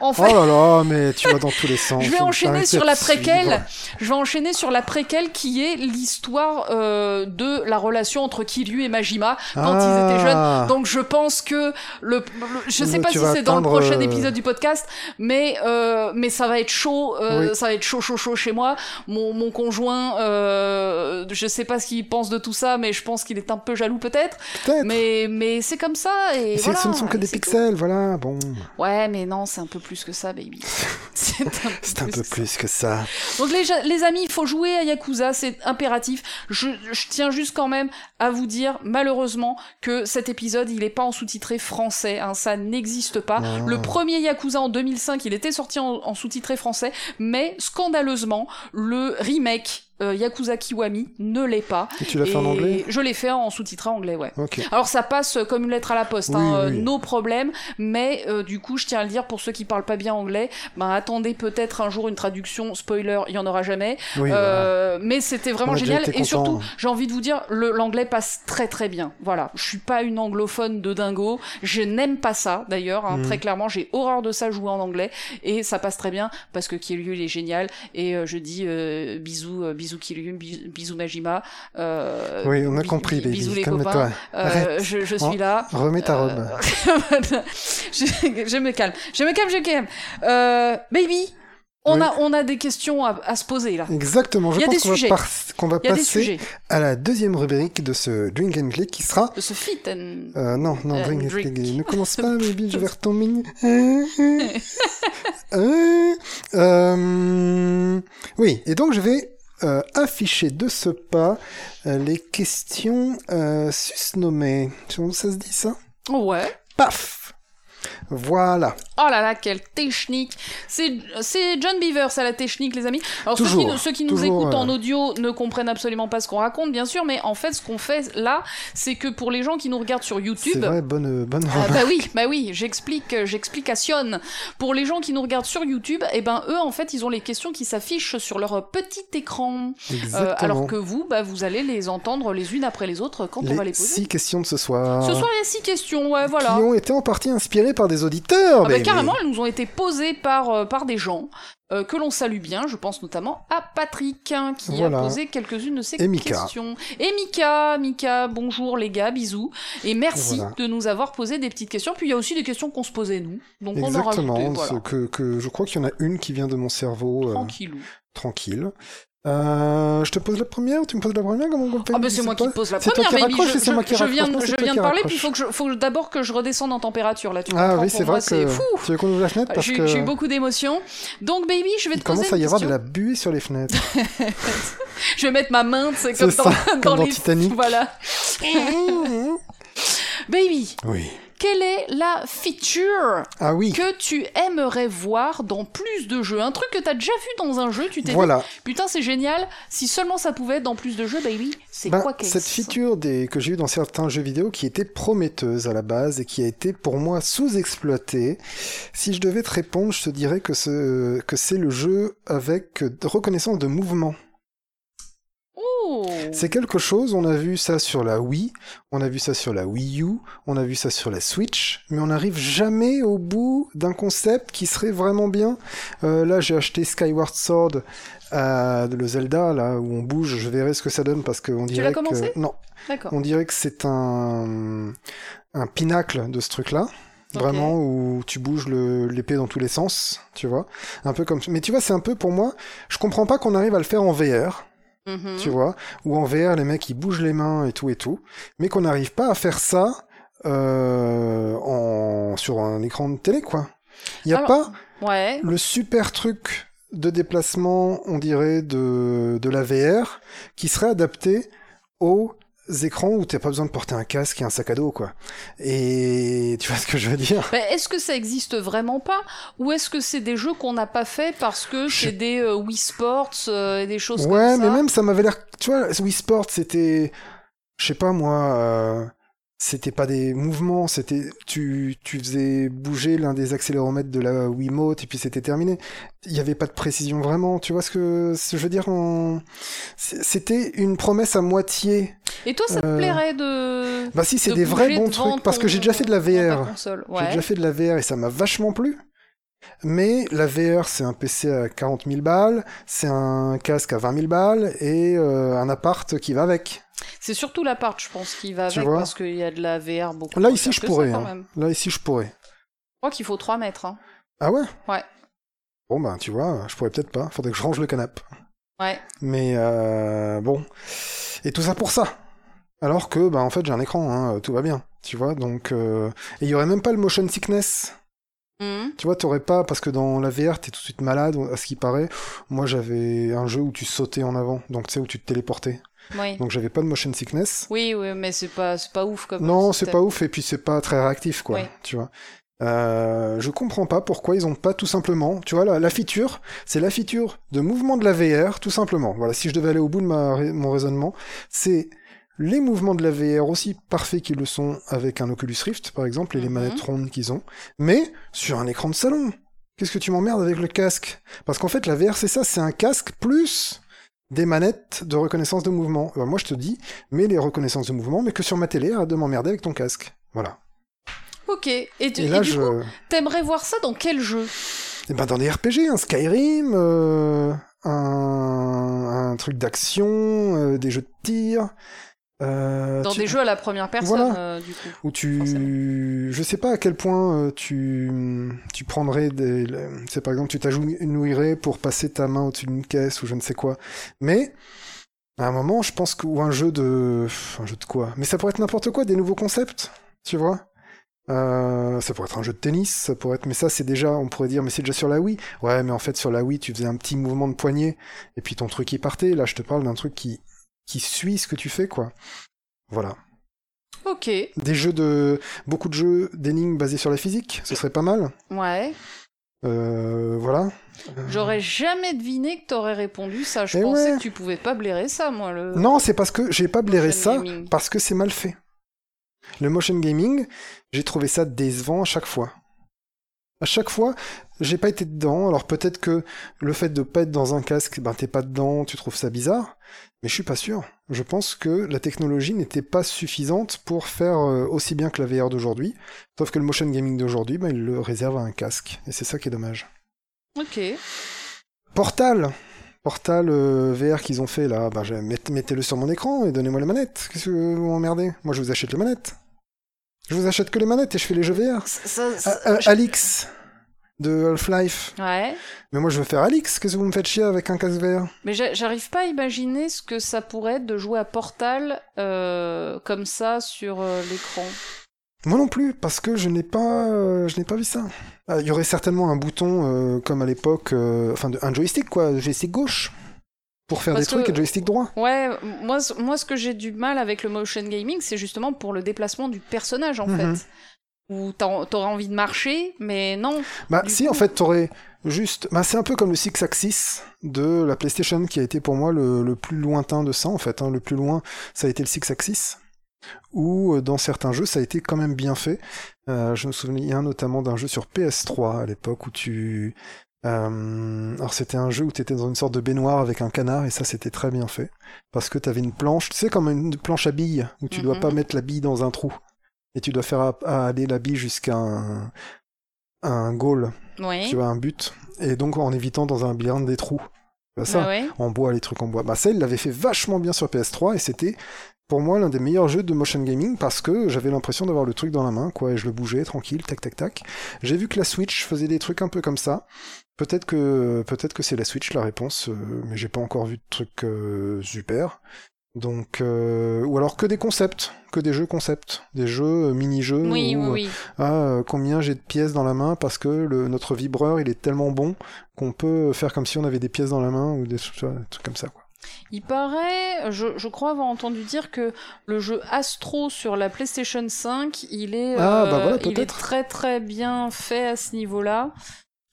en Oh fait. là là, mais tu vas dans tous les sens. Je vais enchaîner sur la préquelle. Je vais enchaîner sur la préquelle qui est l'histoire euh, de la relation entre Kiryu et Majima quand ils étaient jeunes. Ah. Donc je pense que le, le- je sais Mais pas si c'est dans le prochain euh, épisode du podcast, mais euh, mais ça va être chaud, euh, Oui. ça va être chaud chaud chaud chez moi. Mon, mon conjoint, je sais pas ce qu'il pense de tout ça, mais je pense qu'il est un peu jaloux peut-être. Mais mais c'est comme ça et voilà. ce ne sont que des tout. pixels, voilà. Bon, Ouais, mais non, c'est un peu plus que ça, baby. c'est un peu que plus que ça. Donc les, les amis, il faut jouer à Yakuza, c'est impératif. Je, je tiens juste quand même à vous dire, malheureusement, que cet épisode, il est pas en sous-titré français, hein, ça n'existe pas. Ah. Le premier Yakuza en 2005, il était sorti en, en sous-titré français, mais scandaleusement, le remake euh, Yakuza Kiwami ne l'est pas. Et tu l'as fait en anglais Je l'ai fait en sous-titré anglais, ouais. Ok. Alors ça passe comme une lettre à la poste, Oui, hein, euh, oui. nos problèmes, mais euh, du coup je tiens à le dire pour ceux qui parlent pas bien anglais, ben attendez peut-être un jour une traduction, spoiler, il y en aura jamais, Oui, voilà. Euh, mais c'était vraiment génial et surtout j'ai envie de vous dire l'anglais passe très très bien. Voilà, je suis pas une anglophone de dingo, je n'aime pas ça d'ailleurs, hein, Mhm. très clairement j'ai horreur de ça jouer en anglais et ça passe très bien parce que Kiryu il est génial et euh, je dis euh, bisous euh, bisous bis- bisous Majima. euh, Oui, on a compris, baby. Bisous les Calme-toi. copains. Euh, je, Oh, suis là. Remets ta Euh, robe. je, je me calme. Je me calme, je me calme. Euh, baby, on, Oui. a, on a des questions à, à se poser là. Exactement. Je Il y a pense des qu'on va, par- qu'on va passer à la deuxième rubrique de ce Drink and Click qui sera. de ce fit and... Euh, non, non, Euh, Drink and. Click. Ne commence pas, baby, je vais retomber. Euh, euh, euh, euh, oui, et donc je vais euh, afficher de ce pas euh, les questions euh, susnommées. Ça se dit ça? Ouais. Paf Voilà. Oh là là, quelle technique C'est c'est John Beavers à la technique, les amis. Alors ceux qui, nous- ceux qui nous toujours, écoutent en euh. audio ne comprennent absolument pas ce qu'on raconte, bien sûr, mais en fait, ce qu'on fait là, c'est que pour les gens qui nous regardent sur C'est YouTube... vrai, bonne, bonne Ah, bah oui, bah oui, j'explique, euh, j'explicationne. Pour les gens qui nous regardent sur YouTube, eh ben eux en fait ils ont les questions qui s'affichent sur leur petit écran, Euh, alors que vous, bah vous allez les entendre les unes après les autres quand on va les poser. six questions de ce soir. Ce soir il y a six questions, ouais voilà. Qui ont été en partie inspirées par des auditeurs. Ah bah, carrément, elles nous ont été posées par, euh, par des gens euh, que l'on salue bien. Je pense notamment à Patrick, hein, qui Voilà. a posé quelques-unes de ces Et Mika. questions. Et Mika, Mika, bonjour les gars, bisous. Et merci Voilà. de nous avoir posé des petites questions. Puis il y a aussi des questions qu'on se posait nous. Donc on en rajouté, Exactement. voilà. que, que je crois qu'il y en a une qui vient de mon cerveau. euh, Tranquillou. tranquille. Euh, je te pose la première ou tu me poses la première Comment on Ah bah c'est moi qui te pose la C'est première, Je, c'est viens, je c'est viens de parler, puis il faut faut d'abord que je redescende en température là. Tu Ah oui, c'est vrai que. fou. Tu veux qu'on ouvre la fenêtre parce J'ai que. j'ai eu beaucoup d'émotions. Donc baby, je vais Il te poser commence à y avoir de la buée sur les fenêtres. Je vais mettre ma main, c'est comme, C'est dans, ça, dans comme dans les... Titanic. Voilà. Baby, oui. Quelle est la feature Ah oui. que tu aimerais voir dans plus de jeux? Un truc que t'as déjà vu dans un jeu, tu t'es Voilà. dit, putain c'est génial, si seulement ça pouvait être dans plus de jeux, baby, c'est Ben, quoi qu'est-ce? cette feature des... que j'ai eue dans certains jeux vidéo qui était prometteuse à la base et qui a été pour moi sous-exploitée, si je devais te répondre, je te dirais que, ce... que c'est le jeu avec euh, reconnaissance de mouvement. C'est quelque chose, on a vu ça sur la Wii, on a vu ça sur la Wii U, on a vu ça sur la Switch, mais on n'arrive jamais au bout d'un concept qui serait vraiment bien. Euh, là, j'ai acheté Skyward Sword, euh, le Zelda, là où on bouge, je verrai ce que ça donne parce qu'on dirait commencé que... Non, on dirait que c'est un, un pinacle de ce truc-là. Vraiment, où tu bouges l'épée dans tous les sens, tu vois. Un peu comme... Mais tu vois, c'est un peu pour moi, je comprends pas qu'on arrive à le faire en VR Mhm. tu vois, où en VR les mecs ils bougent les mains et tout et tout, mais qu'on n'arrive pas à faire ça euh, en sur un écran de télé quoi. Il y a Alors- pas Ouais. le super truc de déplacement, on dirait de de la VR qui serait adapté aux écrans où t'as pas besoin de porter un casque et un sac à dos quoi. Et tu vois ce que je veux dire? Bah, est-ce que ça existe vraiment pas? Ou est-ce que c'est des jeux qu'on n'a pas fait parce que Je- c'est des euh, Wii Sports euh, et des choses Ouais, comme ça? mais même ça m'avait l'air. Tu vois, Wii Sport, c'était. Je sais pas moi. C'était pas des mouvements, c'était. Tu, tu faisais bouger l'un des accéléromètres de la Wiimote et puis c'était terminé. Il y avait pas de précision vraiment. Tu vois ce que, ce je veux dire C'était une promesse à moitié. Et toi, ça te Euh, plairait de. Bah si, c'est de des vrais bons trucs. Parce que j'ai déjà fait de la VR. J'ai déjà fait de la VR et ça m'a vachement plu. Mais la VR, c'est un PC à 40 000 balles, c'est un casque à 20 000 balles et euh, un appart qui va avec. C'est surtout l'appart, je pense, qui va Tu avec parce qu'il y a de la VR beaucoup. Là, ici, je pourrais. Ça, hein. Là, ici, je pourrais. Je crois qu'il faut 3 mètres. Hein. Ah ouais? Ouais. Bon, bah, tu vois, je pourrais peut-être pas. Faudrait que je range le canapé. Ouais. Mais euh, bon. Et tout ça pour ça. Alors que, bah, en fait, j'ai un écran, hein, tout va bien. Tu vois, donc. euh, Et il y aurait même pas le motion sickness. Mhm. Tu vois, t'aurais pas, parce que dans la VR, t'es tout de suite malade, à ce qui paraît. Moi, j'avais un jeu où tu sautais en avant, donc tu sais, où tu te téléportais. Oui. Donc j'avais pas de motion sickness. Oui, oui, mais c'est pas, pas ouf comme. Non, c'est pas ouf, et puis c'est pas très réactif, quoi. Oui. Tu vois. Euh, je comprends pas pourquoi ils ont pas tout simplement, tu vois, la, la feature, c'est la feature de mouvement de la VR, tout simplement. Voilà, si je devais aller au bout de ma, mon raisonnement, c'est les mouvements de la VR aussi parfaits qu'ils le sont avec un Oculus Rift, par exemple, et les Mhm. manettes rondes qu'ils ont, mais sur un écran de salon. Qu'est-ce que tu m'emmerdes avec le casque? Parce qu'en fait, la VR, c'est ça, c'est un casque plus des manettes de reconnaissance de mouvement. Euh, moi, je te dis, mets les reconnaissances de mouvement, mais que sur ma télé, arrête de m'emmerder avec ton casque. Voilà. Ok. Et, tu- Et et là, du je... coup, t'aimerais voir ça dans quel jeu? Eh ben, dans des RPG, un Skyrim, euh, un, un truc d'action, euh, des jeux de tir. Euh, Dans tu- des jeux à la première personne, Voilà. euh, du coup. où tu, forcément. je sais pas à quel point euh, tu, tu prendrais des, c'est par exemple tu t'agenouillerais pour passer ta main au-dessus d'une caisse ou je ne sais quoi. Mais à un moment, je pense que ou un jeu de, un jeu de quoi? Mais ça pourrait être n'importe quoi, des nouveaux concepts, tu vois? Euh, ça pourrait être un jeu de tennis, ça pourrait être, mais ça c'est déjà, on pourrait dire, mais c'est déjà sur la Wii. Ouais, mais en fait sur la Wii, tu faisais un petit mouvement de poignet et puis ton truc y partait. Là, je te parle d'un truc qui qui suit ce que tu fais, quoi. Voilà. Ok. Des jeux de. Beaucoup de jeux d'énigmes basés sur la physique, ce serait pas mal. Ouais. Euh, voilà. Euh, J'aurais jamais deviné que t'aurais répondu ça. Je Eh pensais ouais. que tu pouvais pas blairer ça, moi. Le... Non, c'est parce que j'ai pas blairé ça, gaming. parce que c'est mal fait. Le motion gaming, j'ai trouvé ça décevant à chaque fois. À chaque fois, j'ai pas été dedans. Alors peut-être que le fait de pas être dans un casque, ben t'es pas dedans, tu trouves ça bizarre. Mais je suis pas sûr. Je pense que la technologie n'était pas suffisante pour faire euh, aussi bien que la VR d'aujourd'hui. Sauf que le motion gaming d'aujourd'hui, ben, il le réserve à un casque. Et c'est ça qui est dommage. Ok. Portal Portal euh, VR qu'ils ont fait là, ben, mettez-le sur mon écran et donnez-moi les manettes. Qu'est-ce que vous m'emmerdez? Moi je vous achète les manettes. Je vous achète que les manettes et je fais les jeux VR. Ça- ça- Ah, euh, je- Alix de Half-Life. Ouais. Mais moi je veux faire Alix, qu'est-ce que vous me faites chier avec un casque VR Mais j'a- j'arrive pas à imaginer ce que ça pourrait être de jouer à Portal euh, comme ça sur euh, l'écran. Moi non plus, parce que je n'ai pas, euh, je n'ai pas vu ça. Ah, Il y aurait certainement un bouton comme à l'époque, enfin un joystick quoi, joystick gauche pour faire Parce des trucs que- et joystick droit. Ouais, moi, moi ce que j'ai du mal avec le motion gaming, c'est justement pour le déplacement du personnage en Mhm. fait. Où t'auras envie de marcher, mais non. Bah si coup- en fait t'aurais juste, bah c'est un peu comme le Six Axis de la PlayStation qui a été pour moi le, le plus lointain de ça en fait. hein. Le plus loin ça a été le Six Axis. Ou euh, dans certains jeux ça a été quand même bien fait. Euh, je me souviens notamment d'un jeu sur PS3 à l'époque où tu euh, alors c'était un jeu où tu étais dans une sorte de baignoire avec un canard et ça c'était très bien fait parce que tu avais une planche, tu sais comme une planche à billes où tu dois Mhm. pas mettre la bille dans un trou et tu dois faire aller la bille jusqu'à un, un goal, Oui. tu vois un but et donc en évitant dans un labyrinthe des trous. Tu vois ça Ah ouais. en bois, les trucs en bois. Bah ça, il l'avait fait vachement bien sur PS3 et c'était pour moi l'un des meilleurs jeux de motion gaming parce que j'avais l'impression d'avoir le truc dans la main, quoi, et je le bougeais tranquille, tac tac tac. J'ai vu que la Switch faisait des trucs un peu comme ça. Peut-être que peut-être que c'est la Switch la réponse, euh, mais j'ai pas encore vu de trucs euh, super. Donc euh, ou alors que des concepts, que des jeux concepts, des jeux euh, mini-jeux Oui, où, oui, oui. ah, combien j'ai de pièces dans la main parce que le, notre vibreur il est tellement bon qu'on peut faire comme si on avait des pièces dans la main ou des, vois, des trucs comme ça quoi. Il paraît, je, je crois avoir entendu dire que le jeu Astro sur la PlayStation 5, il est, Ah, bah voilà, il est peut-être. très très bien fait à ce niveau-là.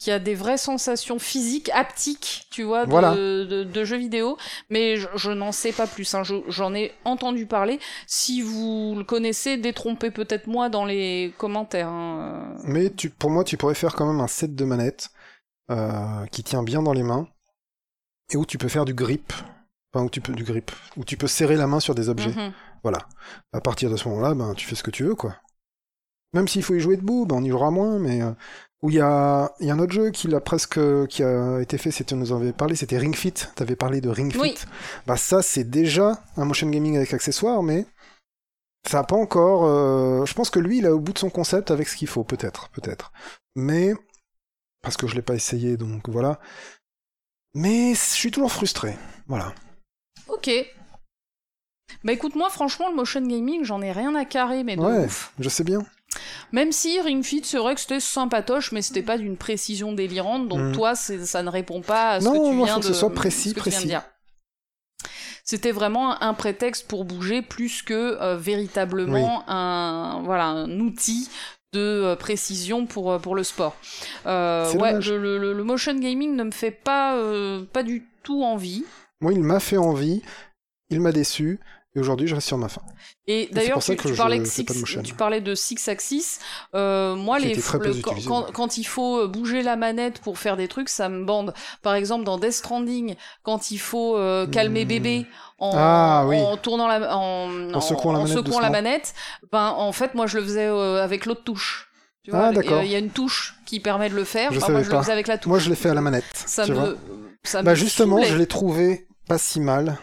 Qui a des vraies sensations physiques, haptiques, tu vois, de, Voilà. de, de jeux vidéo. Mais je, je n'en sais pas plus. Hein. Je- J'en ai entendu parler. Si vous le connaissez, détrompez peut-être moi dans les commentaires. hein. Mais tu, pour moi, tu pourrais faire quand même un set de manettes euh, qui tient bien dans les mains et où tu peux faire du grip. Enfin, où tu peux du grip, où tu peux serrer la main sur des objets. Mhm. Voilà. À partir de ce moment-là, ben, tu fais ce que tu veux, quoi. Même s'il faut y jouer debout, ben, on y jouera moins, mais euh, où il y a, y a un autre jeu qui l'a presque, qui a été fait, c'était, nous en avait parlé, c'était Ring Fit. T'avais parlé de Ring Fit. Oui. Bah, ça, c'est déjà un motion gaming avec accessoires, mais ça a pas encore, euh, je pense que lui, il a au bout de son concept avec ce qu'il faut, peut-être, peut-être. Mais, parce que je l'ai pas essayé, donc voilà. Mais je suis toujours frustré. Voilà. Ok. Bah écoute, moi franchement, le motion gaming, j'en ai rien à carrer, mais de Ouais, ouf. je sais bien. Même si Ring Fit, c'est vrai que c'était sympatoche, mais c'était pas d'une précision délirante, donc Mhm. toi, ça ne répond pas à ce Non, que tu moi, viens faut que de ce soit précis, ce que tu viens de précis. dire. C'était vraiment un prétexte pour bouger plus que euh, véritablement un voilà un outil de précision pour, pour le sport. Ouais, le, le- le motion gaming ne me fait pas, euh, pas du tout envie. Moi, il m'a fait envie, il m'a déçu, et aujourd'hui, je reste sur ma faim. Et d'ailleurs, tu, je parlais de six, tu parlais de six axis. Euh, moi, les, le- quand, il faut bouger la manette pour faire des trucs, ça me bande. Par exemple, dans Death Stranding, quand il faut euh, calmer Hmm. bébé en, Ah, oui. en tournant la, en, En secouant la manette secouant la doucement. manette, ben en fait, moi, je le faisais euh, avec l'autre touche. Tu Ah, vois, euh, il y a une touche qui permet de le faire. Je moi, je pas. le faisais avec la touche. Moi, je l'ai fait à la manette. ça me, ça Bah me justement, saoulait. je l'ai trouvé pas si mal,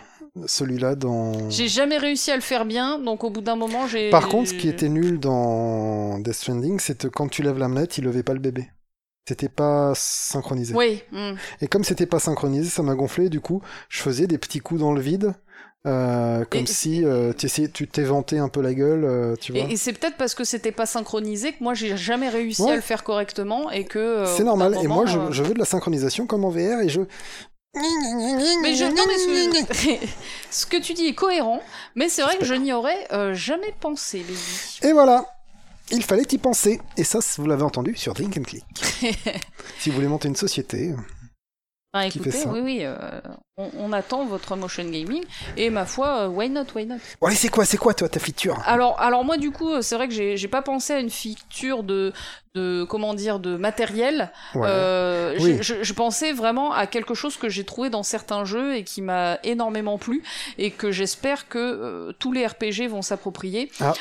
celui-là, dans... J'ai jamais réussi à le faire bien, donc au bout d'un moment, j'ai. Par contre, ce qui était nul dans Death Stranding, c'est que quand tu lèves la manette, il levait pas le bébé. C'était pas synchronisé. Oui. hmm. Et comme c'était pas synchronisé, ça m'a gonflé. Du coup, je faisais des petits coups dans le vide, euh, comme Et- si euh, tu essayais- tu t'éventais un peu la gueule, euh, tu vois. Et, et c'est peut-être parce que c'était pas synchronisé que moi j'ai jamais réussi Ouais. à le faire correctement et que. c'est normal. Et moi, je veux de la synchronisation comme en VR et je. Mais je, non, mais ce, ce que tu dis est cohérent, mais c'est vrai que je n'y aurais euh, jamais pensé. Et voilà. Il fallait y penser. Et ça, vous l'avez entendu sur Drink and Click. si vous voulez monter une société. Enfin, Qui écoutez, fait ça oui, oui, euh, on, on attend votre motion gaming et ma foi, euh, why not, why not? Bon, allez, c'est quoi, c'est quoi, toi, ta feature? Alors, alors moi du coup, c'est vrai que j'ai j'ai pas pensé à une feature de, de comment dire, de matériel. Ouais. Euh, Oui. je, je pensais vraiment à quelque chose que j'ai trouvé dans certains jeux et qui m'a énormément plu et que j'espère que tous les RPG vont s'approprier. Ah.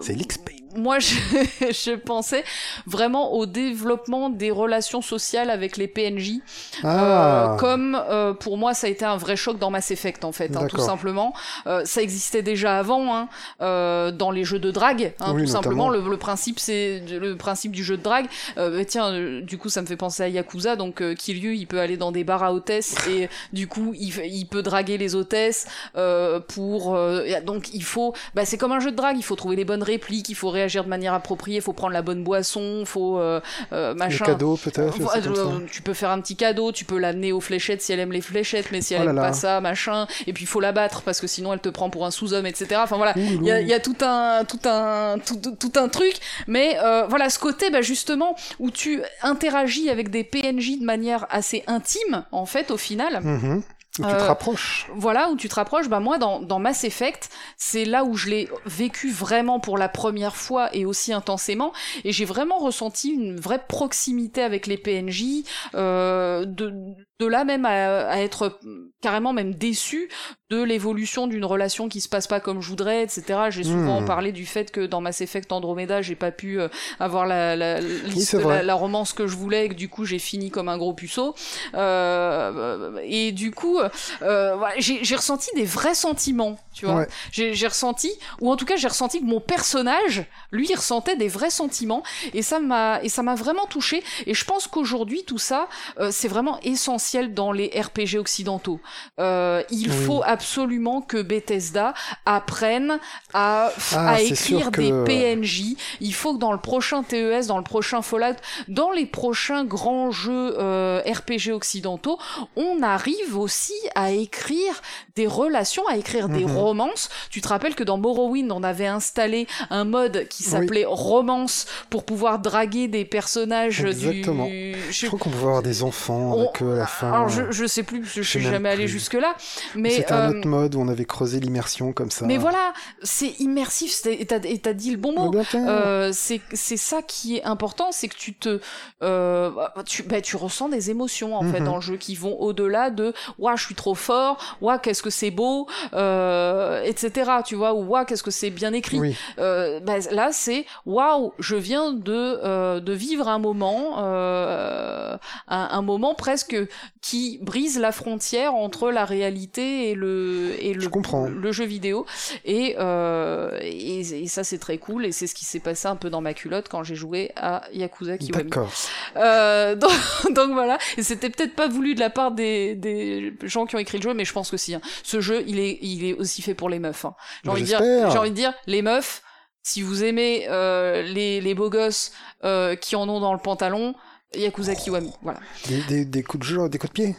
C'est l'XP. Moi, je, je pensais vraiment au développement des relations sociales avec les PNJ. Ah. Euh, comme euh, pour moi ça a été un vrai choc dans Mass Effect en fait, hein, tout simplement. Euh, ça existait déjà avant hein, euh, dans les jeux de drague, hein, Oui, tout simplement. Le, le principe c'est le principe du jeu de drague. Euh, mais tiens, euh, du coup ça me fait penser à Yakuza. Donc Kiryu il peut aller dans des bars à hôtesses et du coup il, il peut draguer les hôtesses euh, pour. euh, donc il faut, bah, c'est comme un jeu de drague. Il faut trouver les bonnes répliques, il faut réagir de manière appropriée, il faut prendre la bonne boisson, faut euh, euh, machin. peut-être. C'est comme ça. euh, tu peux faire un petit cadeau, tu peux l'amener aux fléchettes si elle aime les fléchettes, mais si elle Oh là aime là. pas ça, machin. Et puis il faut la battre parce que sinon elle te prend pour un sous-homme, etc. Enfin voilà, il y a, ouh. il y a tout un, tout un, tout, tout un truc. Mais euh, voilà, ce côté, bah, justement, où tu interagis avec des PNJ de manière assez intime, en fait, au final. Mhm. Où tu te Euh, rapproches. Voilà, où tu te rapproches, bah moi dans, dans Mass Effect, c'est là où je l'ai vécu vraiment pour la première fois et aussi intensément, et j'ai vraiment ressenti une vraie proximité avec les PNJ, euh, de, de là même à, à être carrément même déçu de l'évolution d'une relation qui se passe pas comme je voudrais, etc. J'ai souvent Hmm. parlé du fait que dans Mass Effect Andromeda, j'ai pas pu euh, avoir la, la, liste- la, la romance que je voulais, et que du coup j'ai fini comme un gros puceau. Euh, et du coup, euh, j'ai ressenti des vrais sentiments, tu vois. Ouais. J'ai j'ai ressenti, ou en tout cas j'ai ressenti que mon personnage, lui, il ressentait des vrais sentiments, et ça m'a et ça m'a vraiment touché. Et je pense qu'aujourd'hui tout ça, euh, c'est vraiment essentiel dans les RPG occidentaux. Euh, il Oui. faut absolument que Bethesda apprenne à, Ah, à écrire que- des PNJ. Il faut que dans le prochain TES, dans le prochain Fallout, dans les prochains grands jeux euh, RPG occidentaux, on arrive aussi à écrire des relations, à écrire des Mhm. romances. Tu te rappelles que dans Morrowind, on avait installé un mode qui Oui. s'appelait romance pour pouvoir draguer des personnages Exactement. du... Je je- crois qu'on pouvait avoir des enfants On- avec eux à la fin. Alors je, je sais plus, je Je suis jamais allé jusque là, mais C'était euh, un autre mode où on avait creusé l'immersion comme ça. mais voilà, c'est immersif. Et t'as dit le bon mot. Euh, c'est c'est ça qui est important, c'est que tu te euh, tu bah, tu ressens des émotions en fait Mhm. dans le jeu qui vont au-delà de waouh je suis trop fort, waouh qu'est-ce que c'est beau, euh, etc. Tu vois ou waouh qu'est-ce que c'est bien écrit. Oui, Euh, bah, là c'est waouh je viens de euh, de vivre un moment euh, un, un moment presque qui brise la frontière entre la réalité et le et le Je le jeu vidéo et euh, et, et ça c'est très cool et c'est ce qui s'est passé un peu dans ma culotte quand j'ai joué à Yakuza Kiwami. d'accord. Euh, donc, donc voilà, et c'était peut-être pas voulu de la part des, des gens qui ont écrit le jeu, mais je pense que si. hein. Ce jeu, il est, il est aussi fait pour les meufs. hein. J'ai envie de dire, j'espère. j'ai envie de dire, les meufs, si vous aimez euh, les, les beaux gosses euh, qui en ont dans le pantalon, Yakuza Kiwami, voilà. Des, des, des coups de jeu, des coups de pied.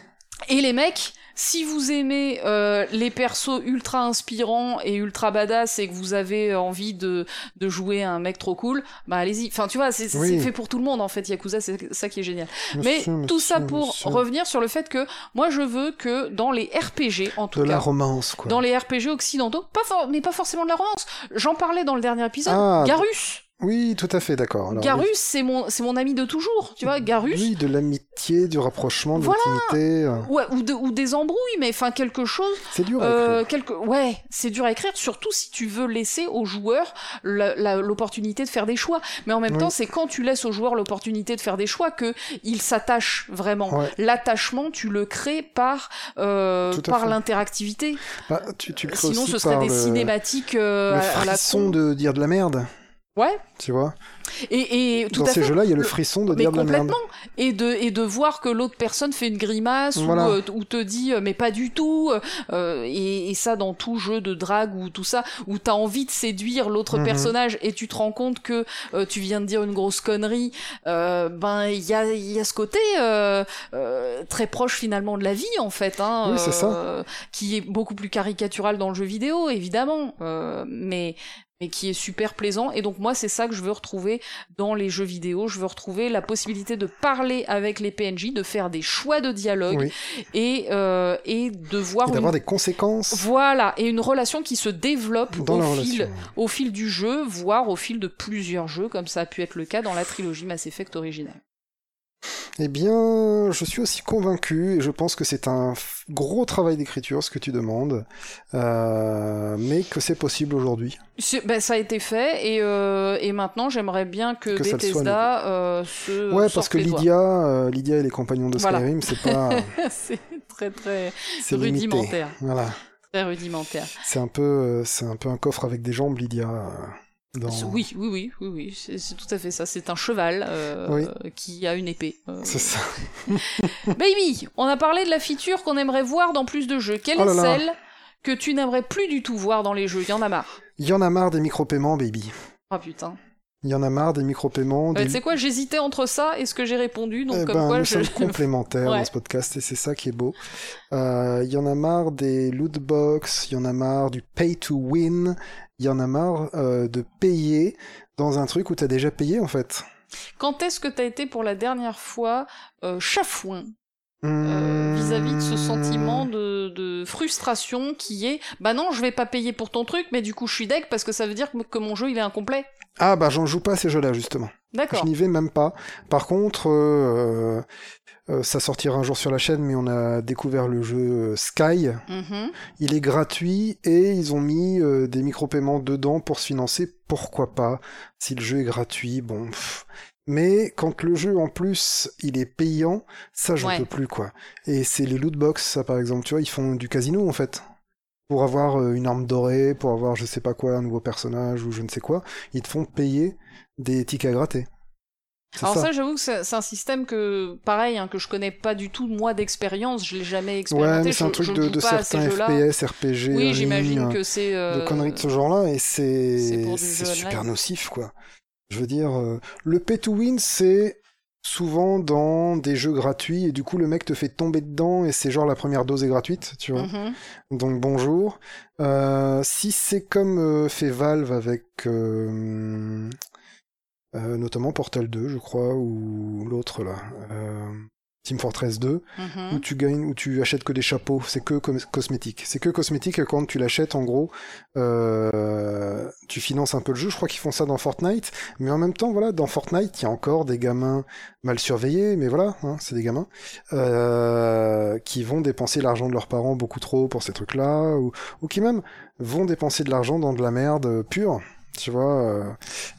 Et les mecs, si vous aimez euh, les persos ultra inspirants et ultra badass et que vous avez envie de, de jouer un mec trop cool, bah allez-y. Enfin, tu vois, c'est fait pour tout le monde en fait. Yakuza, c'est ça qui est génial. Mais tout ça pour revenir sur le fait que moi, je veux que dans les RPG, en tout de cas, la romance, quoi. dans les RPG occidentaux, pas mais pas forcément de la romance. J'en parlais dans le dernier épisode. Ah, Garus. Oui, tout à fait, d'accord. Garus, c'est mon, c'est mon ami de toujours, tu vois, Garus. Oui, de l'amitié, du rapprochement, de l'intimité. Euh. Ouais, ou, de, ou des embrouilles, mais enfin quelque chose. C'est dur à euh, écrire. Quelque... Ouais, c'est dur à écrire, surtout si tu veux laisser aux joueurs l'opportunité de faire des choix. Mais en même temps, c'est quand tu laisses aux joueurs l'opportunité de faire des choix que ils s'attachent vraiment. L'attachement, tu le crées par euh, par l'interactivité. Bah, tu, tu le Sinon, ce serait des cinématiques euh, le à, la con. de dire de la merde. Ouais. Tu vois? Et, et tout Dans ces jeux-là, il y a le frisson de dire de la merde. Et de, et de voir que l'autre personne fait une grimace ou, euh, ou, te dit euh, mais pas du tout. Euh, et, et, ça dans tout jeu de drague ou tout ça, où t'as envie de séduire l'autre mhm. personnage et tu te rends compte que euh, tu viens de dire une grosse connerie. Euh, ben il y a, y a ce côté très proche finalement de la vie en fait. Hein, oui, c'est ça. qui est beaucoup plus caricatural dans le jeu vidéo évidemment. mais mais qui est super plaisant. Et donc moi, c'est ça que je veux retrouver dans les jeux vidéo. Je veux retrouver la possibilité de parler avec les PNJ, de faire des choix de dialogue et, euh, et de voir... d'avoir des conséquences. Voilà, et une relation qui se développe au, fil, au fil du jeu, voire au fil de plusieurs jeux, comme ça a pu être le cas dans la trilogie Mass Effect originale. Eh bien, je suis aussi convaincu et je pense que c'est un gros travail d'écriture ce que tu demandes, euh, mais que c'est possible aujourd'hui. Ben, ça a été fait et, euh, et maintenant j'aimerais bien que, Bethesda euh, se. Ouais, parce que Lydia, euh, Lydia et les compagnons de Skyrim, c'est pas. c'est très très rudimentaire. Voilà. Très rudimentaire. C'est un peu, c'est un peu un coffre avec des jambes, Lydia. Oui, oui, oui, oui, oui, c'est tout à fait ça. C'est un cheval euh, qui a une épée. Euh. C'est ça. Baby, on a parlé de la feature qu'on aimerait voir dans plus de jeux. Quelle oh est celle que tu n'aimerais plus du tout voir dans les jeux? Il y en a marre. Il y en a marre des micro-paiements, baby. Ah putain. Il y en a marre des micro-paiements. Tu sais quoi, j'hésitais entre ça et ce que j'ai répondu, donc eh comme ben, quoi nous je... sommes complémentaires dans ce podcast et c'est ça qui est beau. Euh, il y en a marre des loot box, il y en a marre du pay to win, il y en a marre euh, de payer dans un truc où t'as déjà payé en fait. Quand est-ce que t'as été pour la dernière fois euh, chafouin euh, vis-à-vis de ce sentiment de, de, frustration qui est bah non je vais pas payer pour ton truc mais du coup je suis deg parce que ça veut dire que, mon jeu il est incomplet. Ah bah j'en joue pas ces jeux là justement. D'accord. Je n'y vais même pas. Par contre euh, euh, ça sortira un jour sur la chaîne, mais on a découvert le jeu euh, Sky. Mm-hmm. Il est gratuit et ils ont mis euh, des micro-paiements dedans pour se financer. Pourquoi pas Si le jeu est gratuit, bon. Mais quand le jeu en plus il est payant, ça j'en peux plus quoi. Et c'est les loot box, ça par exemple, tu vois, ils font du casino en fait. Pour avoir une arme dorée, pour avoir je sais pas quoi, un nouveau personnage ou je ne sais quoi, ils te font payer des tickets à gratter. Alors ça, j'avoue que c'est un système que, pareil, hein, que je connais pas du tout, moi d'expérience, je l'ai jamais expérimenté. Ouais, mais c'est un truc de, de certains FPS, RPG, oui, j'imagine que c'est euh... de conneries de ce genre-là, et c'est super nocif, quoi. Je veux dire, euh, le pay to win, c'est souvent dans des jeux gratuits et du coup le mec te fait tomber dedans et c'est genre la première dose est gratuite, tu vois. Mm-hmm. Donc bonjour. Euh, si c'est comme fait Valve avec euh, notamment Portal 2, je crois, ou l'autre là, euh, Team Fortress 2, mhm. où tu gagnes, où tu achètes que des chapeaux, c'est que cosmétique. C'est que cosmétique quand tu l'achètes, en gros, euh, tu finances un peu le jeu. Je crois qu'ils font ça dans Fortnite, mais en même temps, voilà, dans Fortnite, il y a encore des gamins mal surveillés, mais voilà, hein, c'est des gamins qui vont dépenser l'argent de leurs parents beaucoup trop pour ces trucs-là, ou, ou qui même vont dépenser de l'argent dans de la merde pure Euh,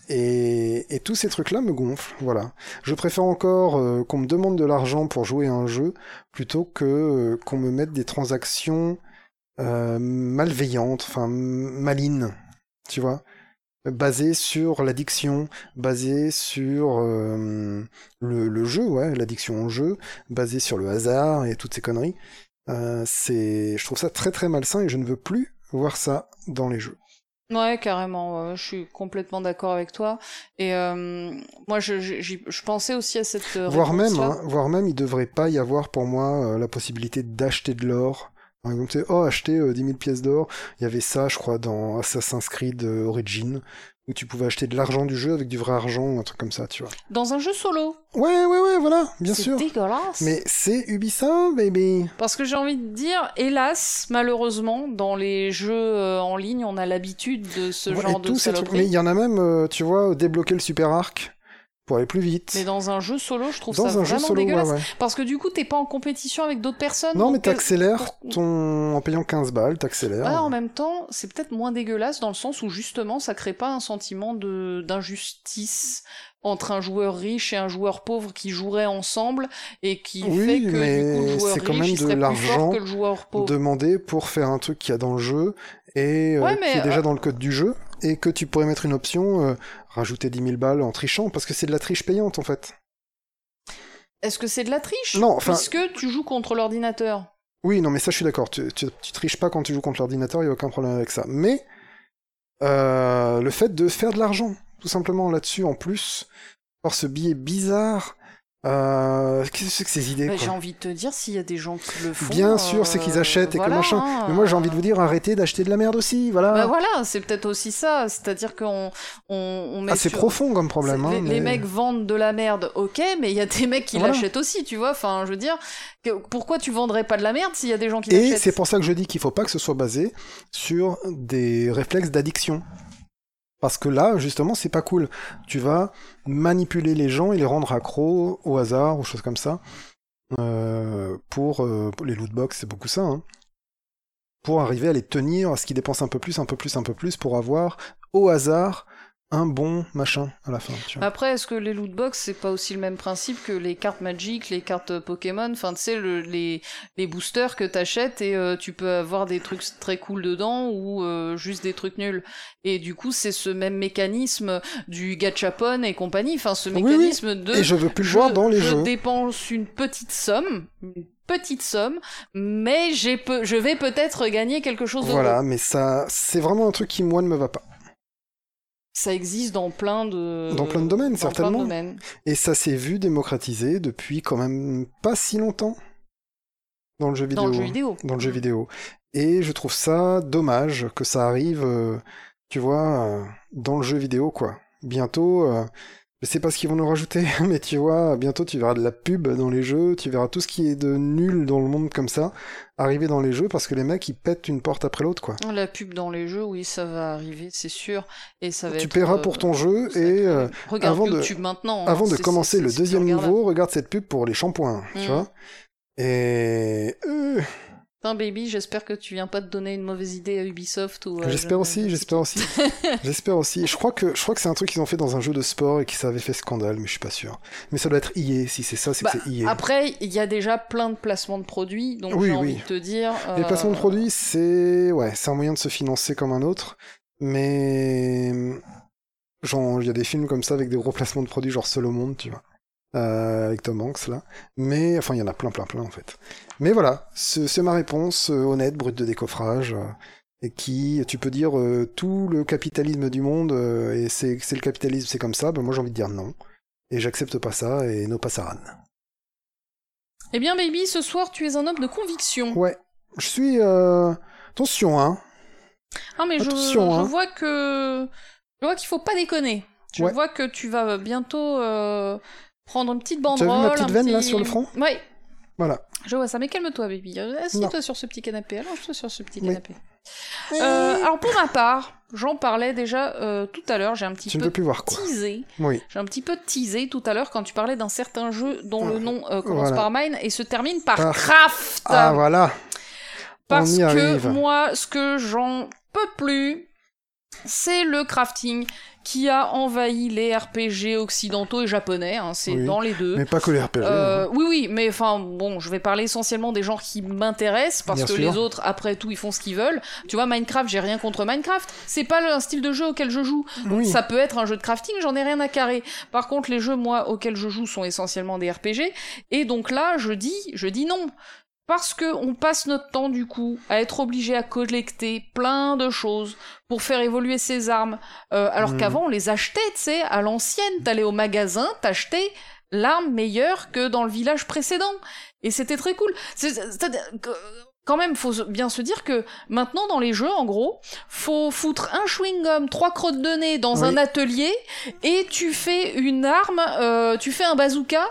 et, et, tous ces trucs-là me gonflent, voilà. Je préfère encore euh, qu'on me demande de l'argent pour jouer à un jeu plutôt que euh, qu'on me mette des transactions malveillantes, enfin malines, tu vois, basées sur l'addiction, basées sur le, le, jeu, ouais, l'addiction au jeu, basées sur le hasard et toutes ces conneries. c'est, je trouve ça très très malsain et je ne veux plus voir ça dans les jeux. Ouais, carrément. je suis complètement d'accord avec toi. Et euh, moi, je, je, je, pensais aussi à cette. Euh, voire même, hein, voire même, il devrait pas y avoir pour moi euh, la possibilité d'acheter de l'or. Par exemple, oh, acheter 10 000 pièces d'or. Il y avait ça, je crois, dans Assassin's Creed Origin, où tu pouvais acheter de l'argent du jeu avec du vrai argent ou un truc comme ça, tu vois. Dans un jeu solo Ouais, ouais, ouais, voilà, bien sûr. C'est dégueulasse. Mais c'est Ubisoft, baby. Parce que j'ai envie de dire, hélas, malheureusement, dans les jeux euh, en ligne, on a l'habitude de ce genre de saloperie. Mais il y en a même, euh, tu vois, débloquer le super arc pour aller plus vite. Mais dans un jeu solo, je trouve ça vraiment dégueulasse. Parce que du coup, t'es pas en compétition avec d'autres personnes. Non, mais t'accélères ton... en payant 15 balles, t'accélères. Ouais, en même temps, c'est peut-être moins dégueulasse dans le sens où justement, ça crée pas un sentiment de d'injustice entre un joueur riche et un joueur pauvre qui joueraient ensemble et qui fait que du coup, le joueur riche quand même de l'argent que le joueur pauvre. demandé pour faire un truc qu'il y a dans le jeu et euh, qui est déjà euh, dans le code du jeu et que tu pourrais mettre une option euh, rajouter 10 000 balles en trichant parce que c'est de la triche payante en fait. Est-ce que c'est de la triche? Non, enfin. Puisque tu joues contre l'ordinateur. Oui, non, mais ça je suis d'accord. Tu, tu, triches pas quand tu joues contre l'ordinateur, il y a aucun problème avec ça. Mais le fait de faire de l'argent, tout simplement là-dessus en plus, par ce billet bizarre euh, Qu'est-ce que c'est que ces idées bah, J'ai envie de te dire, s'il y a des gens qui le font. Bien sûr, c'est qu'ils achètent et que machin. Hein, mais moi, j'ai envie de vous dire, arrêtez d'acheter de la merde aussi, voilà. Bah voilà, c'est peut-être aussi ça. C'est-à-dire qu'on on, met. Ah, c'est profond comme problème. Hein, les, mecs vendent de la merde, ok, mais il y a des mecs qui l'achètent aussi, tu vois. Enfin, je veux dire, pourquoi tu vendrais pas de la merde s'il y a des gens qui l'achètent? Et c'est pour ça que je dis qu'il faut pas que ce soit basé sur des réflexes d'addiction. Parce que là, justement, c'est pas cool. Tu vas manipuler les gens et les rendre accros au hasard ou choses comme ça. Euh, pour, euh, les loot box, c'est beaucoup ça. Hein. Pour arriver à les tenir, à ce qu'ils dépensent un peu plus, un peu plus, un peu plus, pour avoir au hasard un bon machin à la fin. Après, est-ce que les loot box c'est pas aussi le même principe que les cartes Magic, les cartes Pokémon? Enfin, tu sais, les, les boosters que t'achètes et euh, tu peux avoir des trucs très cool dedans ou euh, juste des trucs nuls. Et du coup, c'est ce même mécanisme du gachapon et compagnie. Enfin, ce mécanisme de. Et je veux plus voir dans les jeux. Je dépense une petite somme, une petite somme, mais j'ai je vais peut-être gagner quelque chose de Voilà, mais ça, c'est vraiment un truc qui moi ne me va pas ça existe dans plein de dans plein de domaines certainement. Et ça s'est vu démocratiser depuis quand même pas si longtemps dans le jeu vidéo. Dans le jeu vidéo. Dans le jeu vidéo. Et je trouve ça dommage que ça arrive, euh, tu vois, euh, dans le jeu vidéo quoi. Bientôt, euh, je sais pas ce qu'ils vont nous rajouter, mais tu vois, bientôt tu verras de la pub dans les jeux, tu verras tout ce qui est de nul dans le monde comme ça arriver dans les jeux parce que les mecs ils pètent une porte après l'autre quoi. La pub dans les jeux, oui, ça va arriver, c'est sûr, et ça va. Tu paieras pour ton jeu et euh, regarde avant YouTube maintenant. Hein, avant de commencer le deuxième niveau, regarde cette pub pour les shampoings, tu mm. vois. Et euh, baby, j'espère que tu viens pas te donner une mauvaise idée à Ubisoft ou. j'espère aussi, j'espère aussi, j'espère aussi. Je crois que je crois que c'est un truc qu'ils ont fait dans un jeu de sport et qui ça avait fait scandale, mais je suis pas sûr. Mais ça doit être EA, si c'est ça, c'est que bah, c'est EA. Après, il y a déjà plein de placements de produits, donc j'ai envie de te dire. Les placements de euh, produits, c'est ouais, c'est un moyen de se financer comme un autre, mais genre il y a des films comme ça avec des gros placements de produits, genre Seul au monde, tu vois. Euh, avec Tom Hanks là. Mais enfin, il y en a plein, plein, plein en fait. Mais voilà, c'est ma réponse euh, honnête, brute de décoffrage, euh, et qui, tu peux dire tout le capitalisme du monde, et c'est le capitalisme, c'est comme ça. Ben moi j'ai envie de dire non, et j'accepte pas ça, et no passaran. Eh bien, baby, ce soir tu es un homme de conviction. Ouais, je suis. Attention, hein. Ah mais je, je hein. vois que je vois qu'il faut pas déconner. Je vois que tu vas bientôt prendre une petite banderole. Tu as vu ma petite veine là sur le front? Oui. Voilà. Je vois ça, mais calme-toi, baby. Assieds-toi sur ce petit canapé. Allonge-toi sur ce petit canapé. Euh, alors pour ma part, j'en parlais déjà euh, tout à l'heure. J'ai un petit tu peu plus voir, quoi. teasé. Oui. J'ai un petit peu teasé tout à l'heure quand tu parlais d'un certain jeu dont le nom euh, commence par Mine et se termine par, Craft. Ah voilà. Parce que moi, ce que j'en peux plus, c'est le crafting qui a envahi les RPG occidentaux et japonais, hein, c'est dans les deux. Mais pas que les RPG. Euh, hein. Oui, oui, mais enfin, bon, je vais parler essentiellement des genres qui m'intéressent, parce que les autres, après tout, ils font ce qu'ils veulent. Tu vois, Minecraft, j'ai rien contre Minecraft, c'est pas un style de jeu auquel je joue. Donc ça peut être un jeu de crafting, j'en ai rien à carrer. Par contre, les jeux, moi, auxquels je joue sont essentiellement des RPG, et donc là, je dis, je dis non parce que on passe notre temps du coup à être obligé à collecter plein de choses pour faire évoluer ses armes, euh, alors Mhm. qu'avant on les achetait, tu sais, à l'ancienne, t'allais au magasin, t'achetais l'arme meilleure que dans le village précédent, et c'était très cool. C'est- quand même, faut bien se dire que maintenant dans les jeux, en gros, faut foutre un chewing-gum, trois crottes de nez dans Oui. un atelier, et tu fais une arme, euh, tu fais un bazooka,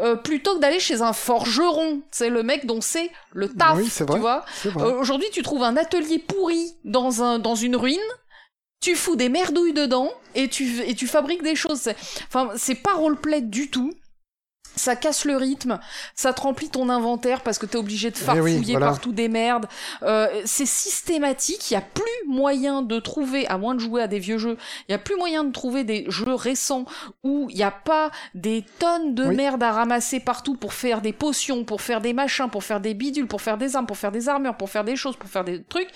euh, plutôt que d'aller chez un forgeron. C'est le mec dont c'est le taf, Oui, vrai. tu vois. Euh, Aujourd'hui, tu trouves un atelier pourri dans, un, dans une ruine, tu fous des merdouilles dedans et tu, et tu fabriques des choses. Enfin, c'est pas roleplay du tout. Ça casse le rythme, ça te remplit ton inventaire parce que t'es obligé de Eh oui, farfouiller voilà. partout des merdes. Euh, c'est systématique, il y a plus moyen de trouver, à moins de jouer à des vieux jeux, il y a plus moyen de trouver des jeux récents où il n'y a pas des tonnes de Oui. merde à ramasser partout pour faire des potions, pour faire des machins, pour faire des bidules, pour faire des armes, pour faire des armures, pour faire des choses, pour faire des trucs.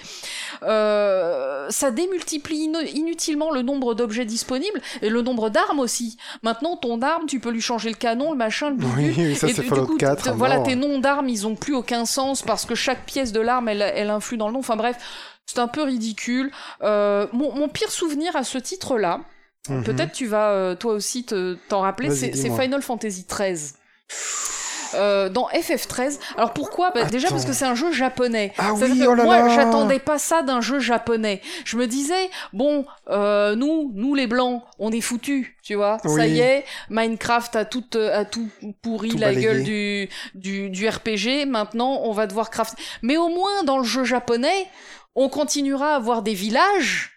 Euh, ça démultiplie inutilement le nombre d'objets disponibles et le nombre d'armes aussi. Maintenant, ton arme, tu peux lui changer le canon, le machin, le bidule. Oui, oui, ça c'est Fallout coup, 4. t- à voilà, tes noms d'armes, ils ont plus aucun sens parce que chaque pièce de l'arme, elle, elle influe dans le nom. Enfin bref, c'est un peu ridicule. Euh, mon, mon pire souvenir à ce titre-là, Mhm. peut-être tu vas euh, toi aussi te- t'en rappeler, c'est. Final Fantasy XIII. Euh, dans FF13. Alors pourquoi? Bah, Déjà parce que c'est un jeu japonais. Ah oui, oh là moi, j'attendais pas ça d'un jeu japonais. Je me disais, bon, euh, nous, nous les blancs, on est foutus, tu vois. Ça y est, Minecraft a tout, euh, a tout pourri Tout la balayé. gueule du, du, du RPG. Maintenant, on va devoir crafter. Mais au moins, dans le jeu japonais, on continuera à avoir des villages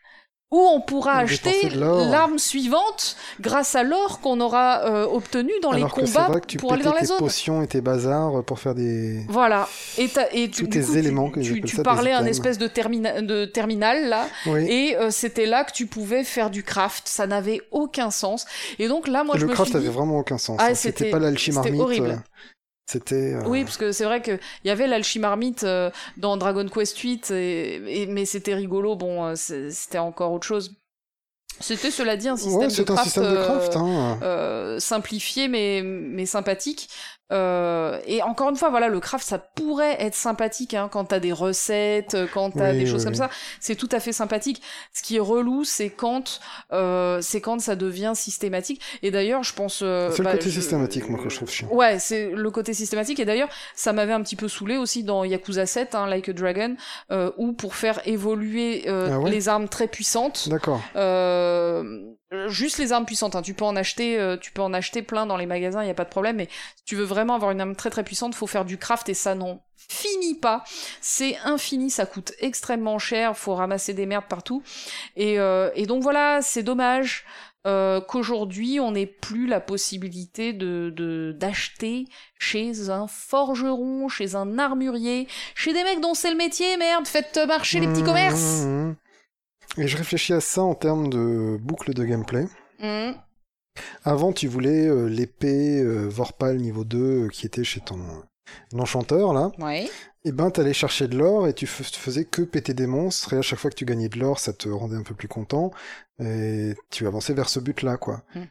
où on pourra acheter l'arme suivante grâce à l'or qu'on aura euh, obtenu dans Alors les que combats vrai que tu pour aller dans la tes zone. potions et tes bazars pour faire des. Voilà. Et, tu, Tous tes coup, éléments, que tu, tu parlais un espèce de, termina- de terminal là, Oui. et euh, c'était là que tu pouvais faire du craft. Ça n'avait aucun sens. Et donc là, moi, Et je le me craft suis dit, avait vraiment aucun sens. Ah, hein. c'était- pas c'était horrible. C'était. euh, Oui, parce que c'est vrai qu'il y avait l'alchimarmite euh, dans Dragon Quest 8, et, et- mais c'était rigolo. Bon, euh, c'était encore autre chose. C'était, cela dit, un système Ouais, de c'est un craft, système de craft. euh, Hein. simplifié mais mais sympathique Euh, et encore une fois voilà le craft ça pourrait être sympathique hein, quand t'as des recettes euh, quand t'as Oui, des oui, choses comme ça c'est tout à fait sympathique ce qui est relou c'est quand euh, c'est quand ça devient systématique et d'ailleurs je pense euh, C'est le bah, côté je- systématique, moi, que je trouve chiant. Ouais, c'est le côté systématique. Et d'ailleurs, ça m'avait un petit peu saoulé aussi dans Yakuza 7, hein, Like a Dragon, euh, où pour faire évoluer euh, Ah ouais? les armes très puissantes, D'accord. euh, juste les armes puissantes. Hein. Tu peux en acheter, euh, tu peux en acheter plein dans les magasins, il y a pas de problème. Mais si tu veux vraiment avoir une arme très très puissante, faut faire du craft et ça n'en finit pas. C'est infini, ça coûte extrêmement cher. Faut ramasser des merdes partout. Et, euh, et donc voilà, c'est dommage. euh, qu'aujourd'hui on n'ait plus la possibilité de de- d'acheter chez un forgeron, chez un armurier, chez des mecs dont c'est le métier, merde, faites marcher les petits Mmh, commerces. Et je réfléchis à ça en termes de boucle de gameplay. Mmh. Avant, tu voulais euh, l'épée euh, Vorpal niveau 2 euh, qui était chez ton enchanteur, là. Ouais. Et ben, t'allais chercher de l'or et tu fais- tu faisais que péter des monstres. Et à chaque fois que tu gagnais de l'or, ça te rendait un peu plus content. Et tu avançais vers ce but-là, quoi. Mhm.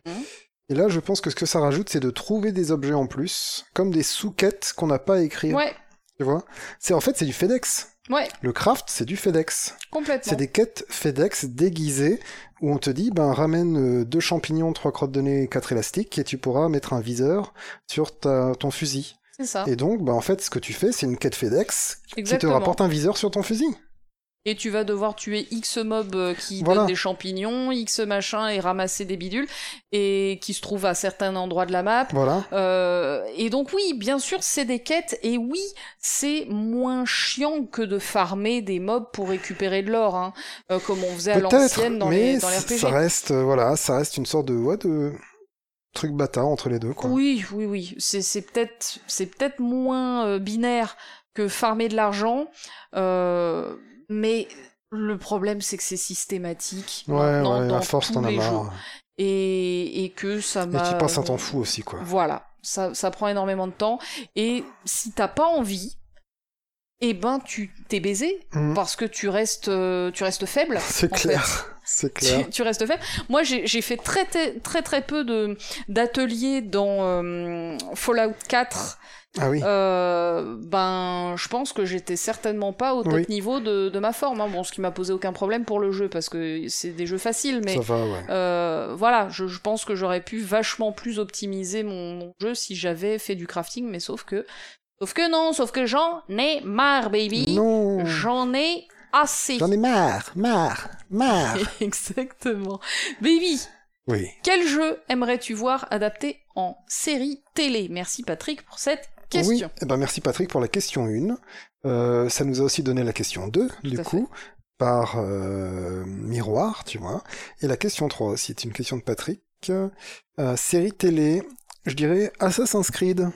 Et là, je pense que ce que ça rajoute, c'est de trouver des objets en plus, comme des sous-quêtes qu'on n'a pas à écrire. Ouais, Tu vois? C'est En fait, c'est du FedEx. ouais, Le craft, c'est du FedEx. complètement. C'est des quêtes FedEx déguisées où on te dit ben ramène euh, deux champignons, trois crottes de nez, quatre élastiques et tu pourras mettre un viseur sur ta, ton fusil. C'est ça. Et donc ben en fait ce que tu fais c'est une quête FedEx qui te rapporte un viseur sur ton fusil. Et tu vas devoir tuer X mobs euh, qui Voilà. donnent des champignons, X machin et ramasser des bidules, et qui se trouvent à certains endroits de la map. Voilà. Euh, et donc oui, bien sûr, c'est des quêtes, et oui, c'est moins chiant que de farmer des mobs pour récupérer de l'or, hein, euh, comme on faisait à l'ancienne dans mais les, dans les c- RPG. ça reste euh, voilà, ça reste une sorte de ouais, de truc bâtard entre les deux quoi. Oui, oui, oui. C'est, c'est peut-être, c'est peut-être moins binaire que farmer de l'argent, euh, mais le problème c'est que c'est systématique. Ouais, maintenant ouais, dans à force t'en as marre. Et, et que ça Et m'a. tu passes un temps fou aussi quoi. Voilà, ça, ça prend énormément de temps. Et si t'as pas envie, eh ben tu t'es baisé Mhm. parce que tu restes, euh, tu restes faible. C'est clair. C'est clair. tu, tu restes faible. Moi, j'ai fait très, très très très peu d'ateliers dans euh, Fallout 4 Ah oui. euh, ben, je pense que j'étais certainement pas au top Oui. niveau de, de ma forme. hein. Bon, ce qui m'a posé aucun problème pour le jeu parce que c'est des jeux faciles, mais Ça va, ouais. euh, voilà, je, je pense que j'aurais pu vachement plus optimiser mon, mon jeu si j'avais fait du crafting, mais sauf que, sauf que non, sauf que j'en ai marre, baby. Non. J'en ai assez. J'en ai marre, marre, marre. Exactement. Baby, oui. quel jeu aimerais-tu voir adapté en série télé? Merci Patrick pour cette question. Oui, eh ben merci Patrick pour la question 1. Euh, ça nous a aussi donné la question 2, du coup, par euh, miroir, tu vois. Et la question 3 aussi est une question de Patrick. Euh, série télé, je dirais Assassin's Creed.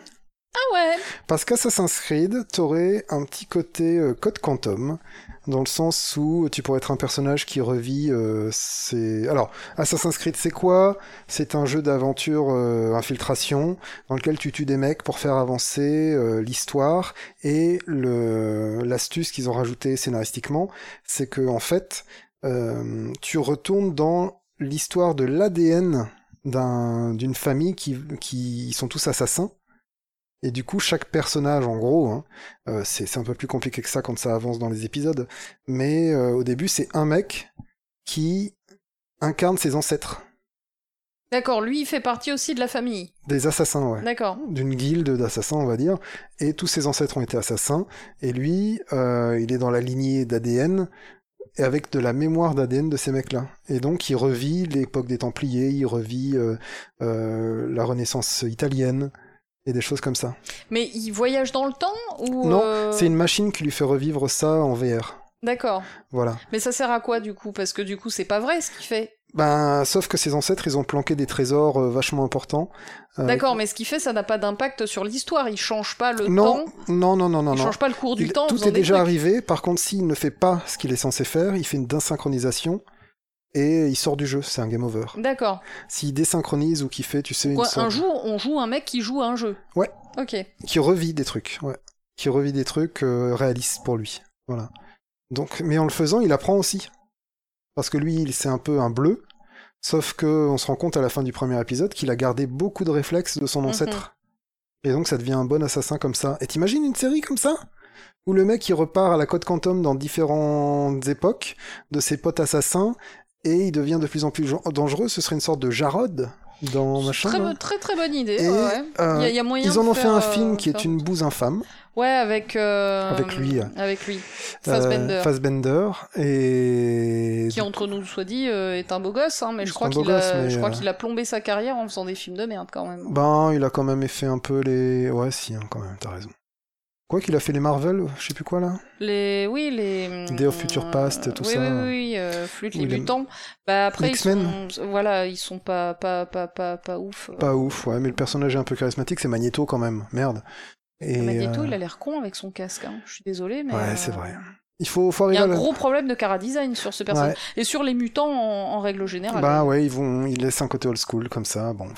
Ah ouais. Parce qu'Assassin's Creed, t'aurais un petit côté euh, Code Quantum, dans le sens où tu pourrais être un personnage qui revit euh, ses... Alors, Assassin's Creed, c'est quoi? C'est un jeu d'aventure euh, infiltration, dans lequel tu tues des mecs pour faire avancer euh, l'histoire, et le l'astuce qu'ils ont rajouté scénaristiquement, c'est que en fait, euh, tu retournes dans l'histoire de l'ADN d'un- d'une famille qui, qui sont tous assassins. Et du coup, chaque personnage, en gros, hein, euh, c'est un peu plus compliqué que ça quand ça avance dans les épisodes, mais euh, au début, c'est un mec qui incarne ses ancêtres, D'accord, lui il fait partie aussi de la famille. des assassins, ouais. D'accord. D'une guilde d'assassins, on va dire, et tous ses ancêtres ont été assassins, et lui, euh, il est dans la lignée d'ADN, et avec de la mémoire d'ADN de ces mecs-là. Et donc, il revit l'époque des Templiers, il revit la Renaissance italienne, et des choses comme ça. Mais il voyage dans le temps ou Non, euh, C'est une machine qui lui fait revivre ça en VR. D'accord. Voilà. Mais ça sert à quoi du coup? Parce que du coup c'est pas vrai ce qu'il fait. Ben, sauf que ses ancêtres, ils ont planqué des trésors euh, vachement importants. Euh, D'accord, mais ce qu'il fait ça n'a pas d'impact sur l'histoire. Il change pas le Non, temps. non, non, non, non, il non. change pas le cours du Il- temps. tout est déjà trucs. arrivé. Par contre, s'il ne fait pas ce qu'il est censé faire, il fait une désynchronisation et il sort du jeu. C'est un game over. D'accord. S'il désynchronise ou qu'il fait, tu sais, une sorte... un jour on joue un mec qui joue à un jeu. Ouais. Ok. qui revit des trucs, ouais. Qui revit des trucs euh, réalistes pour lui. Voilà. Donc, mais en le faisant, il apprend aussi. Parce que lui, il- c'est un peu un bleu. Sauf que on se rend compte à la fin du premier épisode qu'il a gardé beaucoup de réflexes de son Mhm. ancêtre. Et donc ça devient un bon assassin comme ça. Et t'imagines une série comme ça? Où le mec il repart à la Code Quantum dans différentes époques de ses potes assassins et il devient de plus en plus dangereux. Ce serait une sorte de Jarod dans machin. Très, très très bonne idée. Et, ouais, euh, y a- y a moyen Ils en ont fait un film euh, qui est une bouse infâme. Ouais, avec. euh, Avec lui. Avec lui. Fassbender. Fassbender, et Qui, entre nous soit dit, est un beau gosse, hein, mais je crois a, je qu'il a plombé sa carrière en faisant des films de merde quand même. ben il a quand même fait un peu les ouais si hein, quand même t'as raison quoi qu'il a fait les Marvel je sais plus quoi là Les, oui, les. Day of Future Past, tout oui, ça. Oui, oui, oui, euh, Flûte, les Oui, les- mutants. Bah après, ils X-Men. sont, voilà, ils sont pas, pas, pas, pas, pas ouf. pas ouf ouais mais le personnage est un peu charismatique c'est Magneto quand même merde et Magneto, euh, il a l'air con avec son casque. hein. Je suis désolé, mais. ouais euh, c'est vrai il faut faut Il y a un gros problème de cara design sur ce personnage. Ouais. Et sur les mutants en, en règle générale. bah ouais ils vont ils laissent un côté old school comme ça bon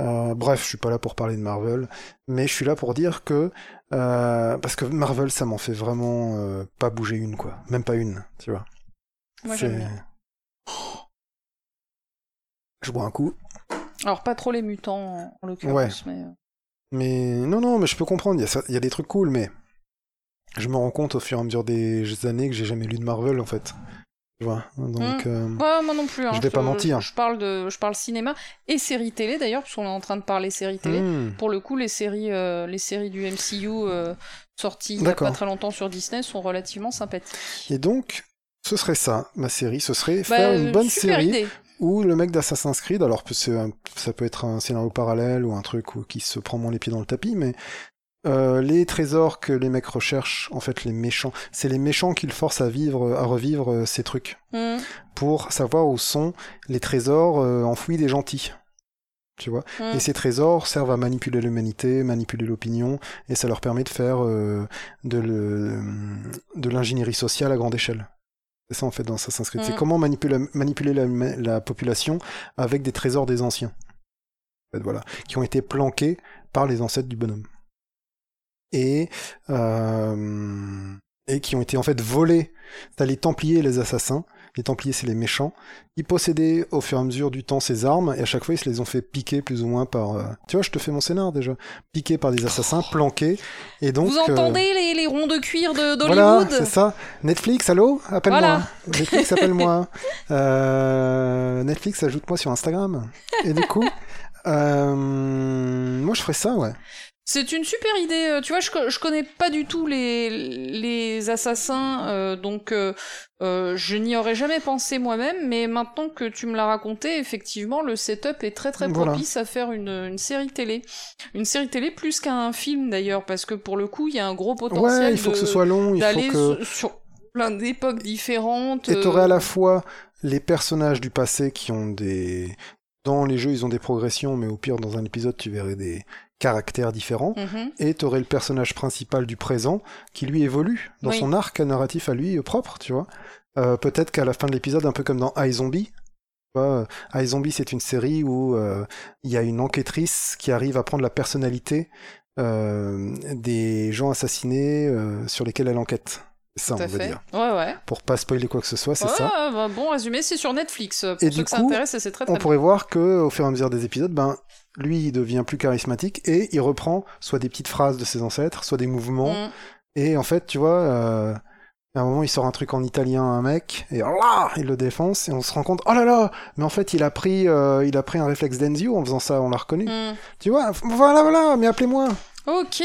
Euh, bref, je suis pas là pour parler de Marvel, mais je suis là pour dire que euh, parce que Marvel, ça m'en fait vraiment euh, pas bouger une quoi, même pas une, tu vois. Moi, j'aime bien. Je bois un coup. Alors, pas trop les mutants en, en l'occurrence, mais. euh, Mais non, non, mais je peux comprendre. Y, il y a des trucs cool, mais je me rends compte au fur et à mesure des années que j'ai jamais lu de Marvel en fait. Tu vois. Donc, euh, Ouais, moi non plus. hein. Je vais pas mentir. Je, parle de, je parle cinéma et séries télé d'ailleurs, puisqu'on est en train de parler séries télé. hmm, Pour le coup, les séries, euh, les séries du MCU euh, sorties il y a pas très longtemps sur Disney sont relativement sympathiques. Et donc, ce serait ça, ma série. Ce serait Bah, faire une bonne série idée. où le mec d'Assassin's Creed, alors un- ça peut être un scénario parallèle ou un truc où, qui se prend moins les pieds dans le tapis, mais euh, les trésors que les mecs recherchent, en fait, les méchants, c'est les méchants qui le forcent à vivre, à revivre euh, ces trucs. Hmm, pour savoir où sont les trésors euh, enfouis des gentils. Tu vois? Hmm. Et ces trésors servent à manipuler l'humanité, manipuler l'opinion, et ça leur permet de faire euh, de l'ingénierie sociale à grande échelle. C'est ça en fait dans Assassin's Creed. C'est comment manipuler, manipuler la, la population avec des trésors des anciens. En fait, voilà, qui ont été planqués par les ancêtres du bonhomme. Et euh, et qui ont été en fait volés. T'as les Templiers et les assassins Les Templiers, c'est les méchants. Ils possédaient au fur et à mesure du temps ces armes, et à chaque fois, ils se les ont fait piquer plus ou moins par... euh, Tu vois, je te fais mon scénar déjà. Piquer par des assassins, planqués, et donc... Vous euh, entendez les, les ronds de cuir de- Voilà, d'Hollywood c'est ça. Netflix, allô? Appelle-moi. Voilà. Netflix, appelle-moi. Euh, Netflix, ajoute-moi sur Instagram. Et du coup, moi, je ferais ça, ouais. C'est une super idée. euh, Tu vois, je, je connais pas du tout les, les assassins, euh, donc euh, euh, je n'y aurais jamais pensé moi-même. Mais maintenant que tu me l'as raconté, effectivement, le setup est très très Voilà. propice à faire une, une série télé. Une série télé plus qu'un film d'ailleurs, parce que pour le coup, il y a un gros potentiel Ouais, il faut de- que ce soit long, il faut que... sur, plein d'époques différentes. Et t'aurais à la fois les personnages du passé qui ont des... Dans les jeux, ils ont des progressions, mais au pire, dans un épisode, tu verrais des caractères différents. mhm. Et t'aurais le personnage principal du présent qui lui évolue dans Oui. son arc narratif à lui euh, propre, tu vois. Euh, Peut-être qu'à la fin de l'épisode, un peu comme dans iZombie, vois, euh, iZombie c'est une série où euh, il y a une enquêtrice qui arrive à prendre la personnalité euh, des gens assassinés sur lesquels elle enquête. C'est ça, Tout on fait. dire. Ouais, ouais. Pour pas spoiler quoi que ce soit, c'est Ouais, ça. bah, bon résumé, c'est sur Netflix. Pour Et ceux du que ça coup, intéresse, c'est très très On bien. pourrait voir que au fur et à mesure des épisodes, ben lui il devient plus charismatique et il reprend soit des petites phrases de ses ancêtres, soit des mouvements. Mm. Et en fait, tu vois, euh, à un moment, il sort un truc en italien à un mec, et là, il le défonce, et on se rend compte, oh là là, mais en fait, il a pris, euh, il a pris un réflexe d'Enzio en faisant ça, on l'a reconnu. Mm. Tu vois, voilà, voilà, mais appelez-moi. Ok.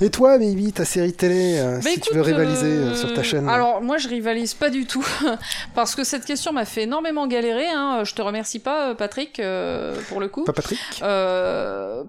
Et toi, Baby, ta série télé, euh, Bah, si écoute, tu veux rivaliser euh, euh, sur ta chaîne. Alors moi je rivalise pas du tout parce que cette question m'a fait énormément galérer. Hein. Je te remercie pas Patrick euh, pour le coup. Pas Patrick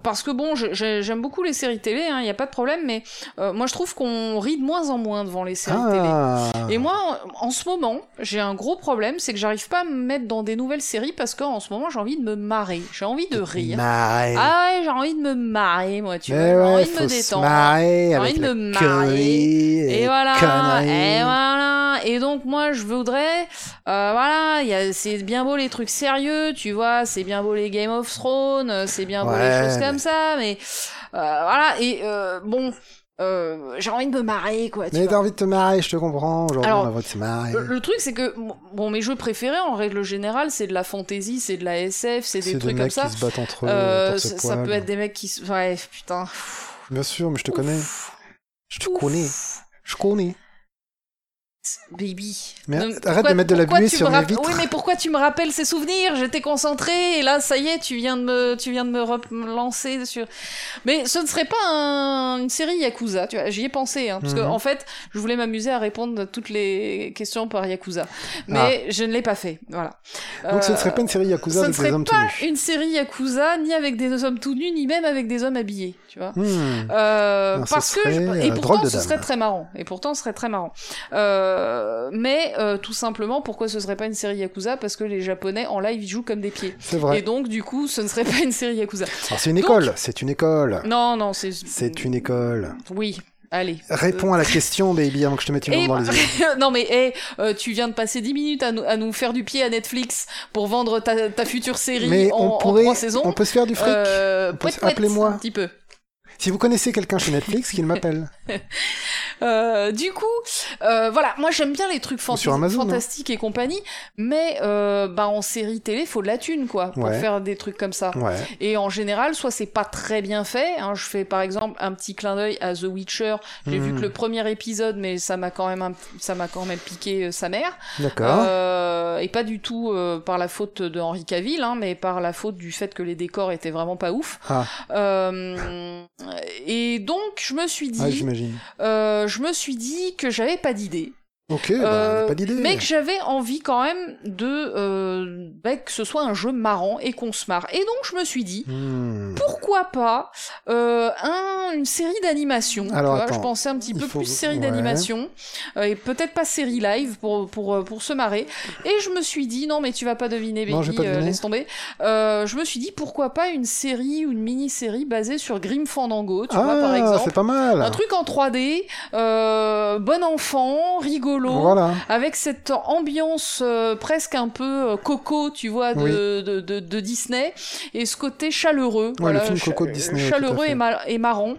parce que bon, j'aime beaucoup les séries télé, il n'y a pas de problème, mais moi je trouve qu'on rit de moins en moins devant les séries télé. Ah, Et moi, en, ce moment, j'ai un gros problème, c'est que j'arrive pas à me mettre dans des nouvelles séries parce qu'en ce moment j'ai envie de me marrer, j'ai envie de rire. Marrer. Ah ouais, j'ai envie de me marrer, moi, tu vois, Mais j'ai ouais, envie de faut me se détendre. J'ai envie de me marrer. connerie, Et voilà, et voilà. Et donc moi je voudrais, euh, voilà, il y a- c'est bien beau les trucs sérieux, tu vois, c'est bien beau les Game of Thrones, euh, c'est bien beau les choses mais- comme ça, mais euh, voilà. Et euh, bon, euh, j'ai envie de me marrer, quoi. Tu Mais t'as envie de te marrer, je te comprends. Aujourd'hui, on a envie de se marrer. Le, le truc c'est que bon mes jeux préférés en règle générale c'est de la fantasy, c'est de la SF, c'est des C'est des trucs comme mecs ça. qui se battent entre eux. Euh, ça, peut être des mecs qui se... ouais putain. Bien sûr, mais je te connais. Je te Ouf. connais. Je connais. Baby. Mais Ne- arrête pourquoi- de mettre de la buée sur me mes vitres. Oui, mais pourquoi tu me rappelles ces souvenirs? J'étais concentrée et là, ça y est, tu viens de me, tu viens de me relancer sur. Mais ce ne serait pas un- une série Yakuza, tu vois. J'y ai pensé, hein, parce que Mhm. en fait, je voulais m'amuser à répondre à toutes les questions par Yakuza, mais je ne l'ai pas fait. Voilà. Ah. Donc ce ne Euh, serait pas une série Yakuza ne avec des serait hommes tout pas nus. une série Yakuza, ni avec des hommes tout nus, ni même avec des hommes habillés, tu vois. Hmm. Euh, Non, ce parce que je- serait, et euh, pourtant ce serait très marrant et pourtant ce serait très marrant euh, mais euh, tout simplement pourquoi ce serait pas une série Yakuza? Parce que les japonais en live ils jouent comme des pieds C'est et vrai. donc du coup ce ne serait pas une série Yakuza Alors c'est une donc- école. C'est une école. non non c'est C'est une école. oui allez Réponds à la question, baby, avant que je te mette une Et bombe dans les yeux. non mais hey, euh, tu viens de passer 10 minutes à nous, à nous faire du pied à Netflix pour vendre ta, ta future série Mais en, on en pourrait, trois saisons. on peut se faire du fric. Euh, appelez-moi. un petit peu. Si vous connaissez quelqu'un chez Netflix, qu'il m'appelle. Euh, du coup, euh, voilà, moi j'aime bien les trucs Amazon, hein. fantastiques et compagnie, mais euh, bah en série télé, faut de la thune quoi pour Ouais. faire des trucs comme ça. Ouais. Et en général, soit c'est pas très bien fait. Hein, je fais par exemple un petit clin d'œil à The Witcher. J'ai vu que le premier épisode, mais ça m'a quand même un- ça m'a quand même piqué sa mère. D'accord. Et pas du tout par la faute de Henri Cavill, hein, mais par la faute du fait que les décors étaient vraiment pas ouf. Ah, et donc je me suis dit, euh, je me suis dit que j'avais pas d'idée. Ok, bah, Euh, pas d'idée. mais que j'avais envie quand même de euh, bah, que ce soit un jeu marrant et qu'on se marre. Et donc je me suis dit Hmm. pourquoi pas euh, un, une série d'animation. Alors, vois, attends, je pensais un petit peu faut- plus série ouais. d'animation et peut-être pas série live pour pour pour se marrer. Et je me suis dit non mais tu vas pas deviner Becky, vais pas deviner. laisse tomber. Je me suis dit pourquoi pas une série ou une mini-série basée sur Grim Fandango, tu vois par ah, exemple. c'est pas mal. Un truc en 3D, euh, bon enfant, rigolo, Voilà. avec cette ambiance euh, presque un peu euh, coco, tu vois, de, Oui. de, de, de Disney, et ce côté chaleureux. Ouais, le film cha- Coco de Disney, ouais, tout à Chaleureux et, ma- et marrant.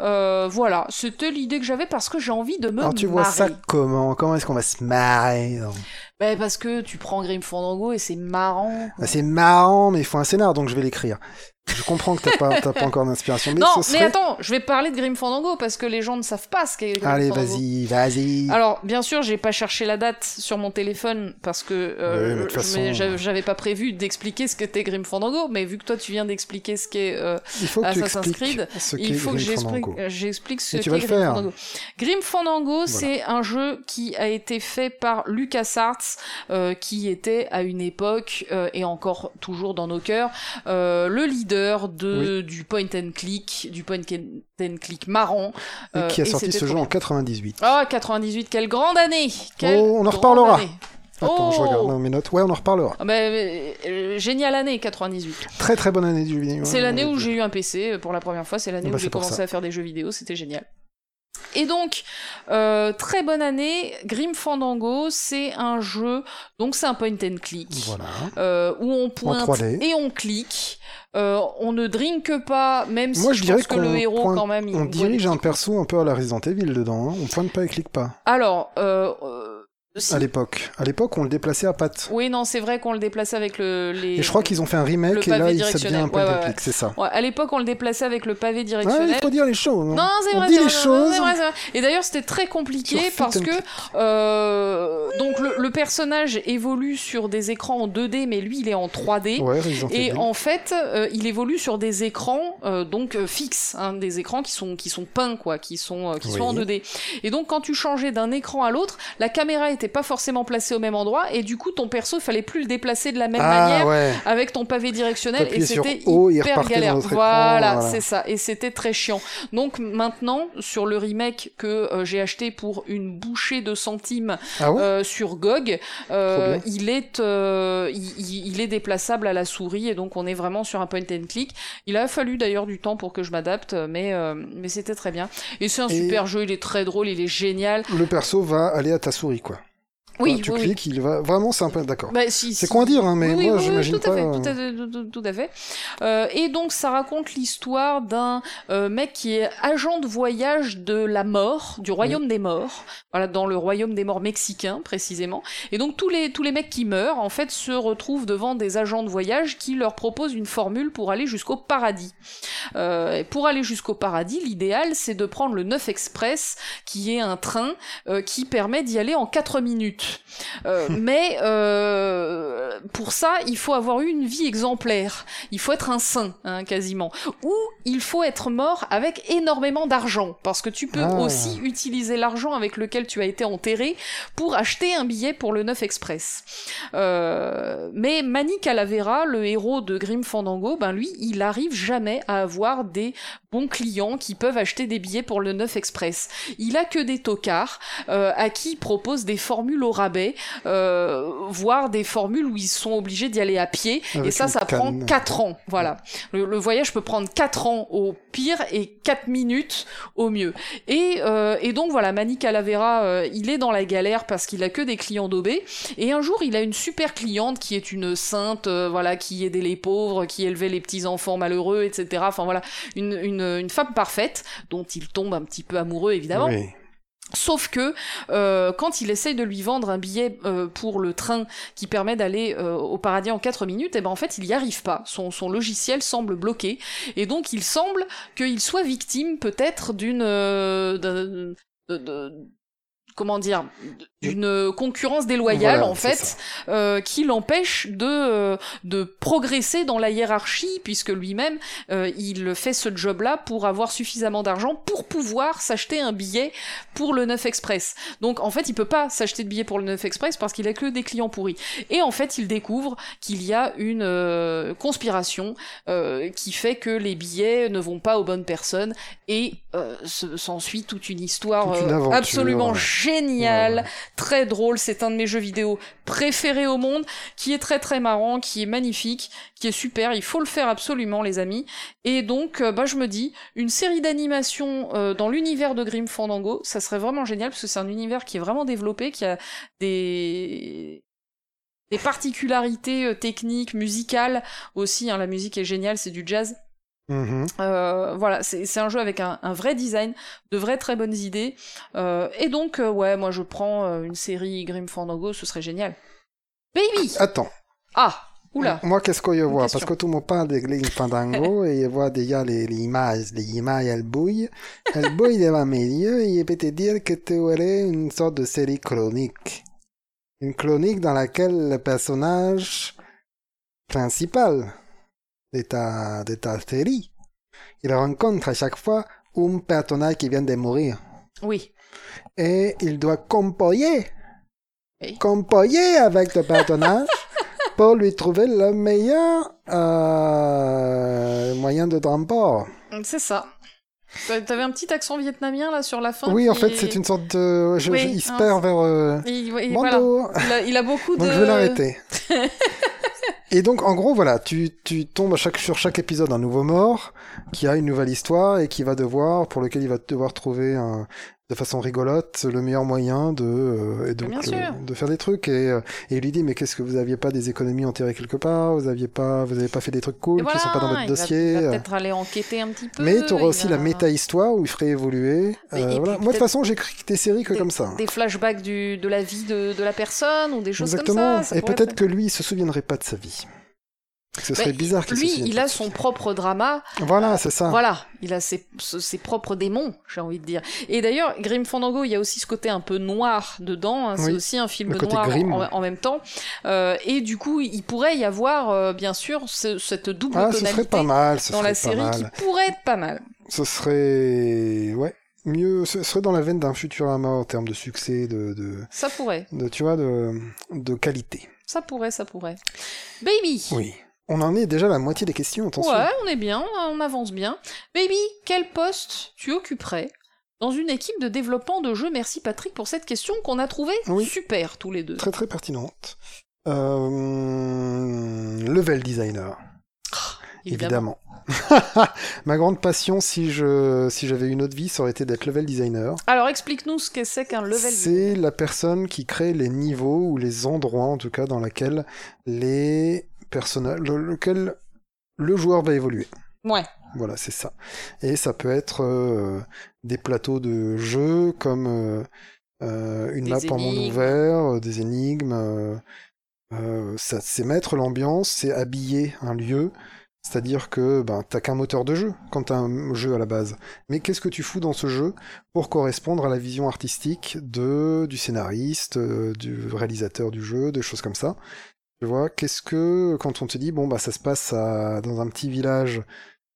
Euh, voilà, c'était l'idée que j'avais parce que j'ai envie de me Alors tu vois marrer. ça comment? Comment est-ce qu'on va se marrer non Bah, parce que tu prends Grim Fandango et c'est marrant. Bah, c'est marrant, mais il faut un scénar, donc je vais l'écrire. Je comprends que t'as pas, pas encore d'inspiration. non, mais attends, je vais parler de Grim Fandango parce que les gens ne savent pas ce qu'est Grim Allez, vas-y, vas-y. Alors, bien sûr, j'ai pas cherché la date sur mon téléphone parce que euh, j'avais pas prévu d'expliquer ce qu'était Grim Fandango, mais vu que toi tu viens d'expliquer ce qu'est euh, Assassin's Creed, il faut que j'explique ce qu'est Grim Fandango. Grim Fandango, c'est un jeu qui a été fait par LucasArts, euh, qui était à une époque euh, et encore toujours dans nos cœurs euh, le leader de, du point and click, du point and click marrant. Et qui a euh, sorti ce jeu en 98. Ah, 98, quelle grande année Oh, on en reparlera Attends, je regarde oh. mes notes. Ouais, on en reparlera. Ah, mais, euh, géniale année, 98. Très très bonne année du jeu vidéo. C'est l'année où j'ai eu un PC pour la première fois. C'est l'année ah bah, où j'ai commencé à faire des jeux vidéo. C'était génial. Et donc, euh, très bonne année, Grim Fandango, c'est un jeu, donc c'est un point and click, euh, où on pointe et on clique. Euh, on ne drink pas, même si je, pense que le héros quand même. on dirige un perso un peu à la Resident Evil dedans. Hein. On pointe pas et clique pas. Alors, à l'époque. À l'époque, on le déplaçait à pattes. Oui, non, c'est vrai qu'on le déplaçait avec le. Les... Et je crois qu'ils ont fait un remake et là, il devient un peu ouais, c'est ça. à l'époque, on le déplaçait avec le pavé directionnel. il faut dire les choses. Hein. Non, c'est vrai. On dit les choses. Vrai, vrai. Et d'ailleurs, c'était très compliqué parce que euh, donc le, personnage évolue sur des écrans en 2D, mais lui, il est en 3D. et en fait, euh, il évolue sur des écrans euh, donc fixes, hein, des écrans qui sont qui sont peints quoi, qui sont qui sont en 2D. Et donc, quand tu changeais d'un écran à l'autre, la caméra était pas forcément placé au même endroit et du coup ton perso il fallait plus le déplacer de la même ah, manière avec ton pavé directionnel et c'était hyper galère. Voilà, c'est ça et c'était très chiant. Donc maintenant sur le remake que euh, j'ai acheté pour une bouchée de centimes ah euh, sur GOG, euh, il est il, il, est déplaçable à la souris et donc on est vraiment sur un point and click. Il a fallu d'ailleurs du temps pour que je m'adapte mais mais c'était très bien. Et c'est un super jeu, il est très drôle, il est génial. Le perso va aller à ta souris quoi. Oui, tu cliques, il va vraiment sympa, d'accord. Bah, c'est quoi dire, hein, mais moi j'imagine pas. Fait, tout, à fait, tout, à fait. Euh, et donc ça raconte l'histoire d'un euh, mec qui est agent de voyage de la mort, du royaume des morts, voilà, dans le royaume des morts mexicain précisément. Et donc tous les tous les mecs qui meurent en fait se retrouvent devant des agents de voyage qui leur proposent une formule pour aller jusqu'au paradis. Euh, et pour aller jusqu'au paradis, l'idéal c'est de prendre le 9 Express, qui est un train euh, qui permet d'y aller en 4 minutes. Euh, mais euh, pour ça, il faut avoir eu une vie exemplaire. Il faut être un saint, hein, quasiment. Ou il faut être mort avec énormément d'argent, parce que tu peux ah. aussi utiliser l'argent avec lequel tu as été enterré pour acheter un billet pour le 9 Express. Euh, mais Manny Calavera, le héros de Grim Fandango, ben lui, il arrive jamais à avoir des bons clients qui peuvent acheter des billets pour le 9 Express. Il a que des tocards à qui il propose des formules au rabais, euh, voire des formules où ils sont obligés d'y aller à pied. et ça, ça prend 4 ans. Voilà. Le, voyage peut prendre 4 ans au pire et 4 minutes au mieux. Et, euh, et donc voilà, Mani Calavera, euh, il est dans la galère parce qu'il a que des clients daubés. Et un jour, il a une super cliente qui est une sainte, euh, voilà, qui aidait les pauvres, qui élevait les petits enfants malheureux, etc. Enfin voilà, une, une, une femme parfaite dont il tombe un petit peu amoureux évidemment. Oui. Sauf que euh, quand il essaye de lui vendre un billet euh, pour le train qui permet d'aller euh, au paradis en 4 minutes, et eh ben en fait il n'y arrive pas. Son, son logiciel semble bloqué et donc il semble qu'il soit victime peut-être d'une comment dire d'une concurrence déloyale en fait euh, qui l'empêche de euh, de progresser dans la hiérarchie puisque lui-même euh, il fait ce job là pour avoir suffisamment d'argent pour pouvoir s'acheter un billet pour le 9 Express. Donc en fait il peut pas s'acheter de billet pour le 9 Express parce qu'il a que des clients pourris. Et en fait il découvre qu'il y a une euh, conspiration qui fait que les billets ne vont pas aux bonnes personnes et s'ensuit toute une histoire absolument géniale très drôle, c'est un de mes jeux vidéo préférés au monde, qui est très très marrant, qui est magnifique, qui est super, il faut le faire absolument les amis. Et donc euh, bah je me dis une série d'animations euh, dans l'univers de Grim Fandango, ça serait vraiment génial parce que c'est un univers qui est vraiment développé, qui a des des particularités euh, techniques, musicales aussi, hein, la musique est géniale, c'est du jazz Mhm. Euh, voilà, c'est un jeu avec un, un vrai design, de vraies très bonnes idées. Euh, et donc, euh, ouais, moi je prends une série Grim Fandango, ce serait génial. Baby Attends, Ah Oula moi qu'est-ce que je vois. Parce que tout le monde parle de Grim Fandango et je vois déjà les, les images, les images, elles bouillent. Elles bouillent devant mes yeux et je peux te dire que tu aurais une sorte de série chronique. Une chronique dans laquelle le personnage principal de ta, de ta série, il rencontre à chaque fois un personnage qui vient de mourir. Oui. et il doit composer, Oui. composer avec le personnage pour lui trouver le meilleur euh, moyen de transport. C'est ça. T'a- T'avais un petit accent vietnamien là sur la fin Oui, en fait, est- c'est une sorte de... Je, Oui, je- il se hein, perd vers... euh, Il, oui, voilà. Il a beaucoup de. Donc je vais l'arrêter. Et donc, en gros, voilà, tu, tu tombes à chaque, sur chaque épisode un nouveau mort qui a une nouvelle histoire et qui va devoir, pour lequel il va devoir trouver un, de façon rigolote le meilleur moyen de, euh, et donc, euh, de faire des trucs. Et, euh, et il lui dit, mais qu'est-ce que vous aviez pas des économies enterrées quelque part? Vous aviez pas, vous avez pas fait des trucs cool Et qui sont pas dans voilà, votre il va- dossier Il va, euh. peut-être aller enquêter un petit peu. mais tu auras aussi va- la méta-histoire où il ferait évoluer. Euh, voilà. Moi, de toute façon, j'écris des séries que des- comme ça. Des flashbacks du, de la vie de, de la personne ou des choses Exactement. comme ça. ça. et peut-être être- que lui, il se souviendrait pas de sa vie. Ce serait bizarre qu'il se Lui, souvienne il a son propre drama. Voilà, c'est ça. Voilà, il a ses, ses propres démons, j'ai envie de dire. Et d'ailleurs, Grim Fandango, il y a aussi ce côté un peu noir dedans. hein, C'est aussi un film noir en, en même temps. Euh, et du coup, il pourrait y avoir, euh, bien sûr, ce- cette double Ah, ce serait pas mal, ce dans serait la pas série mal. qui pourrait être pas mal. Ce serait, ouais, mieux, ce serait dans la veine d'un Futurama en termes de succès, de, de, Ça pourrait, de tu vois, de, de qualité. ça pourrait, ça pourrait. Baby Oui. On en est déjà à la moitié des questions, attention. Ouais, on est bien, on avance bien. Baby, quel poste tu occuperais dans une équipe de développement de jeux? Merci Patrick pour cette question qu'on a trouvée Oui. super tous les deux. Très très pertinente. Euh, level designer, évidemment. Ma grande passion, si je si j'avais une autre vie, ça aurait été d'être level designer. Alors explique-nous ce que c'est qu'un level C'est la personne qui crée les niveaux ou les endroits, en tout cas, dans lesquels les personnages, le- lequel le joueur va évoluer. Ouais. Voilà, c'est ça. Et ça peut être euh, des plateaux de jeu comme euh, euh, une Des map en monde ouvert, des énigmes. ça, c'est mettre l'ambiance, c'est habiller un lieu. C'est-à-dire que ben, t'as qu'un moteur de jeu quand t'as un jeu à la base. Mais qu'est-ce que tu fous dans ce jeu pour correspondre à la vision artistique de du scénariste, euh, du réalisateur du jeu, des choses comme ça? Tu vois, qu'est-ce que quand on te dit bon bah ça se passe à- dans un petit village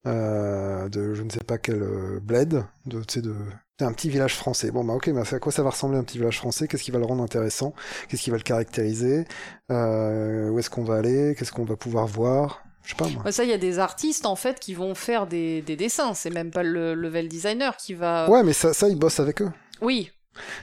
euh, de je ne sais pas quel euh, bled, de tu sais de un petit village français. Bon bah ok, mais à quoi ça va ressembler un petit village français? Qu'est-ce qui va le rendre intéressant? Qu'est-ce qui va le caractériser? Euh, Où est-ce qu'on va aller? Qu'est-ce qu'on va pouvoir voir? Je sais pas moi. Ça, il y a des artistes en fait qui vont faire des, des dessins. C'est même pas le level designer qui va. Ouais, mais ça, ça ils bossent avec eux. Oui,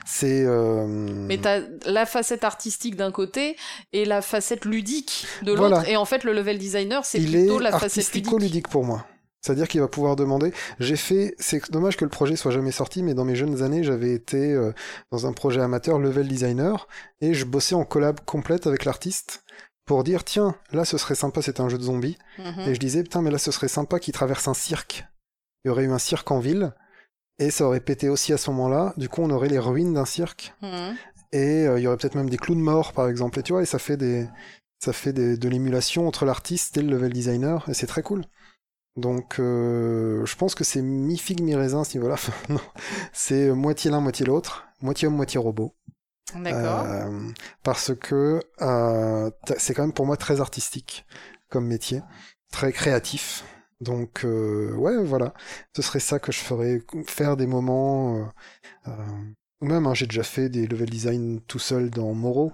C'est euh, mais t'as la facette artistique d'un côté et la facette ludique de l'autre. Voilà. Et en fait, le level designer, c'est plutôt est la facette ludique. artistico-ludique pour moi. C'est-à-dire qu'il va pouvoir demander. J'ai fait. C'est dommage que le projet soit jamais sorti, mais dans mes jeunes années, j'avais été euh, dans un projet amateur level designer et je bossais en collab complète avec l'artiste pour dire tiens, là ce serait sympa, c'est un jeu de zombies. Mhm. Et je disais putain, mais là ce serait sympa qu'il traverse un cirque. Il y aurait eu un cirque en ville et ça aurait pété aussi à ce moment-là. Du coup, on aurait les ruines d'un cirque. Mhm. et euh, il y aurait peut-être même des clowns morts par exemple. Et tu vois et ça fait des ça fait des- de l'émulation entre l'artiste et le level designer. Et c'est très cool. Donc euh, je pense que c'est mi figue mi raisin à ce niveau là non. C'est moitié l'un moitié l'autre. Moitié homme moitié robot. D'accord. Euh, parce que c'est quand même pour moi très artistique comme métier. Très créatif donc euh, ouais voilà ce serait ça que je ferais faire des moments euh, euh, ou même, hein, j'ai déjà fait des level design tout seul dans Moro.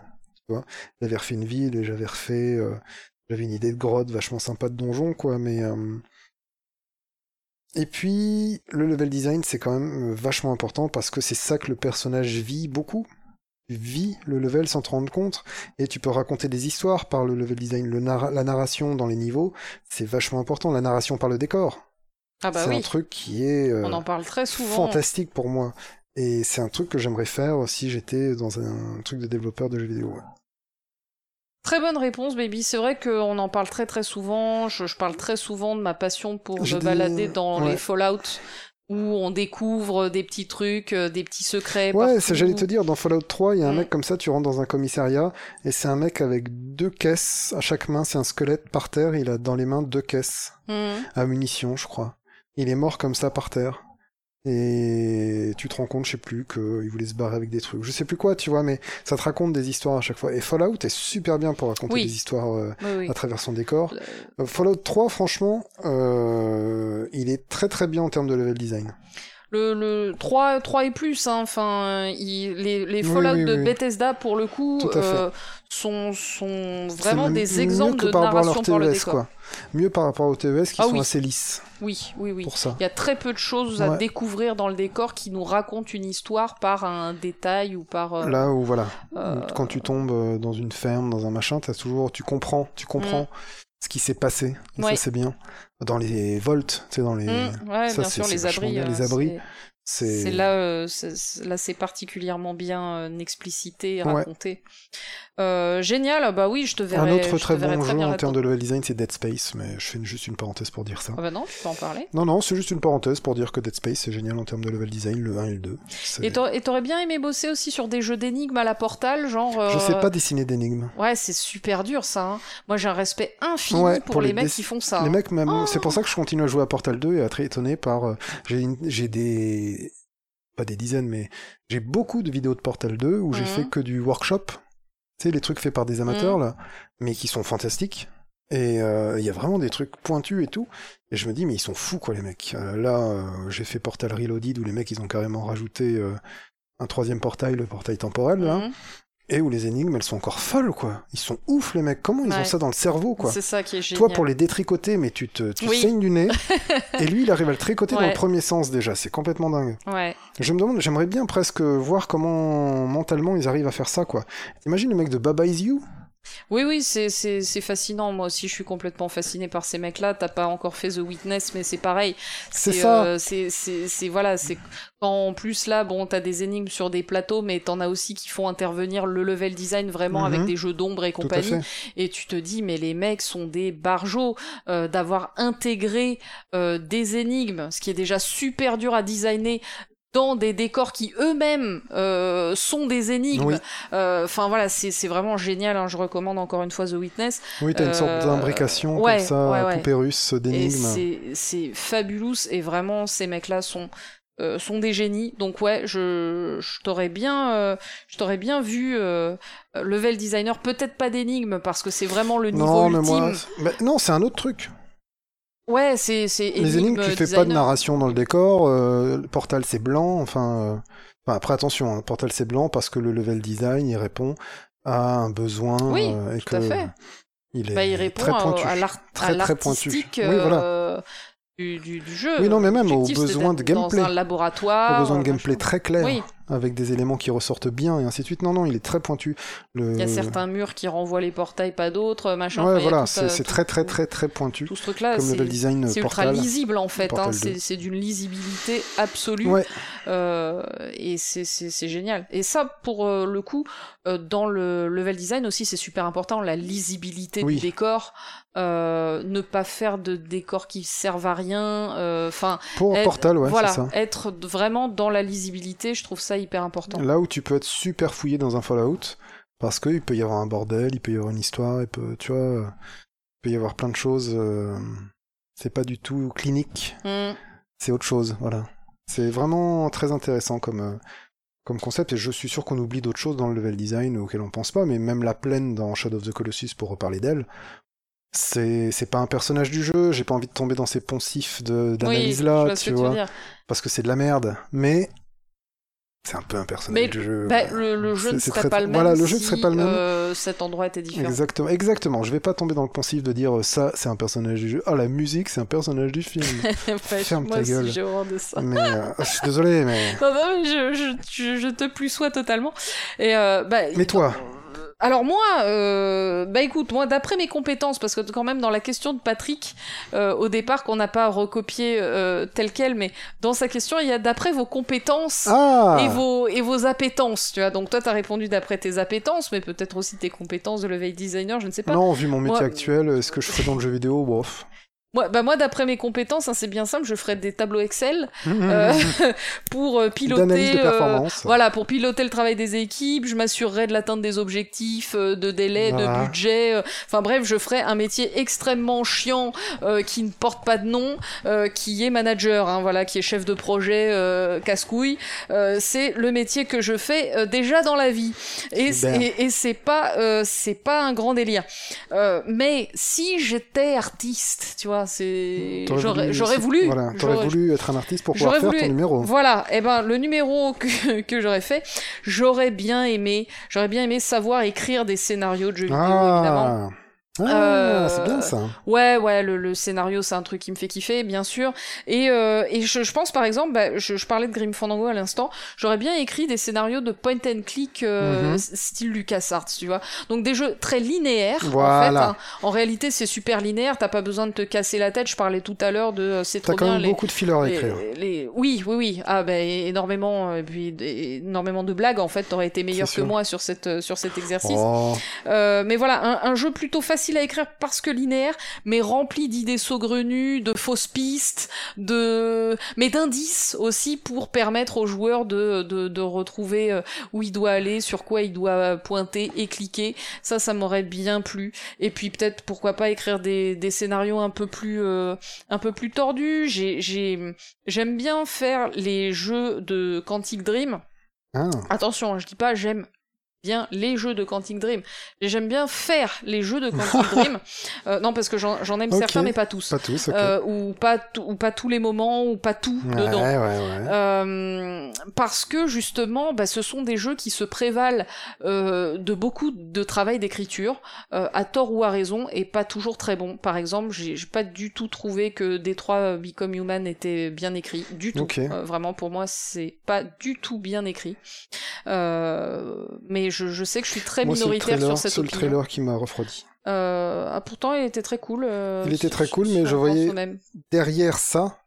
J'avais refait une ville et j'avais refait. euh, j'avais une idée de grotte vachement sympa de donjon, quoi. Mais euh, et puis le level design, c'est quand même vachement important parce que c'est ça que le personnage vit beaucoup. Vis le level sans te rendre compte et tu peux raconter des histoires par le level design. Le la narration dans les niveaux, c'est vachement important. La narration par le décor, Ah bah c'est un truc qui est euh, on en parle très souvent. fantastique pour moi. Et c'est un truc que j'aimerais faire si j'étais dans un truc de développeur de jeux vidéo. ouais. Très bonne réponse, baby. C'est vrai qu'on en parle très très souvent. Je, je, parle très souvent de ma passion pour me balader dans les Fallout où on découvre des petits trucs, euh, des petits secrets. Ouais, j'allais te dire, dans Fallout 3, il y a un mm. mec comme ça, tu rentres dans un commissariat, et c'est un mec avec deux caisses à chaque main, c'est un squelette par terre, il a dans les mains deux caisses mm. à munitions, je crois. Il est mort comme ça par terre. Et tu te rends compte, je sais plus, qu'il voulait se barrer avec des trucs. Je sais plus quoi, tu vois, mais ça te raconte des histoires à chaque fois. Et Fallout est super bien pour raconter des histoires euh, à travers son décor. Euh, Fallout 3, franchement, euh, il est très très bien en termes de level design le, le 3, 3 et plus, hein. enfin, les, les Fallout de Bethesda, pour le coup, euh, sont, sont vraiment des exemples de narration par le décor. Quoi. Mieux par rapport aux TES qui ah sont assez lisses. Oui, oui, oui. Pour ça. Il y a très peu de choses à découvrir dans le décor qui nous racontent une histoire par un détail ou par. Euh, Là où voilà, euh, quand tu tombes dans une ferme, dans un machin, as toujours, tu comprends, tu comprends. Mm. ce qui s'est passé. ça, c'est bien dans les volts, tu sais, dans les. Mmh, ouais, bien sûr, les abris. les abris. C'est là, euh, là c'est particulièrement bien euh, explicité et raconté. Euh, génial, bah oui, je te verrai. Un autre très bon jeu en termes de level design, c'est Dead Space, mais je fais juste une parenthèse pour dire ça. Ah bah non, tu peux en parler. Non, non, c'est juste une parenthèse pour dire que Dead Space, c'est génial en termes de level design, le 1 et le 2. Et t'aurais bien aimé bosser aussi sur des jeux d'énigmes à la Portal, genre. Je sais pas dessiner d'énigmes. Ouais, c'est super dur ça. Hein. Moi, j'ai un respect infini pour, les, mecs qui font ça. Les mecs, même, c'est pour ça que je continue à jouer à Portal 2 et à être étonné par. J'ai des pas des dizaines, mais j'ai beaucoup de vidéos de Portal 2 où j'ai fait que du workshop tu sais, les trucs faits par des amateurs, mm. là, mais qui sont fantastiques. Et euh, il y a vraiment des trucs pointus et tout. Et je me dis, mais ils sont fous, quoi, les mecs. Euh, là, euh, j'ai fait Portal Reloaded où les mecs, ils ont carrément rajouté un troisième portail, le portail temporel, là. Mm et où les énigmes elles sont encore folles quoi. Ils sont ouf les mecs, comment ils ont ça dans le cerveau quoi. C'est ça qui est génial. Toi pour les détricoter mais tu te tu saignes du nez et lui il arrive à le tricoter dans le premier sens déjà, c'est complètement dingue. Ouais. Je me demande, j'aimerais bien presque voir comment mentalement ils arrivent à faire ça quoi. Imagine le mec de Baba Is You oui, oui, c'est fascinant. Moi aussi, je suis complètement fasciné par ces mecs-là. T'as pas encore fait The Witness, mais c'est pareil. C'est ça. Euh, c'est voilà, c'est quand en plus là, bon, t'as des énigmes sur des plateaux, mais t'en as aussi qui font intervenir le level design vraiment avec mhm. des jeux d'ombre et compagnie. Et tu te dis, mais les mecs sont des barjots euh, d'avoir intégré euh, des énigmes, ce qui est déjà super dur à designer dans des décors qui eux-mêmes euh, sont des énigmes. Euh, enfin voilà, c'est vraiment génial. Hein. Je recommande encore une fois The Witness. Oui, t'as une sorte euh, d'imbrication comme ça, poupée russe d'énigmes. C'est fabulous et vraiment ces mecs-là sont sont des génies. Donc ouais, je, je t'aurais bien, je t'aurais bien vu level designer. Peut-être pas d'énigmes parce que c'est vraiment le niveau non, Mais moi... non, c'est un autre truc. Ouais, c'est les énigmes. Tu fais pas de narration dans le décor. Euh, le portal c'est blanc. Enfin, euh, enfin après attention, le hein, portal c'est blanc parce que le level design il répond à un besoin. Oui, euh, et tout que à fait. Il est bah, il répond très pointu. à, l'art très, très pointu. Oui, voilà. Du, du, du, jeu. Oui, non, mais même aux besoins de gameplay. Dans un laboratoire. Aux besoins de gameplay très clair. Oui avec des éléments qui ressortent bien et ainsi de suite. Non, non, il est très pointu. Le... Il y a certains murs qui renvoient les portails, pas d'autres, machin. Ouais, voilà, c'est très, très, très, très pointu. Tout ce truc-là, design C'est ultra lisible en fait. Hein, c'est d'une lisibilité absolue. Ouais. Euh, et c'est génial. Et ça, pour euh, le coup, euh, dans le level design aussi, c'est super important, la lisibilité du décor. Euh, ne pas faire de décors qui servent à rien. Euh, pour un portal, ouais, voilà, ça. être vraiment dans la lisibilité, je trouve ça hyper important. Là où tu peux être super fouillé dans un Fallout, parce qu'il peut y avoir un bordel, il peut y avoir une histoire, il peut, tu vois, il peut y avoir plein de choses. Euh, c'est pas du tout clinique, mm. c'est autre chose, voilà. C'est vraiment très intéressant comme, euh, comme concept, et je suis sûr qu'on oublie d'autres choses dans le level design auxquelles on pense pas, mais même la plaine dans Shadow of the Colossus, pour reparler d'elle, c'est c'est pas un personnage du jeu, j'ai pas envie de tomber dans ces poncifs d'analyse là, tu vois, parce que c'est de la merde, mais c'est un peu un personnage du jeu. Bah, le, jeu ne serait pas le même. Voilà, le jeu ne serait pas le même. Euh, cet endroit était différent. Exactement, exactement. Je vais pas tomber dans le poncif de dire ça, c'est un personnage du jeu. Ah, la musique, c'est un personnage du film. Ferme ta gueule. Horreur de ça. Mais euh, je suis désolé, mais. non, non, je, je, je, te plus sois totalement. Et euh, bah, mais toi. Alors moi, euh, bah écoute, moi d'après mes compétences, parce que quand même dans la question de Patrick, euh, au départ qu'on n'a pas recopié euh, tel quel, mais dans sa question il y a d'après vos compétences Ah et vos et vos appétences, tu vois. Donc toi t'as répondu d'après tes appétences, mais peut-être aussi tes compétences de level designer, je ne sais pas. Non, vu mon métier Moi- actuel, ce que je fais dans le jeu vidéo, bof. Moi, bah moi d'après mes compétences, hein, c'est bien simple, je ferais des tableaux Excel euh, pour euh, piloter. Euh. Voilà, pour piloter le travail des équipes, je m'assurerai de l'atteinte des objectifs, de délai, Voilà. de budget. Enfin bref, je ferai un métier extrêmement chiant euh, qui ne porte pas de nom, qui est manager, hein, voilà, qui est chef de projet, casse-couille. C'est le métier que je fais déjà dans la vie. Et, et, et c'est pas, c'est pas un grand délire. Mais si j'étais artiste, tu vois, c'est, j'aurais voulu-. Voilà, t'aurais voulu être un artiste pour pouvoir faire voulu- ton numéro. voilà, et ben le numéro que, que j'aurais fait, j'aurais bien aimé, j'aurais bien aimé savoir écrire des scénarios de jeux vidéo évidemment. Ah, Euh, c'est bien ça. Ouais, ouais, le, le scénario c'est un truc qui me fait kiffer, bien sûr. Et, euh, et je, je pense par exemple, bah, je, je parlais de Grim Fandango à l'instant, j'aurais bien écrit des scénarios de point and click euh, Mhm. s- style LucasArts, tu vois. Donc des jeux très linéaires. En, fait, Voilà. hein. en réalité, c'est super linéaire, t'as pas besoin de te casser la tête. Je parlais tout à l'heure de euh, c'est T'as quand bien même les, beaucoup de fillers à écrire. les- Oui, oui, oui. Ah, ben énormément, et puis énormément de blagues. En fait, t'aurais été meilleur que moi sur cette euh, sur cet exercice. Oh, Euh, mais voilà, un, un jeu plutôt facile à écrire parce que linéaire, mais rempli d'idées saugrenues, de fausses pistes, de mais d'indices aussi pour permettre aux joueurs de de, de retrouver euh, où il doit aller, sur quoi il doit pointer et cliquer. Ça, ça m'aurait bien plu. Et puis peut-être pourquoi pas écrire des, des scénarios un peu plus euh, un peu plus tordus. J'ai j'ai j'aime bien faire les jeux de Quantic Dream. ah. Attention, hein, je dis pas j'aime bien les jeux de Quantic Dream. Et J'aime bien faire les jeux de Quantic Dream. Euh, non, parce que j'en aime certains, mais pas tous. Pas tous, ok. Euh, ou pas t- ou pas tous les moments ou pas tout ouais, dedans. ouais, ouais. Euh, parce que justement, bah, ce sont des jeux qui se prévalent de beaucoup de travail d'écriture, à tort ou à raison, et pas toujours très bon. Par exemple, j'ai pas du tout trouvé que Détroit Become Human était bien écrit, du tout. Vraiment, pour moi, c'est pas du tout bien écrit. Mais je, je sais que je suis très Moi, minoritaire trailer, sur cette c'est le trailer qui m'a refroidi. Euh, ah, pourtant, il était très cool. euh, Il était très cool, mais je voyais-. Derrière ça,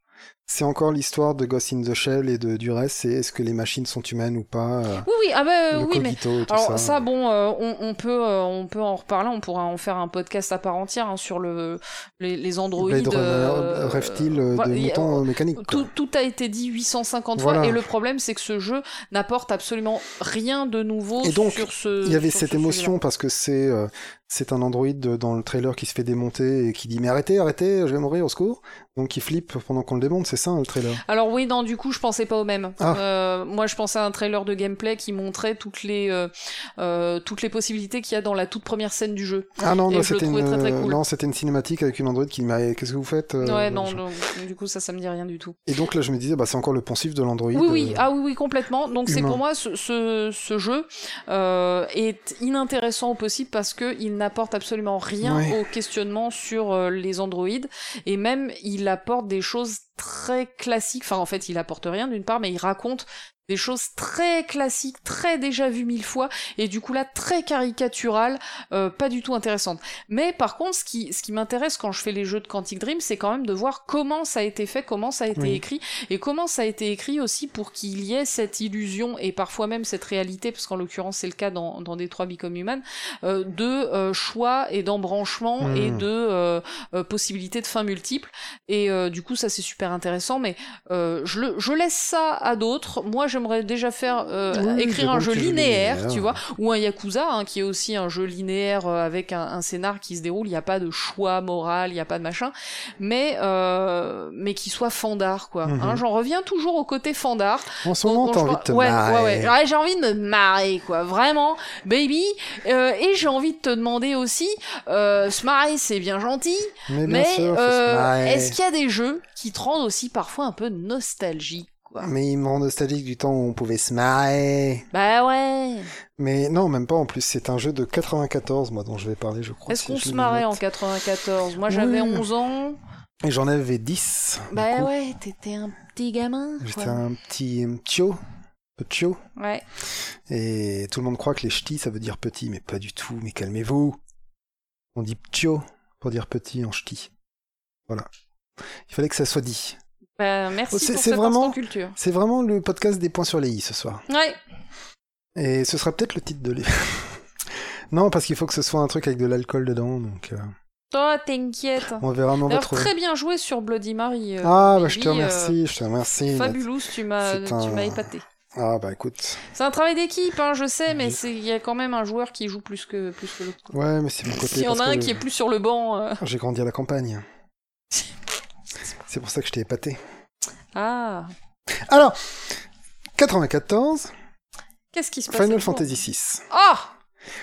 c'est encore l'histoire de Ghost in the Shell et de, du reste, c'est est-ce que les machines sont humaines ou pas, euh, Oui, oui, ah bah, le oui, mais cogito et tout Alors ça. ça, bon, euh, on, on peut, euh, on peut en reparler. On pourra en faire un podcast à part entière hein, sur le les, les androïdes. Rêve-t-il voilà, de a- moutons mécaniques. Tout, tout a été dit 850 Voilà. fois et le problème c'est que ce jeu n'apporte absolument rien de nouveau Et donc, sur ce. Il y avait cette ce émotion parce que c'est euh, c'est un androïde dans le trailer qui se fait démonter et qui dit mais arrêtez, arrêtez, je vais mourir au secours. Donc il flippe pendant qu'on le démonte, c'est ça hein, le trailer. Alors oui, non, du coup, je pensais pas au même. Ah. Euh, moi, je pensais à un trailer de gameplay qui montrait toutes les euh, euh, toutes les possibilités qu'il y a dans la toute première scène du jeu. Ah non, non, c'était une trouvais très, très cool. non, c'était une cinématique avec une androïde qui dit mais qu'est-ce que vous faites ouais, non, je- non, du coup, ça, ça me dit rien du tout. Et donc là je me disais bah c'est encore le poncif de l'androïde. Oui, oui, euh, ah oui, oui, complètement. Donc c'est pour moi ce, ce, ce jeu est inintéressant au possible parce que il n'apporte absolument rien Ouais. au questionnement sur euh, les androïdes et même il apporte des choses très classiques. Enfin, en fait, il apporte rien d'une part, mais il raconte des choses très classiques, très déjà vues mille fois, et du coup là très caricaturales, euh, pas du tout intéressantes. Mais par contre, ce qui, ce qui m'intéresse quand je fais les jeux de Quantic Dream, c'est quand même de voir comment ça a été fait, comment ça a été Oui. écrit, et comment ça a été écrit aussi pour qu'il y ait cette illusion, et parfois même cette réalité, parce qu'en l'occurrence c'est le cas dans, dans Détroit Become Human, euh, de euh, choix et d'embranchement Hmm. et de euh, possibilités de fins multiples. Et du coup ça c'est super intéressant, mais euh, je, le, je laisse ça à d'autres. Moi j'aimerais déjà faire euh, Oui, écrire un jeu linéaire, tu vois, ou un Yakuza, hein, qui est aussi un jeu linéaire euh, avec un, un scénar qui se déroule, il n'y a pas de choix moral, il n'y a pas de machin, mais, euh, mais qui soit fandard, quoi. Mhm. Hein, J'en reviens toujours au côté fandard. En ce moment t'as envie de te ouais, marrer. Ouais, ouais. Ouais, j'ai envie de me marrer, quoi. Vraiment, baby. Et j'ai envie de te demander aussi, se marrer, c'est bien gentil, Mais est-ce qu'il y a des jeux qui te aussi parfois un peu nostalgique, quoi Mais il me rend nostalgique du temps où on pouvait se marrer. Bah ouais. Mais non, même pas en plus, c'est un jeu de 94, moi, dont je vais parler, je crois. Est-ce qu'on se marrait en note. 94 Moi j'avais Oui. 11 ans. Et j'en avais 10. du Bah ouais, t'étais un petit gamin. J'étais un petit tio, Chio. Ouais. Et tout le monde croit que les ch'tis, ça veut dire petit, mais pas du tout. Mais calmez-vous. On dit Chio pour dire petit en ch'ti. Voilà. Il fallait que ça soit dit. Bah, merci Oh, c'est- pour cette vraiment- culture. C'est vraiment le podcast des points sur les i ce soir. Ouais. Et ce sera peut-être le titre de l'émission. non, parce qu'il faut que ce soit un truc avec de l'alcool dedans, donc euh, Toi, t'inquiète. on verra, mais on va D'ailleurs, trouver. très bien joué sur Bloody Mary. euh, Ah, bah je te euh, remercie, je te remercie. Fabulous, tu m'as C'est tu un- m'as épaté. Ah, bah écoute. C'est un travail d'équipe, hein, je sais, mais il y a quand même un joueur qui joue plus que, plus que l'autre. Ouais, mais c'est mon côté. S'il y en a un que qui est plus sur le banc. euh, J'ai grandi à la campagne. C'est pour ça que je t'ai épaté. Ah. Alors, 94, Qu'est-ce qui se passe Final Fantasy VI. Ah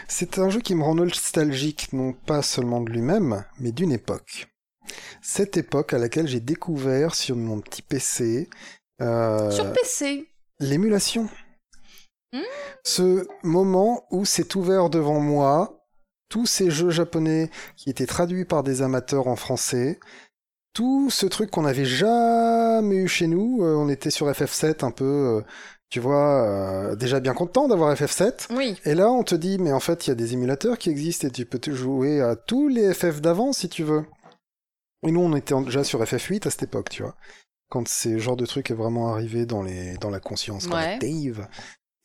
C'est un jeu qui me rend nostalgique, non pas seulement de lui-même, mais d'une époque. Cette époque à laquelle j'ai découvert sur mon petit PC euh, Sur PC. l'émulation. Hmm. Ce moment où c'est ouvert devant moi, tous ces jeux japonais qui étaient traduits par des amateurs en français, tout ce truc qu'on n'avait jamais eu chez nous, euh, on était sur FF7 un peu, euh, tu vois, euh, déjà bien content d'avoir FF7. Oui. Et là, on te dit, mais en fait, il y a des émulateurs qui existent et tu peux te jouer à tous les FF d'avant si tu veux. Et nous, on était déjà sur FF8 à cette époque, tu vois. Quand ce genre de truc est vraiment arrivé dans, les, dans la conscience Ouais. collective.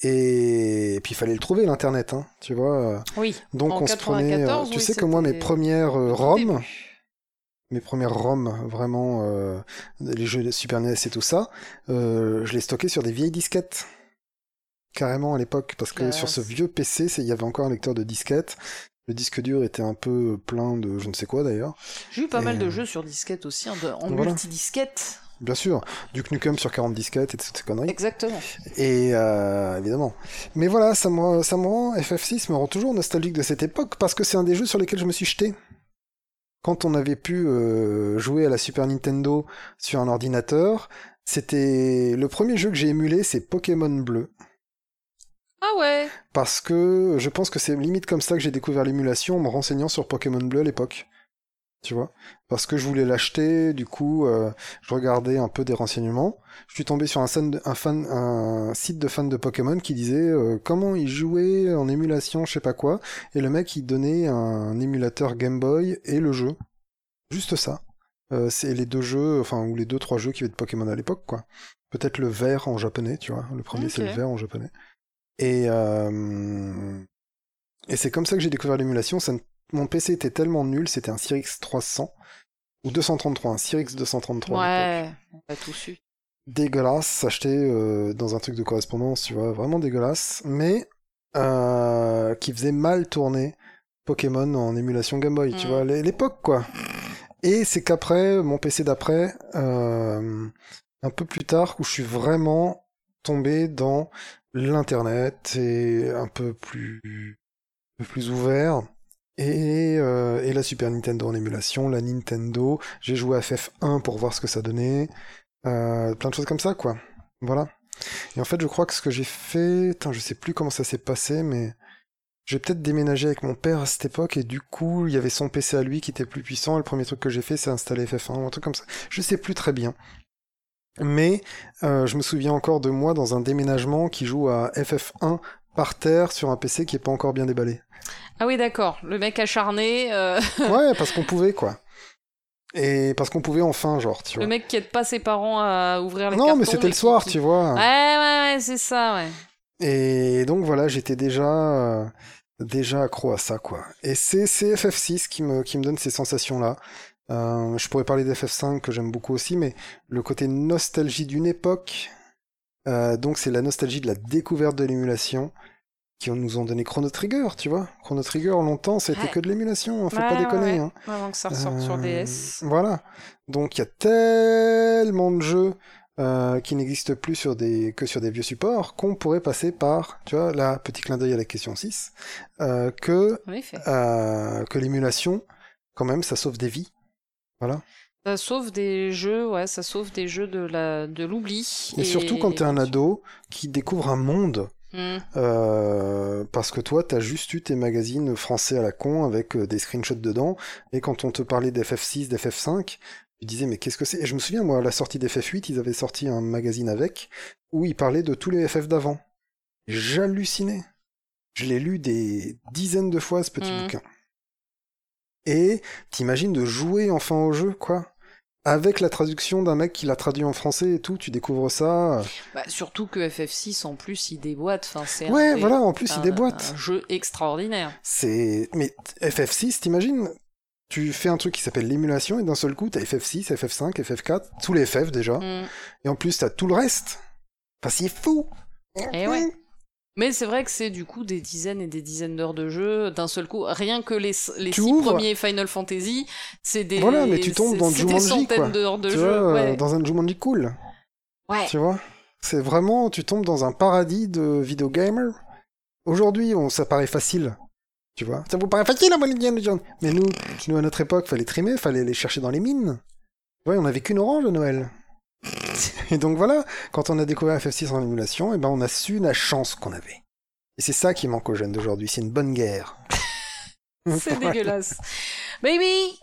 Et... puis, il fallait le trouver, l'Internet, hein, tu vois. Oui. Donc, En on se prenait... 94, tu oui, sais que moi, mes premières ROM. Mes premières ROM, vraiment, euh, les jeux de Super NES et tout ça, euh, je les stockais sur des vieilles disquettes. Carrément à l'époque, parce que sur ce vieux PC, il y avait encore un lecteur de disquettes. Le disque dur était un peu plein de je ne sais quoi d'ailleurs. J'ai eu pas Et, mal de euh, jeux sur disquette aussi, en, en voilà. multi-disquette. Bien sûr, du Nukem sur 40 disquettes et toutes ces conneries. Exactement. Et euh, évidemment. Mais voilà, ça me, ça me rend, FF6 me rend toujours nostalgique de cette époque parce que c'est un des jeux sur lesquels je me suis jeté. Quand on avait pu euh, jouer à la Super Nintendo sur un ordinateur, c'était le premier jeu que j'ai émulé, c'est Pokémon Bleu. Ah ouais. Parce que je pense que c'est limite comme ça que j'ai découvert l'émulation en me renseignant sur Pokémon Bleu à l'époque. Tu vois Parce que je voulais l'acheter, du coup, euh, je regardais un peu des renseignements. Je suis tombé sur un, fan un, fan, un site de fans de Pokémon qui disait euh, comment ils jouaient en émulation, je sais pas quoi. Et le mec, il donnait un émulateur Game Boy et le jeu. Juste ça. Euh, c'est les deux jeux, enfin, ou les deux, trois jeux qui avaient de Pokémon à l'époque, quoi. Peut-être le vert en japonais, tu vois. Le premier, c'est le vert en japonais. Et, et c'est comme ça que j'ai découvert l'émulation. Ça ne- Mon PC était tellement nul, c'était un Cyrix 300 ou 233, un Cyrix 233. à l'époque. Ouais. On a tout su. Dégueulasse, acheté euh, dans un truc de correspondance, tu vois, vraiment dégueulasse, mais euh, qui faisait mal tourner Pokémon en émulation Game Boy, tu Mm. vois, l'é- l'époque quoi. Et c'est qu'après, mon PC d'après, euh, un peu plus tard, où je suis vraiment tombé dans l'internet et un peu plus, un peu plus ouvert. Et, euh, et la Super Nintendo en émulation, la Nintendo. J'ai joué à FF1 pour voir ce que ça donnait. Euh, plein de choses comme ça, quoi. Voilà. Et en fait, je crois que ce que j'ai fait, je sais plus comment ça s'est passé, mais j'ai peut-être déménagé avec mon père à cette époque et du coup, il y avait son PC à lui qui était plus puissant. Et le premier truc que j'ai fait, c'est installer FF1 ou un truc comme ça. Je sais plus très bien. Mais euh, je me souviens encore de moi dans un déménagement qui joue à FF1 par terre sur un PC qui est pas encore bien déballé. Ah oui, d'accord. Le mec acharné. euh, Ouais, parce qu'on pouvait, quoi. Et parce qu'on pouvait enfin, genre, tu vois. le mec qui aide pas ses parents à ouvrir les Non, cartons. mais c'était le soir, qui... tu vois. Ouais, ouais, ouais, c'est ça, ouais. Et donc voilà, j'étais déjà euh, déjà accro à ça quoi. Et c'est c'est FF6 qui me qui me donne ces sensations là. Euh, je pourrais parler d'FF5 que j'aime beaucoup aussi, mais le côté nostalgie d'une époque. Euh, donc c'est la nostalgie de la découverte de l'émulation qui nous ont donné Chrono Trigger, tu vois. Chrono Trigger longtemps, c'était Ouais. que de l'émulation, hein, faut Ouais, pas déconner. ouais. Hein. Avant que ça ressorte sur Euh, DS. Voilà. Donc il y a tellement de jeux euh, qui n'existent plus sur des, que sur des vieux supports qu'on pourrait passer par, tu vois, là, petit clin d'œil à la question 6, euh, que, En effet. euh, que l'émulation, quand même, ça sauve des vies. Voilà. Ça sauve des jeux, ouais, ça sauve des jeux de la de l'oubli. Et, surtout quand t'es un ado qui découvre un monde, Hmm. euh, parce que toi, t'as juste eu tes magazines français à la con avec euh, des screenshots dedans, et quand on te parlait d'FF6, d'FF5, Tu disais, mais qu'est-ce que c'est? Et je me souviens, moi, à la sortie d'FF8, ils avaient sorti un magazine avec, où ils parlaient de tous les FF d'avant. J'hallucinais. Je l'ai lu des dizaines de fois, ce petit Mhm. bouquin. Et t'imagines de jouer enfin au jeu, quoi? Avec la traduction d'un mec qui l'a traduit en français et tout, tu découvres ça. Bah, surtout que FF6 en plus il déboîte. Enfin, c'est Ouais, un, voilà, en plus un- il déboîte. Un jeu extraordinaire. C'est. Mais FF6, t'imagines Tu fais un truc qui s'appelle l'émulation et d'un seul coup, t'as FF6, FF5, FF4, tous les FF déjà. Mm. Et en plus, t'as tout le reste. Enfin, c'est fou Et ouais. Mais c'est vrai que c'est du coup des dizaines et des dizaines d'heures de jeu d'un seul coup. Rien que les, les Tu six ouvres. premiers Final Fantasy, c'est des. Voilà, mais tu tombes dans Jumanji, des centaines d'heures de Tu jeu. vois, ouais. euh, dans un Jumanji cool, ouais. tu vois C'est vraiment, tu tombes dans un paradis de vidéo gamer. Aujourd'hui, on, ça paraît facile. Tu vois Ça vous paraît facile, hein, Indiana Jones Mais nous, nous, à notre époque, fallait trimer, fallait les chercher dans les mines. Ouais, on n'avait qu'une orange à Noël. Et donc voilà, quand on a découvert FF6 en émulation, eh ben on a su la chance qu'on avait. Et c'est ça qui manque aux jeunes d'aujourd'hui, c'est une bonne guerre. C'est dégueulasse. Baby,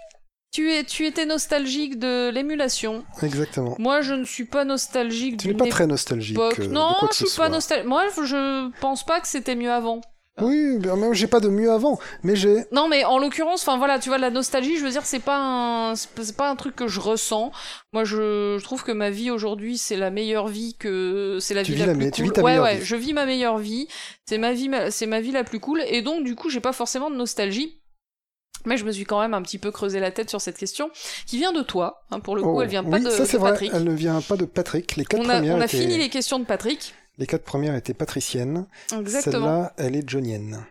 tu, es, tu étais nostalgique de l'émulation. Exactement. Moi, je ne suis pas nostalgique Tu n'es pas très nostalgique euh, de non, quoi que je ce suis pas nostalgique. Moi, je pense pas que c'était mieux avant. Oui, même j'ai pas de mieux avant, mais j'ai Non, mais en l'occurrence, enfin voilà, tu vois, la nostalgie, je veux dire, c'est pas un, c'est pas- un truc que je ressens. Moi, je, je trouve que ma vie aujourd'hui, c'est la meilleure vie que, c'est la Tu vie vis la la plus tu cool. vis ta ouais, ouais, vie. je vis ma meilleure vie. C'est ma vie, ma- c'est ma vie la plus cool. Et donc, du coup, j'ai pas forcément de nostalgie. Mais je me suis quand même un petit peu creusé la tête sur cette question, qui vient de toi. hein, pour le coup, Oh, elle vient pas de, ça de c'est vrai, elle ne vient pas de Patrick. Les quatre On a, premières on a étaient... fini les questions de Patrick. Les quatre premières étaient patriciennes. Exactement. Celle-là, elle est johnienne.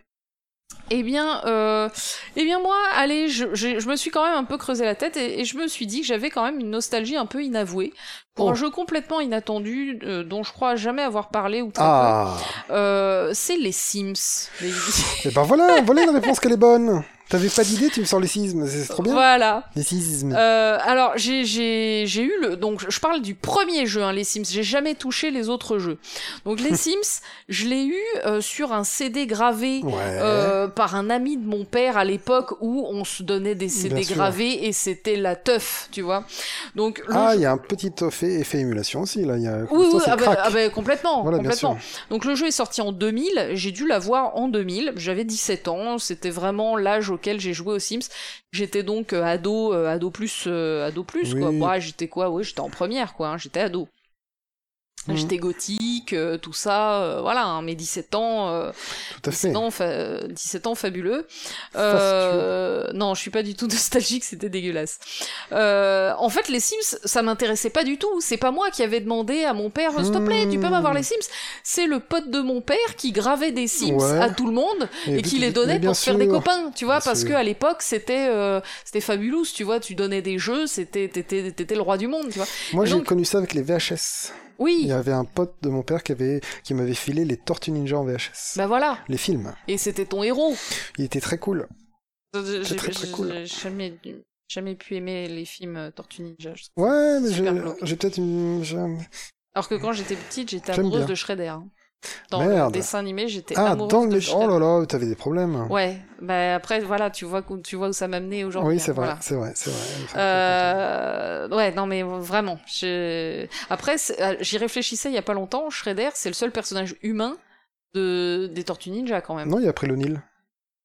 Eh bien, euh, eh bien moi, allez, je, je, je me suis quand même un peu creusé la tête et, et je me suis dit que j'avais quand même une nostalgie un peu inavouée pour Oh. un jeu complètement inattendu euh, dont je crois jamais avoir parlé ou très Ah peu. Euh, c'est les Sims. Les- Et ben voilà, voilà une réponse qu'elle est bonne. T'avais pas d'idée, tu me sors les sismes, c'est trop bien. Voilà. Les sismes. Euh, alors j'ai j'ai j'ai eu le donc je parle du premier jeu hein, les Sims. J'ai jamais touché les autres jeux. Donc les Sims, je l'ai eu euh, sur un CD gravé. Ouais. Euh, par un ami de mon père à l'époque où on se donnait des CD Bien sûr. gravés et c'était la teuf, tu vois. Donc ah, jeu- il y a un petit effet, effet émulation aussi, là. Il y a... oui, oui, ah bah, crack. ah bah, complètement, Voilà, bien complètement. sûr. Donc le jeu est sorti en 2000, j'ai dû l'avoir en 2000, j'avais 17 ans, c'était vraiment l'âge auquel j'ai joué aux Sims. J'étais donc euh, ado, euh, ado plus, euh, ado plus quoi. Oui. Ouais, j'étais quoi? Ouais, j'étais en première quoi, hein, j'étais ado. Mhm. J'étais gothique, euh, tout ça, euh, voilà, hein, mes 17 ans, euh, Tout à fait. 17 ans, fa- 17 ans fabuleux. Euh, non, je suis pas du tout nostalgique, c'était dégueulasse. Euh, en fait, les Sims, ça m'intéressait pas du tout. C'est pas moi qui avais demandé à mon père, s'il te plaît, tu peux m'avoir les Sims? C'est le pote de mon père qui gravait des Sims Ouais. à tout le monde et, qui les donnait pour se faire des copains, tu vois, Bien parce sûr. que à l'époque c'était euh, c'était fabulous, tu vois, tu donnais des jeux, c'était t'étais t'étais le roi du monde, tu vois. Moi, j'ai donc- connu ça avec les VHS. Il Oui, y avait un pote de mon père qui, avait... qui m'avait filé les Tortues Ninja en VHS. bah voilà, Les films. et c'était ton héros. Il était très cool. J'ai très, très cool. jamais jamais pu aimer les films euh, Tortue Ninja. Ouais, mais j'ai peut-être une... Alors que quand j'étais petite, j'étais amoureuse bien. de Shredder. Dans le Merde. dessin animé, j'étais Ah, amoureuse dans de le... Shredder. Oh là là, t'avais des problèmes. Ouais, bah après voilà, tu vois, où- tu vois où ça m'a mené aujourd'hui. oui, c'est hein, vrai, voilà. c'est vrai, c'est vrai. Euh, ouais, non mais vraiment. je- Après, c'est- euh, j'y réfléchissais il y a pas longtemps. Shredder, c'est le seul personnage humain de des Tortues Ninja quand même. Non, il y a April O'Neil.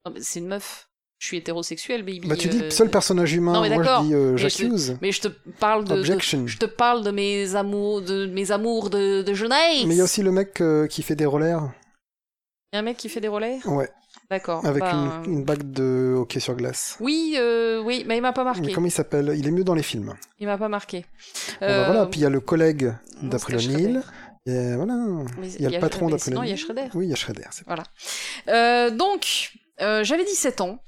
Non, mais C'est une meuf. Je suis hétérosexuel, baby. Bah, tu euh, dis seul personnage humain. non, mais Moi, d'accord, je dis euh, mais je- j'accuse. Mais je te parle de, de- je te parle de mes amours, de mes amours de, de jeunesse. Mais il y a aussi le mec euh, qui fait des rollers. Il y a un mec qui fait des relais Ouais, D'accord. avec bah, une, une bague de hockey sur glace. Oui, euh, oui, mais il m'a pas marqué. Mais comment il s'appelle? Il est mieux dans les films. Il m'a pas marqué. Bon, bah, Euh, voilà, puis il y a le collègue d'April c'était O'Neil. Shredder. Et voilà. Mais Il y a le patron d'April il y a. Shredder. Oui, il y a Shredder. c'est- Euh, donc, euh, j'avais 17 ans.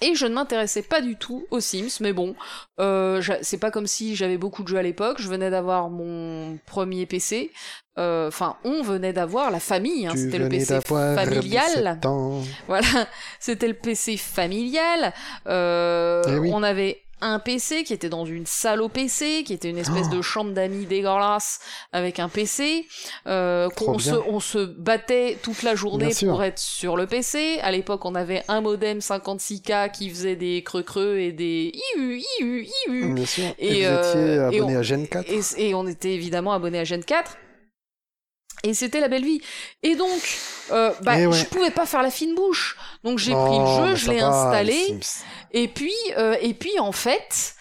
Et je ne m'intéressais pas du tout aux Sims, mais bon, euh, c'est pas comme si j'avais beaucoup de jeux à l'époque. Je venais d'avoir mon premier PC. Euh, Enfin, on venait d'avoir la famille. hein, C'était le PC familial. 17 ans. Voilà, c'était le PC familial. Euh, Eh oui. On avait un PC, qui était dans une salle au PC, qui était une espèce de chambre d'amis dégueulasse avec un PC, euh, qu'on se, on se battait toute la journée Bien sûr. pour être sur le PC. À l'époque, on avait un modem 56K qui faisait des creux-creux et des iu, iu, iu. Bien sûr. Et, Et, vous étiez euh, et abonné on- à Gen 4 Et, et on était évidemment abonné à Gen 4. Et c'était la belle vie. Et donc, euh, bah, Eh ouais. je pouvais pas faire la fine bouche. Donc j'ai Oh, pris le jeu, je l'ai installé. Et puis, euh, et puis en fait,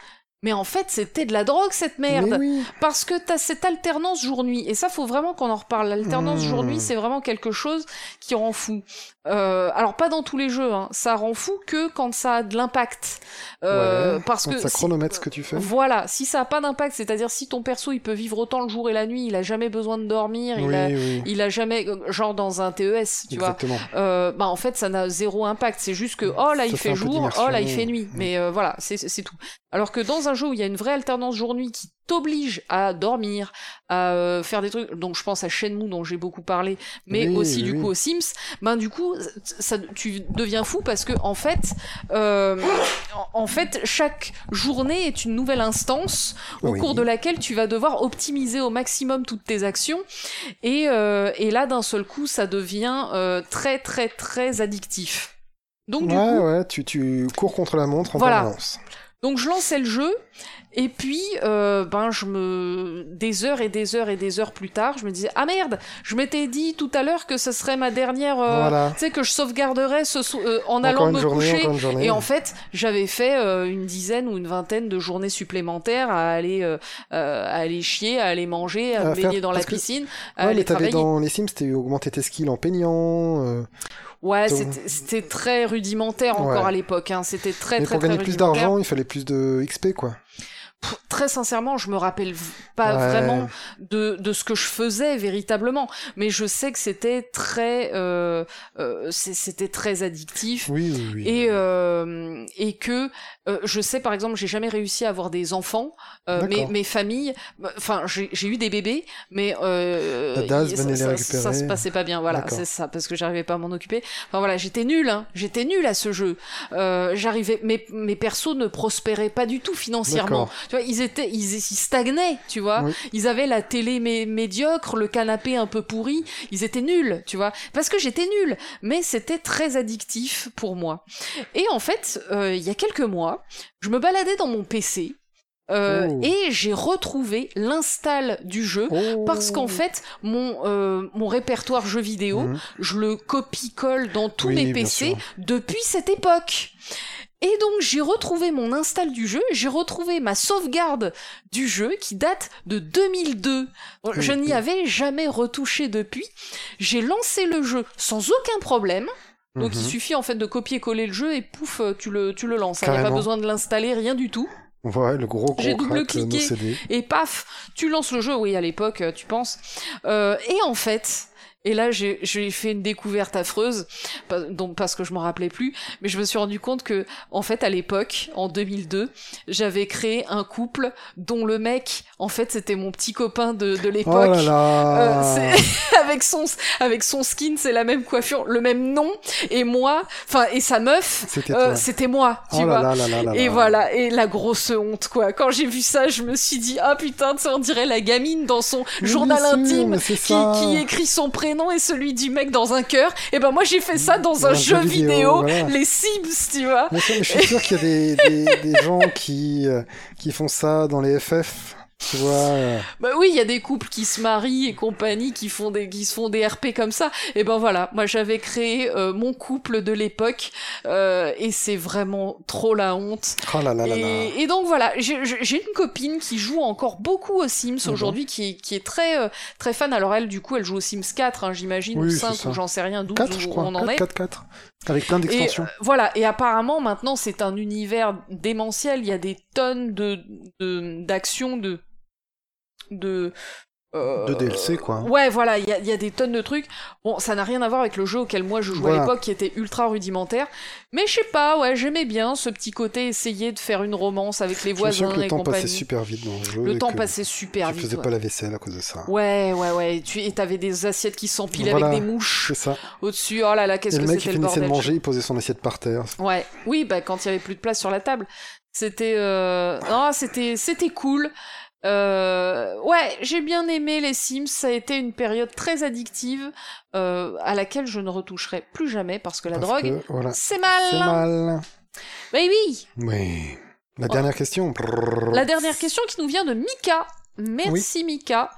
mais en fait, c'était de la drogue cette merde. Oui. Parce que t'as cette alternance jour-nuit. Et ça, faut vraiment qu'on en reparle. L'alternance Mmh. jour-nuit, c'est vraiment quelque chose qui rend fou. Euh, alors, pas dans tous les jeux, hein. Ça rend fou que quand ça a de l'impact. Euh, Ouais, parce que. ça si- chronomètre ce que tu fais. Voilà, si ça a pas d'impact, c'est-à-dire si ton perso il peut vivre autant le jour et la nuit, il a jamais besoin de dormir, il a, oui. il a jamais, genre dans un TES, tu vois, euh, bah en fait ça n'a zéro impact c'est juste que oh là il fait jour oh là il fait nuit mais euh, voilà c'est c'est tout alors que dans un jeu où il y a une vraie alternance jour-nuit qui t'oblige à dormir à euh, faire des trucs donc je pense à Shenmue dont j'ai beaucoup parlé mais Oui, aussi oui, du coup aux Sims ben du coup ça tu deviens fou parce que en fait euh, en, fait chaque journée est une nouvelle instance au Oui. cours de laquelle tu vas devoir optimiser au maximum toutes tes actions et, euh, et là d'un seul coup ça devient euh, très très très addictif donc du ouais, coup ouais, tu, tu cours contre la montre en Voilà. permanence. Donc je lançais le jeu et puis euh, ben je me des heures et des heures et des heures plus tard je me disais ah merde je m'étais dit tout à l'heure que ce serait ma dernière euh, Voilà. tu sais que je sauvegarderais ce so- euh, en Encore allant me journée, coucher et en fait, j'avais fait une dizaine ou une vingtaine de journées supplémentaires à aller, à aller chier, à aller manger, à, À me faire- baigner dans la que- piscine, à Ouais, aller mais travailler. dans les Sims, t'as augmenté tes skills en peignant. Ouais, c'était- très rudimentaire encore Ouais. à l'époque. Hein. C'était très mais très pour très gagner plus d'argent, il fallait plus de XP, quoi. Pff, Très sincèrement, je me rappelle pas Ouais. vraiment de, de ce que je faisais véritablement, mais je sais que c'était très, euh, euh, c'était très addictif. Oui, oui, oui. et euh, et que euh, je sais par exemple j'ai jamais réussi à avoir des enfants euh, mes, D'accord. mes familles bah, enfin j'ai eu des bébés mais euh, DAS les ça, ça, récupérer. ça se passait pas bien voilà c'est ça parce que j'arrivais pas à m'en occuper enfin voilà j'étais nulle hein, j'étais nulle à ce jeu euh, j'arrivais mes mes persos ne prospéraient pas du tout financièrement. Tu vois ils étaient ils, ils stagnaient tu vois Oui. ils avaient la télé mé- médiocre le canapé un peu pourri ils étaient nuls tu vois parce que j'étais nulle mais c'était très addictif pour moi et en fait, euh, il y a quelques mois, je me baladais dans mon PC euh, Oh. et j'ai retrouvé l'install du jeu. Oh. Parce qu'en fait, mon, euh, mon répertoire jeux vidéo, Mhm. je le copie-colle dans tous Oui, mes PC depuis cette époque. Et donc j'ai retrouvé mon install du jeu, j'ai retrouvé ma sauvegarde du jeu qui date de 2002. Je Oui, n'y avais jamais retouché depuis. J'ai lancé le jeu sans aucun problème. Donc il Mhm. suffit en fait de copier-coller le jeu et pouf, euh, tu le, tu le lances. Il n'y a pas besoin de l'installer, rien du tout. Ouais, le gros gros J'ai double-cliqué. CD. Et paf, tu lances le jeu, oui à l'époque, euh, tu penses. Euh, et en fait, et là j'ai fait une découverte affreuse, pas- donc parce que je m'en rappelais plus, mais je me suis rendu compte que en fait à l'époque, en 2002, j'avais créé un couple dont le mec, en fait c'était mon petit copain de, de Oh l'époque. là là Euh, avec son avec son skin, c'est la même coiffure, le même nom, et moi, enfin et sa meuf, C'était euh, moi, tu oh vois. là là là là là Et là. voilà, et la grosse honte, quoi. Quand j'ai vu ça, je me suis dit, ah putain, on dirait la gamine dans son Mais journal intime qui, qui écrit son prénom et celui du mec dans un cœur. Et ben moi, j'ai fait ça dans, Dans un un jeu jeu vidéo, vidéo, voilà. les Sims, tu vois. Mais, ça, mais je suis sûr qu'il y a des, des, des gens qui, euh, qui font ça dans les FF. Tu vois. euh, Bah oui, il y a des couples qui se marient et compagnie, qui font des, qui se font des RP comme ça. Et ben voilà, moi j'avais créé euh, mon couple de l'époque, euh, et c'est vraiment trop la honte. Oh là là là là. Et, et donc voilà, j'ai une copine qui joue encore beaucoup aux Sims Mhm. aujourd'hui, qui, est- qui est très euh, très fan. Alors elle, du coup, elle joue aux Sims 4, hein, j'imagine, Oui, ou c'est 5, ça. ou j'en sais rien, 12, 4, je crois. on en 4, est. 4, 4. Avec plein Et d'extensions. euh, voilà, et apparemment maintenant c'est un univers démentiel, il y a des tonnes de de- d'actions, de de euh, De DLC, quoi. Ouais, voilà, il y a, il y a des tonnes de trucs. Bon, ça n'a rien à voir avec le jeu auquel moi je jouais à l'époque, qui était ultra rudimentaire. Mais je sais pas, ouais, j'aimais bien ce petit côté essayer de faire une romance avec les Je me souviens voisins le temps compagnie. passait super vite dans le jeu. Le temps passait super Tu vite. faisais ouais. pas la vaisselle à cause de ça. Ouais, ouais, ouais. Et tu et t'avais des assiettes qui s'empilaient Voilà, avec des mouches au-dessus. Oh là là, qu'est-ce que le mec, c'était le finissait de manger, il posait son assiette par terre. Ouais, oui, bah quand il y avait plus de place sur la table. C'était, euh... non, c'était, c'était cool. Euh, ouais, j'ai bien aimé les Sims. Ça a été une période très addictive euh, à laquelle je ne retoucherai plus jamais parce que la Parce drogue, voilà. c'est mal. C'est mal. Baby. Oui. La dernière question. La dernière question qui nous vient de Mika. Merci Mika.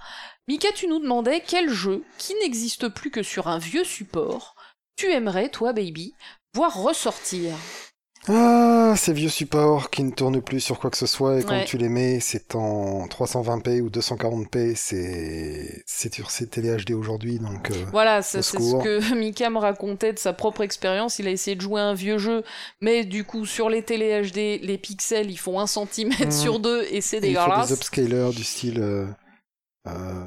Mika, tu nous demandais quel jeu qui n'existe plus que sur un vieux support tu aimerais, toi, baby, voir ressortir? Ah, ces vieux supports qui ne tournent plus sur quoi que ce soit et quand Ouais. tu les mets, c'est en 320p ou 240p, c'est c'est sur ces télé HD aujourd'hui, donc euh, Voilà, c'est ce que Mika me racontait de sa propre expérience. Il a essayé de jouer à un vieux jeu, mais du coup, sur les télé HD, les pixels, ils font un centimètre Mhm. sur deux et c'est et il faut dégueulasse. des upscalers du style, euh, euh,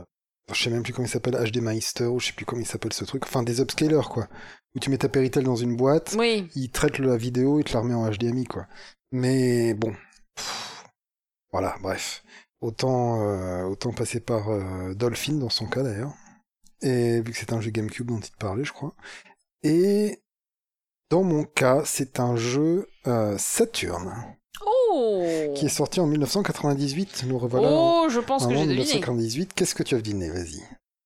je sais même plus comment il s'appelle, HD Meister ou je sais plus comment il s'appelle ce truc, enfin des upscalers quoi, où tu mets ta Péritel dans une boîte, Oui, il traite la vidéo et te la remet en HDMI quoi. Mais bon, Pff, voilà, bref. Autant, euh, autant passer par euh, Dolphin dans son cas d'ailleurs. Et vu que c'est un jeu GameCube dont il te parlait, je crois. Et dans mon cas, c'est un jeu euh, Saturn Oh qui est sorti en 1998. Nous revoilà en Oh, je pense que j'ai deviné. 1998. Qu'est-ce que tu as deviné? Vas-y.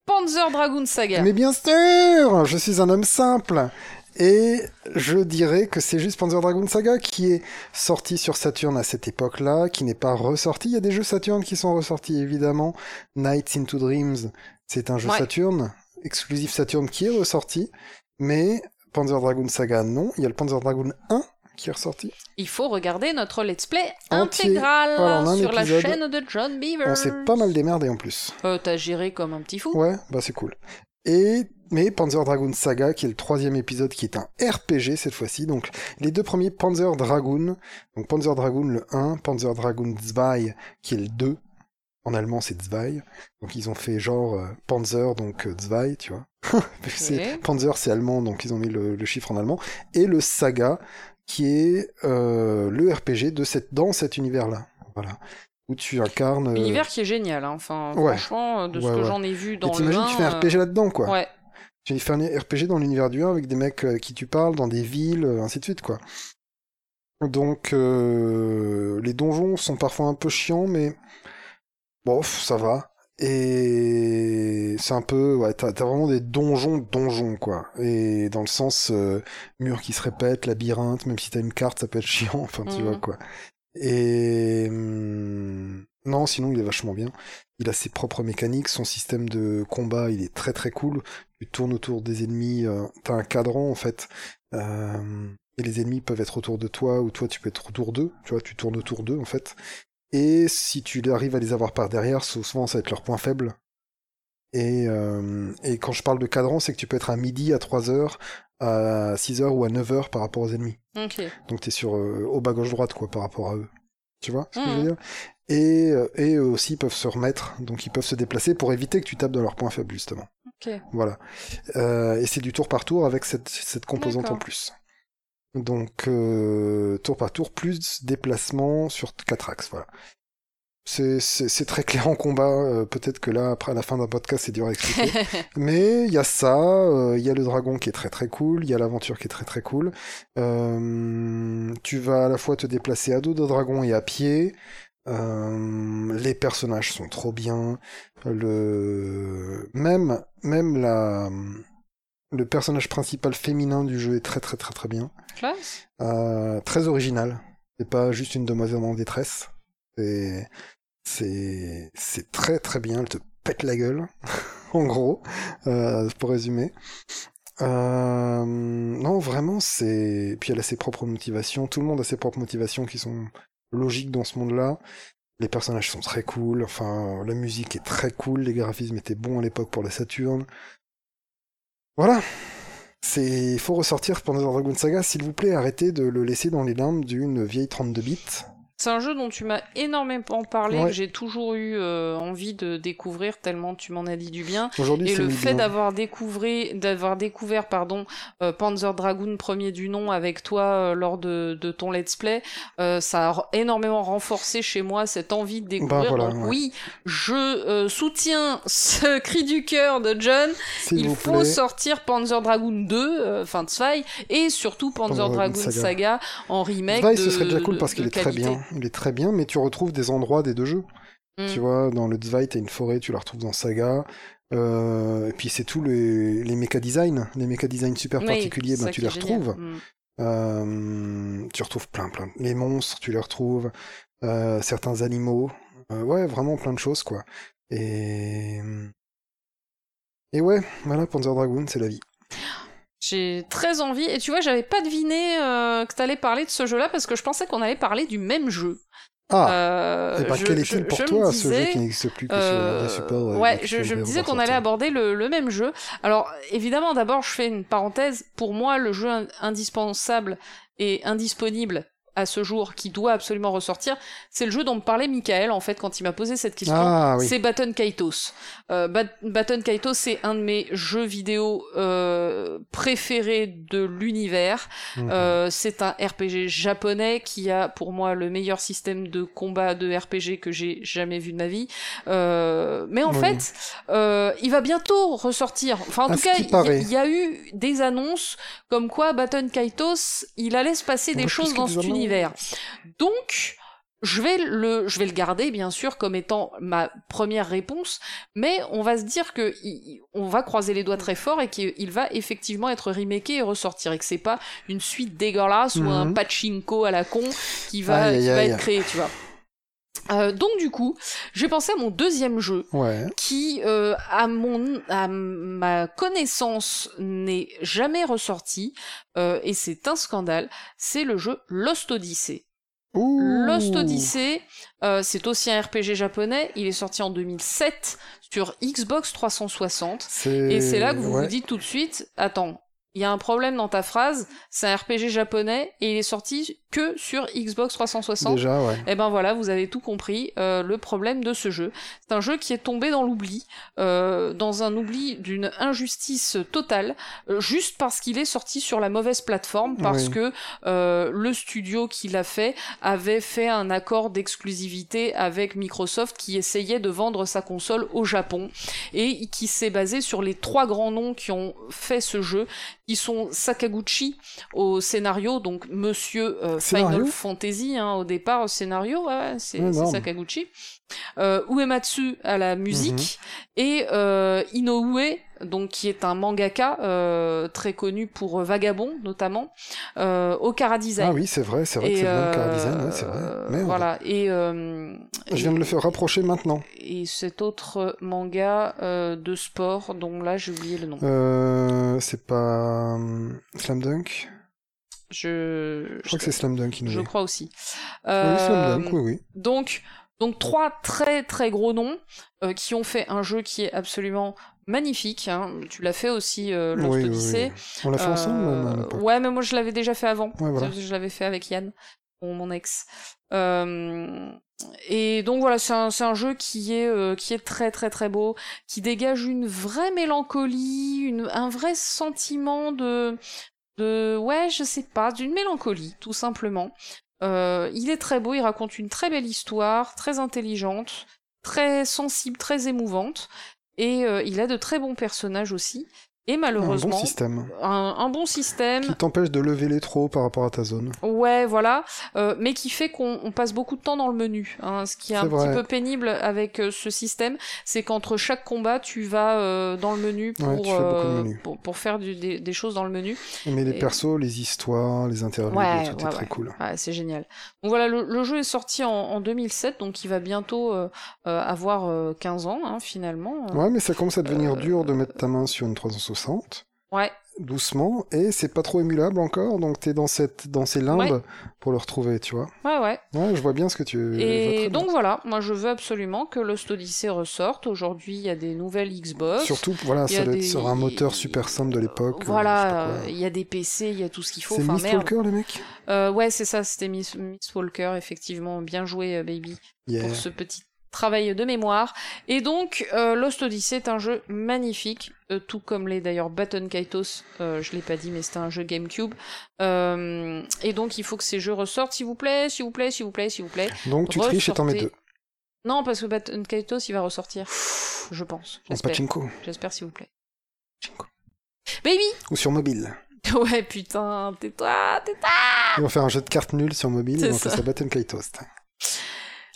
Panzer Dragoon Saga. Mais bien sûr, je suis un homme simple. Et je dirais que c'est juste Panzer Dragoon Saga qui est sorti sur Saturn à cette époque-là, qui n'est pas ressorti. Il y a des jeux Saturn qui sont ressortis, évidemment. Nights into Dreams, c'est un jeu Ouais. Saturn, exclusif Saturn qui est ressorti. Mais Panzer Dragoon Saga, non. Il y a le Panzer Dragoon 1 qui est ressorti. Il faut regarder notre let's play Entier. intégral Voilà, sur la chaîne de John Beaver. On s'est pas mal démerdé en plus. Euh, T'as géré comme un petit fou. Ouais, bah c'est cool. Et mais Panzer Dragoon Saga, qui est le troisième épisode, qui est un RPG cette fois-ci. Donc les deux premiers Panzer Dragoon, donc Panzer Dragoon le 1, Panzer Dragoon 2, qui est le 2. En allemand, c'est Zwei. Donc ils ont fait genre euh, Panzer, donc euh, Zwei, tu vois. c'est Panzer, c'est allemand, donc ils ont mis le, le chiffre en allemand. Et le Saga, qui est euh, le RPG de cette dans cet univers-là. Voilà. Où tu incarnes. euh, Univers qui est génial, hein. enfin Ouais. franchement, euh, de ce que ouais. j'en ai vu dans et le t'imagines, 1, tu fais un euh, RPG là-dedans, quoi. Ouais. Tu fais un RPG dans l'univers du 1 avec des mecs euh, à qui tu parles, dans des villes, euh, ainsi de suite, quoi. Donc, euh, les donjons sont parfois un peu chiants, mais bof, ça va. Et c'est un peu, ouais, t'as vraiment des donjons, donjons, quoi. Et dans le sens euh, mur qui se répète, labyrinthe, même si t'as une carte, ça peut être chiant, enfin, tu Mhm. vois, quoi. Et hum, non, sinon il est vachement bien. Il a ses propres mécaniques, son système de combat, il est très très cool. Tu tournes autour des ennemis, euh, t'as un cadran en fait, euh, et les ennemis peuvent être autour de toi ou toi tu peux être autour d'eux. Tu vois, tu tournes autour d'eux en fait. Et si tu arrives à les avoir par derrière, souvent ça va être leur point faible. Et, euh, et quand je parle de cadran, c'est que tu peux être à midi, à 3 heures, à 6 heures ou à 9 heures par rapport aux ennemis. Donc t'es sur euh, au bas gauche droite quoi par rapport à eux. Tu vois ce que je veux Mhm. dire? Et euh, et eux aussi peuvent se remettre, donc ils peuvent se déplacer pour éviter que tu tapes dans leur point faible justement. Voilà. Euh, et c'est du tour par tour avec cette cette composante en plus. Donc euh, tour par tour plus déplacement sur quatre axes. Voilà. C'est très clair en combat. euh, Peut-être que là après à la fin d'un podcast c'est dur à expliquer. Mais il y a ça, euh, il y a le dragon qui est très très cool, il y a l'aventure qui est très très cool. Euh, tu vas à la fois te déplacer à dos de dragon et à pied. Euh, les personnages sont trop bien. Le même même la le personnage principal féminin du jeu est très très très très bien. Classe. Euh, très original. C'est pas juste une demoiselle en détresse. C'est c'est c'est très très bien. Elle te pète la gueule, en gros, euh, pour résumer. Euh, non, vraiment, c'est. Puis elle a ses propres motivations. Tout le monde a ses propres motivations qui sont logiques dans ce monde-là. Les personnages sont très cool. Enfin, la musique est très cool. Les graphismes étaient bons à l'époque pour la Saturn. Voilà. C'est, faut ressortir Panzer Dragoon Saga. S'il vous plaît, arrêtez de le laisser dans les limbes d'une vieille 32 bits. C'est un jeu dont tu m'as énormément parlé, Ouais. que j'ai toujours eu euh, envie de découvrir tellement tu m'en as dit du bien. Aujourd'hui, Et le fait d'avoir découvert, d'avoir découvert, pardon, euh, Panzer Dragoon premier du nom avec toi euh, lors de, de ton let's play, ça a énormément renforcé chez moi cette envie de découvrir. Bah, voilà, Donc ouais. oui, je soutiens ce cri du cœur de John. Il vous faut plaît. sortir Panzer Dragoon 2, euh, enfin Zwei, et surtout Panzer Panzer Dragoon Saga. Saga, en remake Zwei, de, ce serait déjà cool de- parce qu'il de est très bien. Il est très bien, mais tu retrouves des endroits des deux jeux. Mm. Tu vois, dans le Zwei, t'as une forêt, tu la retrouves dans Saga. Euh, et puis c'est tout les, les méca design, les méca design super Oui, particuliers, ben, tu les retrouves. Mm. Euh, tu retrouves plein, plein. Les monstres, tu les retrouves. Euh, certains animaux. Ouais, vraiment plein de choses, quoi. Et. Et ouais, voilà, Panzer Dragoon, c'est la vie. J'ai très envie. Et tu vois, j'avais pas deviné euh, que t'allais parler de ce jeu-là parce que je pensais qu'on allait parler du même jeu. Ah Euh, Et ben, je- quel est-il pour je toi, ce jeu qui n'existe plus que sur Euh, les supports euh, ouais, je, me disais qu'on allait aborder le, le même jeu. Alors, évidemment, d'abord, je fais une parenthèse. Pour moi, le jeu in- indispensable et indisponible à ce jour, qui doit absolument ressortir, c'est le jeu dont me parlait Michael, en fait, quand il m'a posé cette question. Ah oui. C'est Baton Kaitos. Euh, Bat- Baton Kaitos, c'est un de mes jeux vidéo euh, préférés de l'univers. Mhm. Euh, c'est un RPG japonais qui a pour moi le meilleur système de combat de RPG que j'ai jamais vu de ma vie. Euh, mais en Oui. fait, euh, il va bientôt ressortir. Enfin, en À tout cas, il y, y a eu des annonces comme quoi Baton Kaitos, il allait se passer des choses dans cet annonces. Univers. Donc, je vais le, je vais le garder bien sûr comme étant ma première réponse, mais on va se dire que il- on va croiser les doigts très fort et qu'il va effectivement être remaké et ressortir et que c'est pas une suite dégueulasse ou un Mhm. pachinko à la con qui va, Aïe, aïe, qui va aïe. être créé, tu vois. Euh, donc du coup, j'ai pensé à mon deuxième jeu Ouais. qui, euh, à mon, à ma connaissance, n'est jamais ressorti euh, et c'est un scandale. C'est le jeu Lost Odyssey. Ouh. Lost Odyssey, c'est aussi un RPG japonais. Il est sorti en 2007 sur Xbox 360. Et c'est là que vous ouais. vous dites tout de suite, attends, il y a un problème dans ta phrase, c'est un RPG japonais et il est sorti que sur Xbox 360. Déjà, ouais. Et ben voilà, vous avez tout compris, euh, le problème de ce jeu. C'est un jeu qui est tombé dans l'oubli, euh, dans un oubli d'une injustice totale, euh, juste parce qu'il est sorti sur la mauvaise plateforme, parce Oui. que euh, le studio qui l'a fait avait fait un accord d'exclusivité avec Microsoft qui essayait de vendre sa console au Japon et qui s'est basé sur les trois grands noms qui ont fait ce jeu, qui sont Sakaguchi au scénario, donc Monsieur euh, Scénario Final Fantasy hein, au départ au scénario, ouais, c'est. Sakaguchi. Euh, Uematsu à la musique Mhm. et euh, Inoue donc qui est un mangaka euh, très connu pour Vagabond notamment au Kara Design. Ah oui, c'est vrai, c'est vrai que c'est le Design, ouais, c'est vrai. Merde. Voilà et Je viens de le faire rapprocher maintenant. et cet autre manga de sport dont là j'ai oublié le nom. C'est pas Slam Dunk? Je Je crois que c'est Slam Dunk qui nous je crois aussi. Oui, Slam Dunk, oui, oui. Donc, donc trois très très gros noms euh, qui ont fait un jeu qui est absolument magnifique. hein. Tu l'as fait aussi, euh, Lost Oui, oui. On l'a fait ensemble Euh, l'époque. Ouais, mais moi je l'avais déjà fait avant. Ouais, voilà. Je l'avais fait avec Yann, mon, mon ex. Euh, et donc voilà, c'est un, c'est un jeu qui est, euh, qui est très très très beau, qui dégage une vraie mélancolie, une, un vrai sentiment de, de, ouais, je sais pas, d'une mélancolie, tout simplement. Euh, il est très beau, il raconte une très belle histoire, très intelligente, très sensible, très émouvante, et euh, il a de très bons personnages aussi. Et Un malheureusement, bon système. un, un bon système, Qui t'empêche de lever les trop par rapport à ta zone. Ouais, voilà, euh, mais qui fait qu'on on passe beaucoup de temps dans le menu. hein. Ce qui est, un vrai. petit peu pénible avec euh, ce système, c'est qu'entre chaque combat, tu vas euh, dans le menu pour, Ouais, pour, pour faire du- des, des choses dans le menu. Mais les Et- persos, les histoires, les interludes, Ouais, tout ouais, est très cool. Ouais, c'est génial. Donc voilà, le, le jeu est sorti en, en 2007, donc il va bientôt avoir euh, 15 ans, hein, finalement. Ouais, mais ça commence à devenir dur de mettre ta main sur une 360. Ouais, doucement et c'est pas trop émulable encore donc t'es dans cette dans ces limbes Ouais. pour le retrouver tu vois ouais, ouais. ouais je vois bien ce que tu vois Et donc bien. voilà, moi je veux absolument que Lost Odyssey ressorte. Aujourd'hui, il y a des nouvelles Xbox. surtout voilà ça doit être sur un moteur super simple de l'époque Voilà, euh, il y a des PC, il y a tout ce qu'il faut. c'est Enfin, Miss merde. Walker les mecs? Euh, ouais, c'est ça, c'était Miss, Miss Walker, effectivement. Bien joué, euh, baby, yeah. pour ce petit travail de mémoire. Et donc, euh, Lost Odyssey est un jeu magnifique, euh, tout comme les d'ailleurs Baton Kaitos, euh, je l'ai pas dit, mais c'était un jeu GameCube. Euh, et donc, il faut que ces jeux ressortent, s'il vous plaît, s'il vous plaît, s'il vous plaît, s'il vous plaît. donc tu triches et t'en mets deux Non, parce que Baton Kaitos, il va ressortir. Je pense. en J'espère. J'espère, s'il vous plaît. Pachinko. Baby ou sur mobile Ouais, putain, tais-toi, tais-toi ils vont faire un jeu de cartes nul sur mobile C'est et on ça. ça Battle Kaitos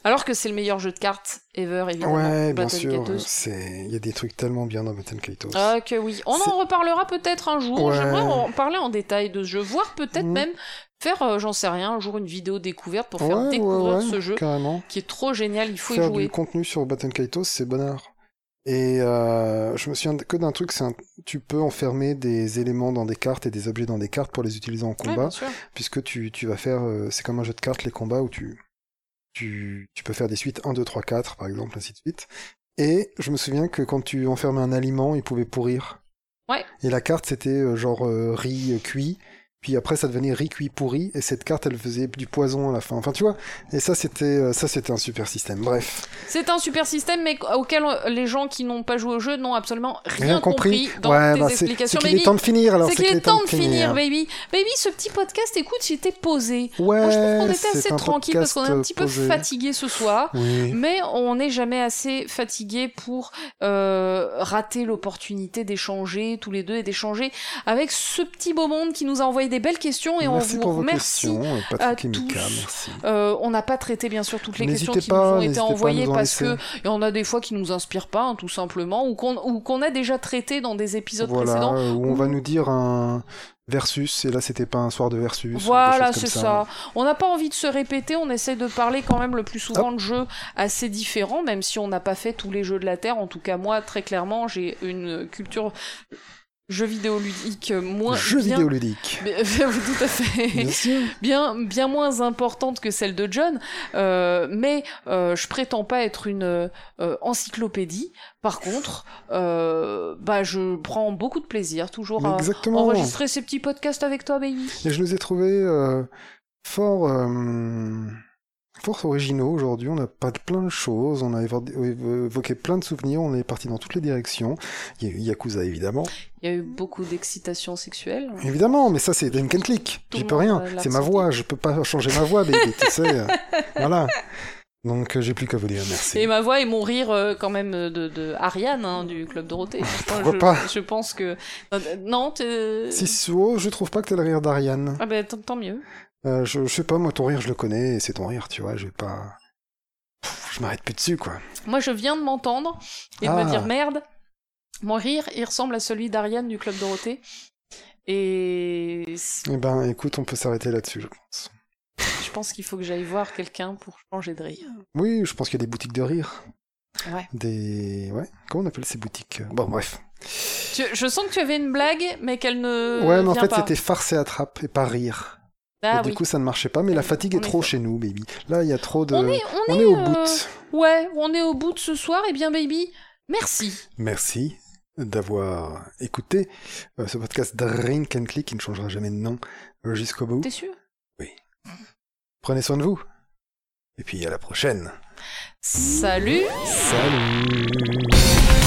Alors que c'est le meilleur jeu de cartes ever, évidemment. Ouais, bien Battle sûr. Il y a des trucs tellement bien dans Battle Kaitos. Ah que oui. On en reparlera peut-être un jour. Ouais. J'aimerais en parler en détail de ce jeu, voire peut-être Mhm. même faire, euh, j'en sais rien, un jour une vidéo découverte pour faire Ouais, découvrir ouais, ce jeu Carrément. qui est trop génial. Il faut y Faire jouer. du contenu sur Battle Kaitos, c'est bonheur. Et euh, je me souviens que d'un truc, c'est un... tu peux enfermer des éléments dans des cartes et des objets dans des cartes pour les utiliser en combat, bien sûr. puisque tu, tu vas faire, euh, c'est comme un jeu de cartes les combats où tu, tu, tu peux faire des suites 1, 2, 3, 4 par exemple, ainsi de suite. Et je me souviens que quand tu enfermais un aliment, il pouvait pourrir. Ouais. Et la carte c'était euh, genre euh, riz euh, cuit, puis après ça devenait riz cuit pourri, et cette carte elle faisait du poison à la fin. Enfin tu vois, et ça c'était euh, ça c'était un super système. Bref. C'est un super système, mais auquel euh, les gens qui n'ont pas joué au jeu n'ont absolument rien, compris. dans ouais, tes bah, c'est c'est explications. qu'il est temps de finir alors. c'est qu'il est temps de finir, baby. Baby, ce petit podcast, écoute, j'étais posé. Ouais, Moi, je trouve qu'on était assez tranquille parce qu'on est un petit peu fatigué ce soir. Oui. Mais on n'est jamais assez fatigué pour euh, rater l'opportunité d'échanger tous les deux et d'échanger avec ce petit beau monde qui nous a envoyé des belles questions et merci on pour vous vos remercie. euh, à Mika, tous. merci. Euh, on n'a pas traité bien sûr toutes les questions qui nous ont été envoyées nous en parce que laisser. il y en a des fois qui nous inspirent pas hein, tout simplement ou qu'on a déjà traité dans des épisodes Voilà, précédents. euh, où on va nous dire un versus, et là c'était pas un soir de versus. Voilà, c'est ça. On n'a pas envie de se répéter, on essaie de parler quand même le plus souvent de jeux assez différents, même si on n'a pas fait tous les jeux de la Terre. En tout cas, moi, très clairement, j'ai une culture jeux vidéo ludique moins Jeux bien... vidéo. Bien- tout à fait. Bien sûr. bien, bien moins importante que celle de John, euh, mais euh, je prétends pas être une euh, encyclopédie. Par contre, euh, bah je prends beaucoup de plaisir toujours Mais à exactement. enregistrer ces petits podcasts avec toi, baby. Et je nous ai trouvés euh, fort, euh, fort originaux aujourd'hui. On a pas de plein de choses. On a évo- évoqué plein de souvenirs. On est parti dans toutes les directions. Il y a eu Yakuza évidemment. Il y a eu beaucoup d'excitation sexuelle. Évidemment, mais ça c'est Drink and Click. J'y peux rien. euh, C'est ma voix. Je peux pas changer ma voix, baby. tu sais. euh, voilà. Donc euh, j'ai plus qu'à vous dire merci. Et ma voix et mon rire euh, quand même de, de Ariane hein, du club Dorothée. Moi, Pourquoi je, pas Je pense que euh, non, Si so, je trouve pas que t'as le rire d'Ariane. ah ben tant, tant mieux. Euh, je, je sais pas, moi ton rire je le connais et c'est ton rire, tu vois. Je vais pas. Pff, Je m'arrête plus dessus quoi. Moi, je viens de m'entendre et de Ah. me dire merde. Mon rire, il ressemble à celui d'Ariane du club Dorothée. Et Eh ben écoute, on peut s'arrêter là-dessus, je pense. je pense qu'il faut que j'aille voir quelqu'un pour changer de rire. Oui, je pense qu'il y a des boutiques de rire. Ouais. Des. Ouais, comment on appelle ces boutiques? Bon, bref. Tu- je sens que tu avais une blague, mais qu'elle ne. ouais, mais en fait c'était farce et attrape et pas rire. Ah et du oui. coup, ça ne marchait pas, mais la fatigue est trop chez nous, baby. Là, il y a trop de. On est, on, On est, est au euh, bout. Ouais, on est au bout de ce soir. Et bien, baby, merci. Merci d'avoir écouté euh, ce podcast Drink and Click qui ne changera jamais de nom euh, jusqu'au bout. T'es sûr? Prenez soin de vous. Et puis à la prochaine. Salut Salut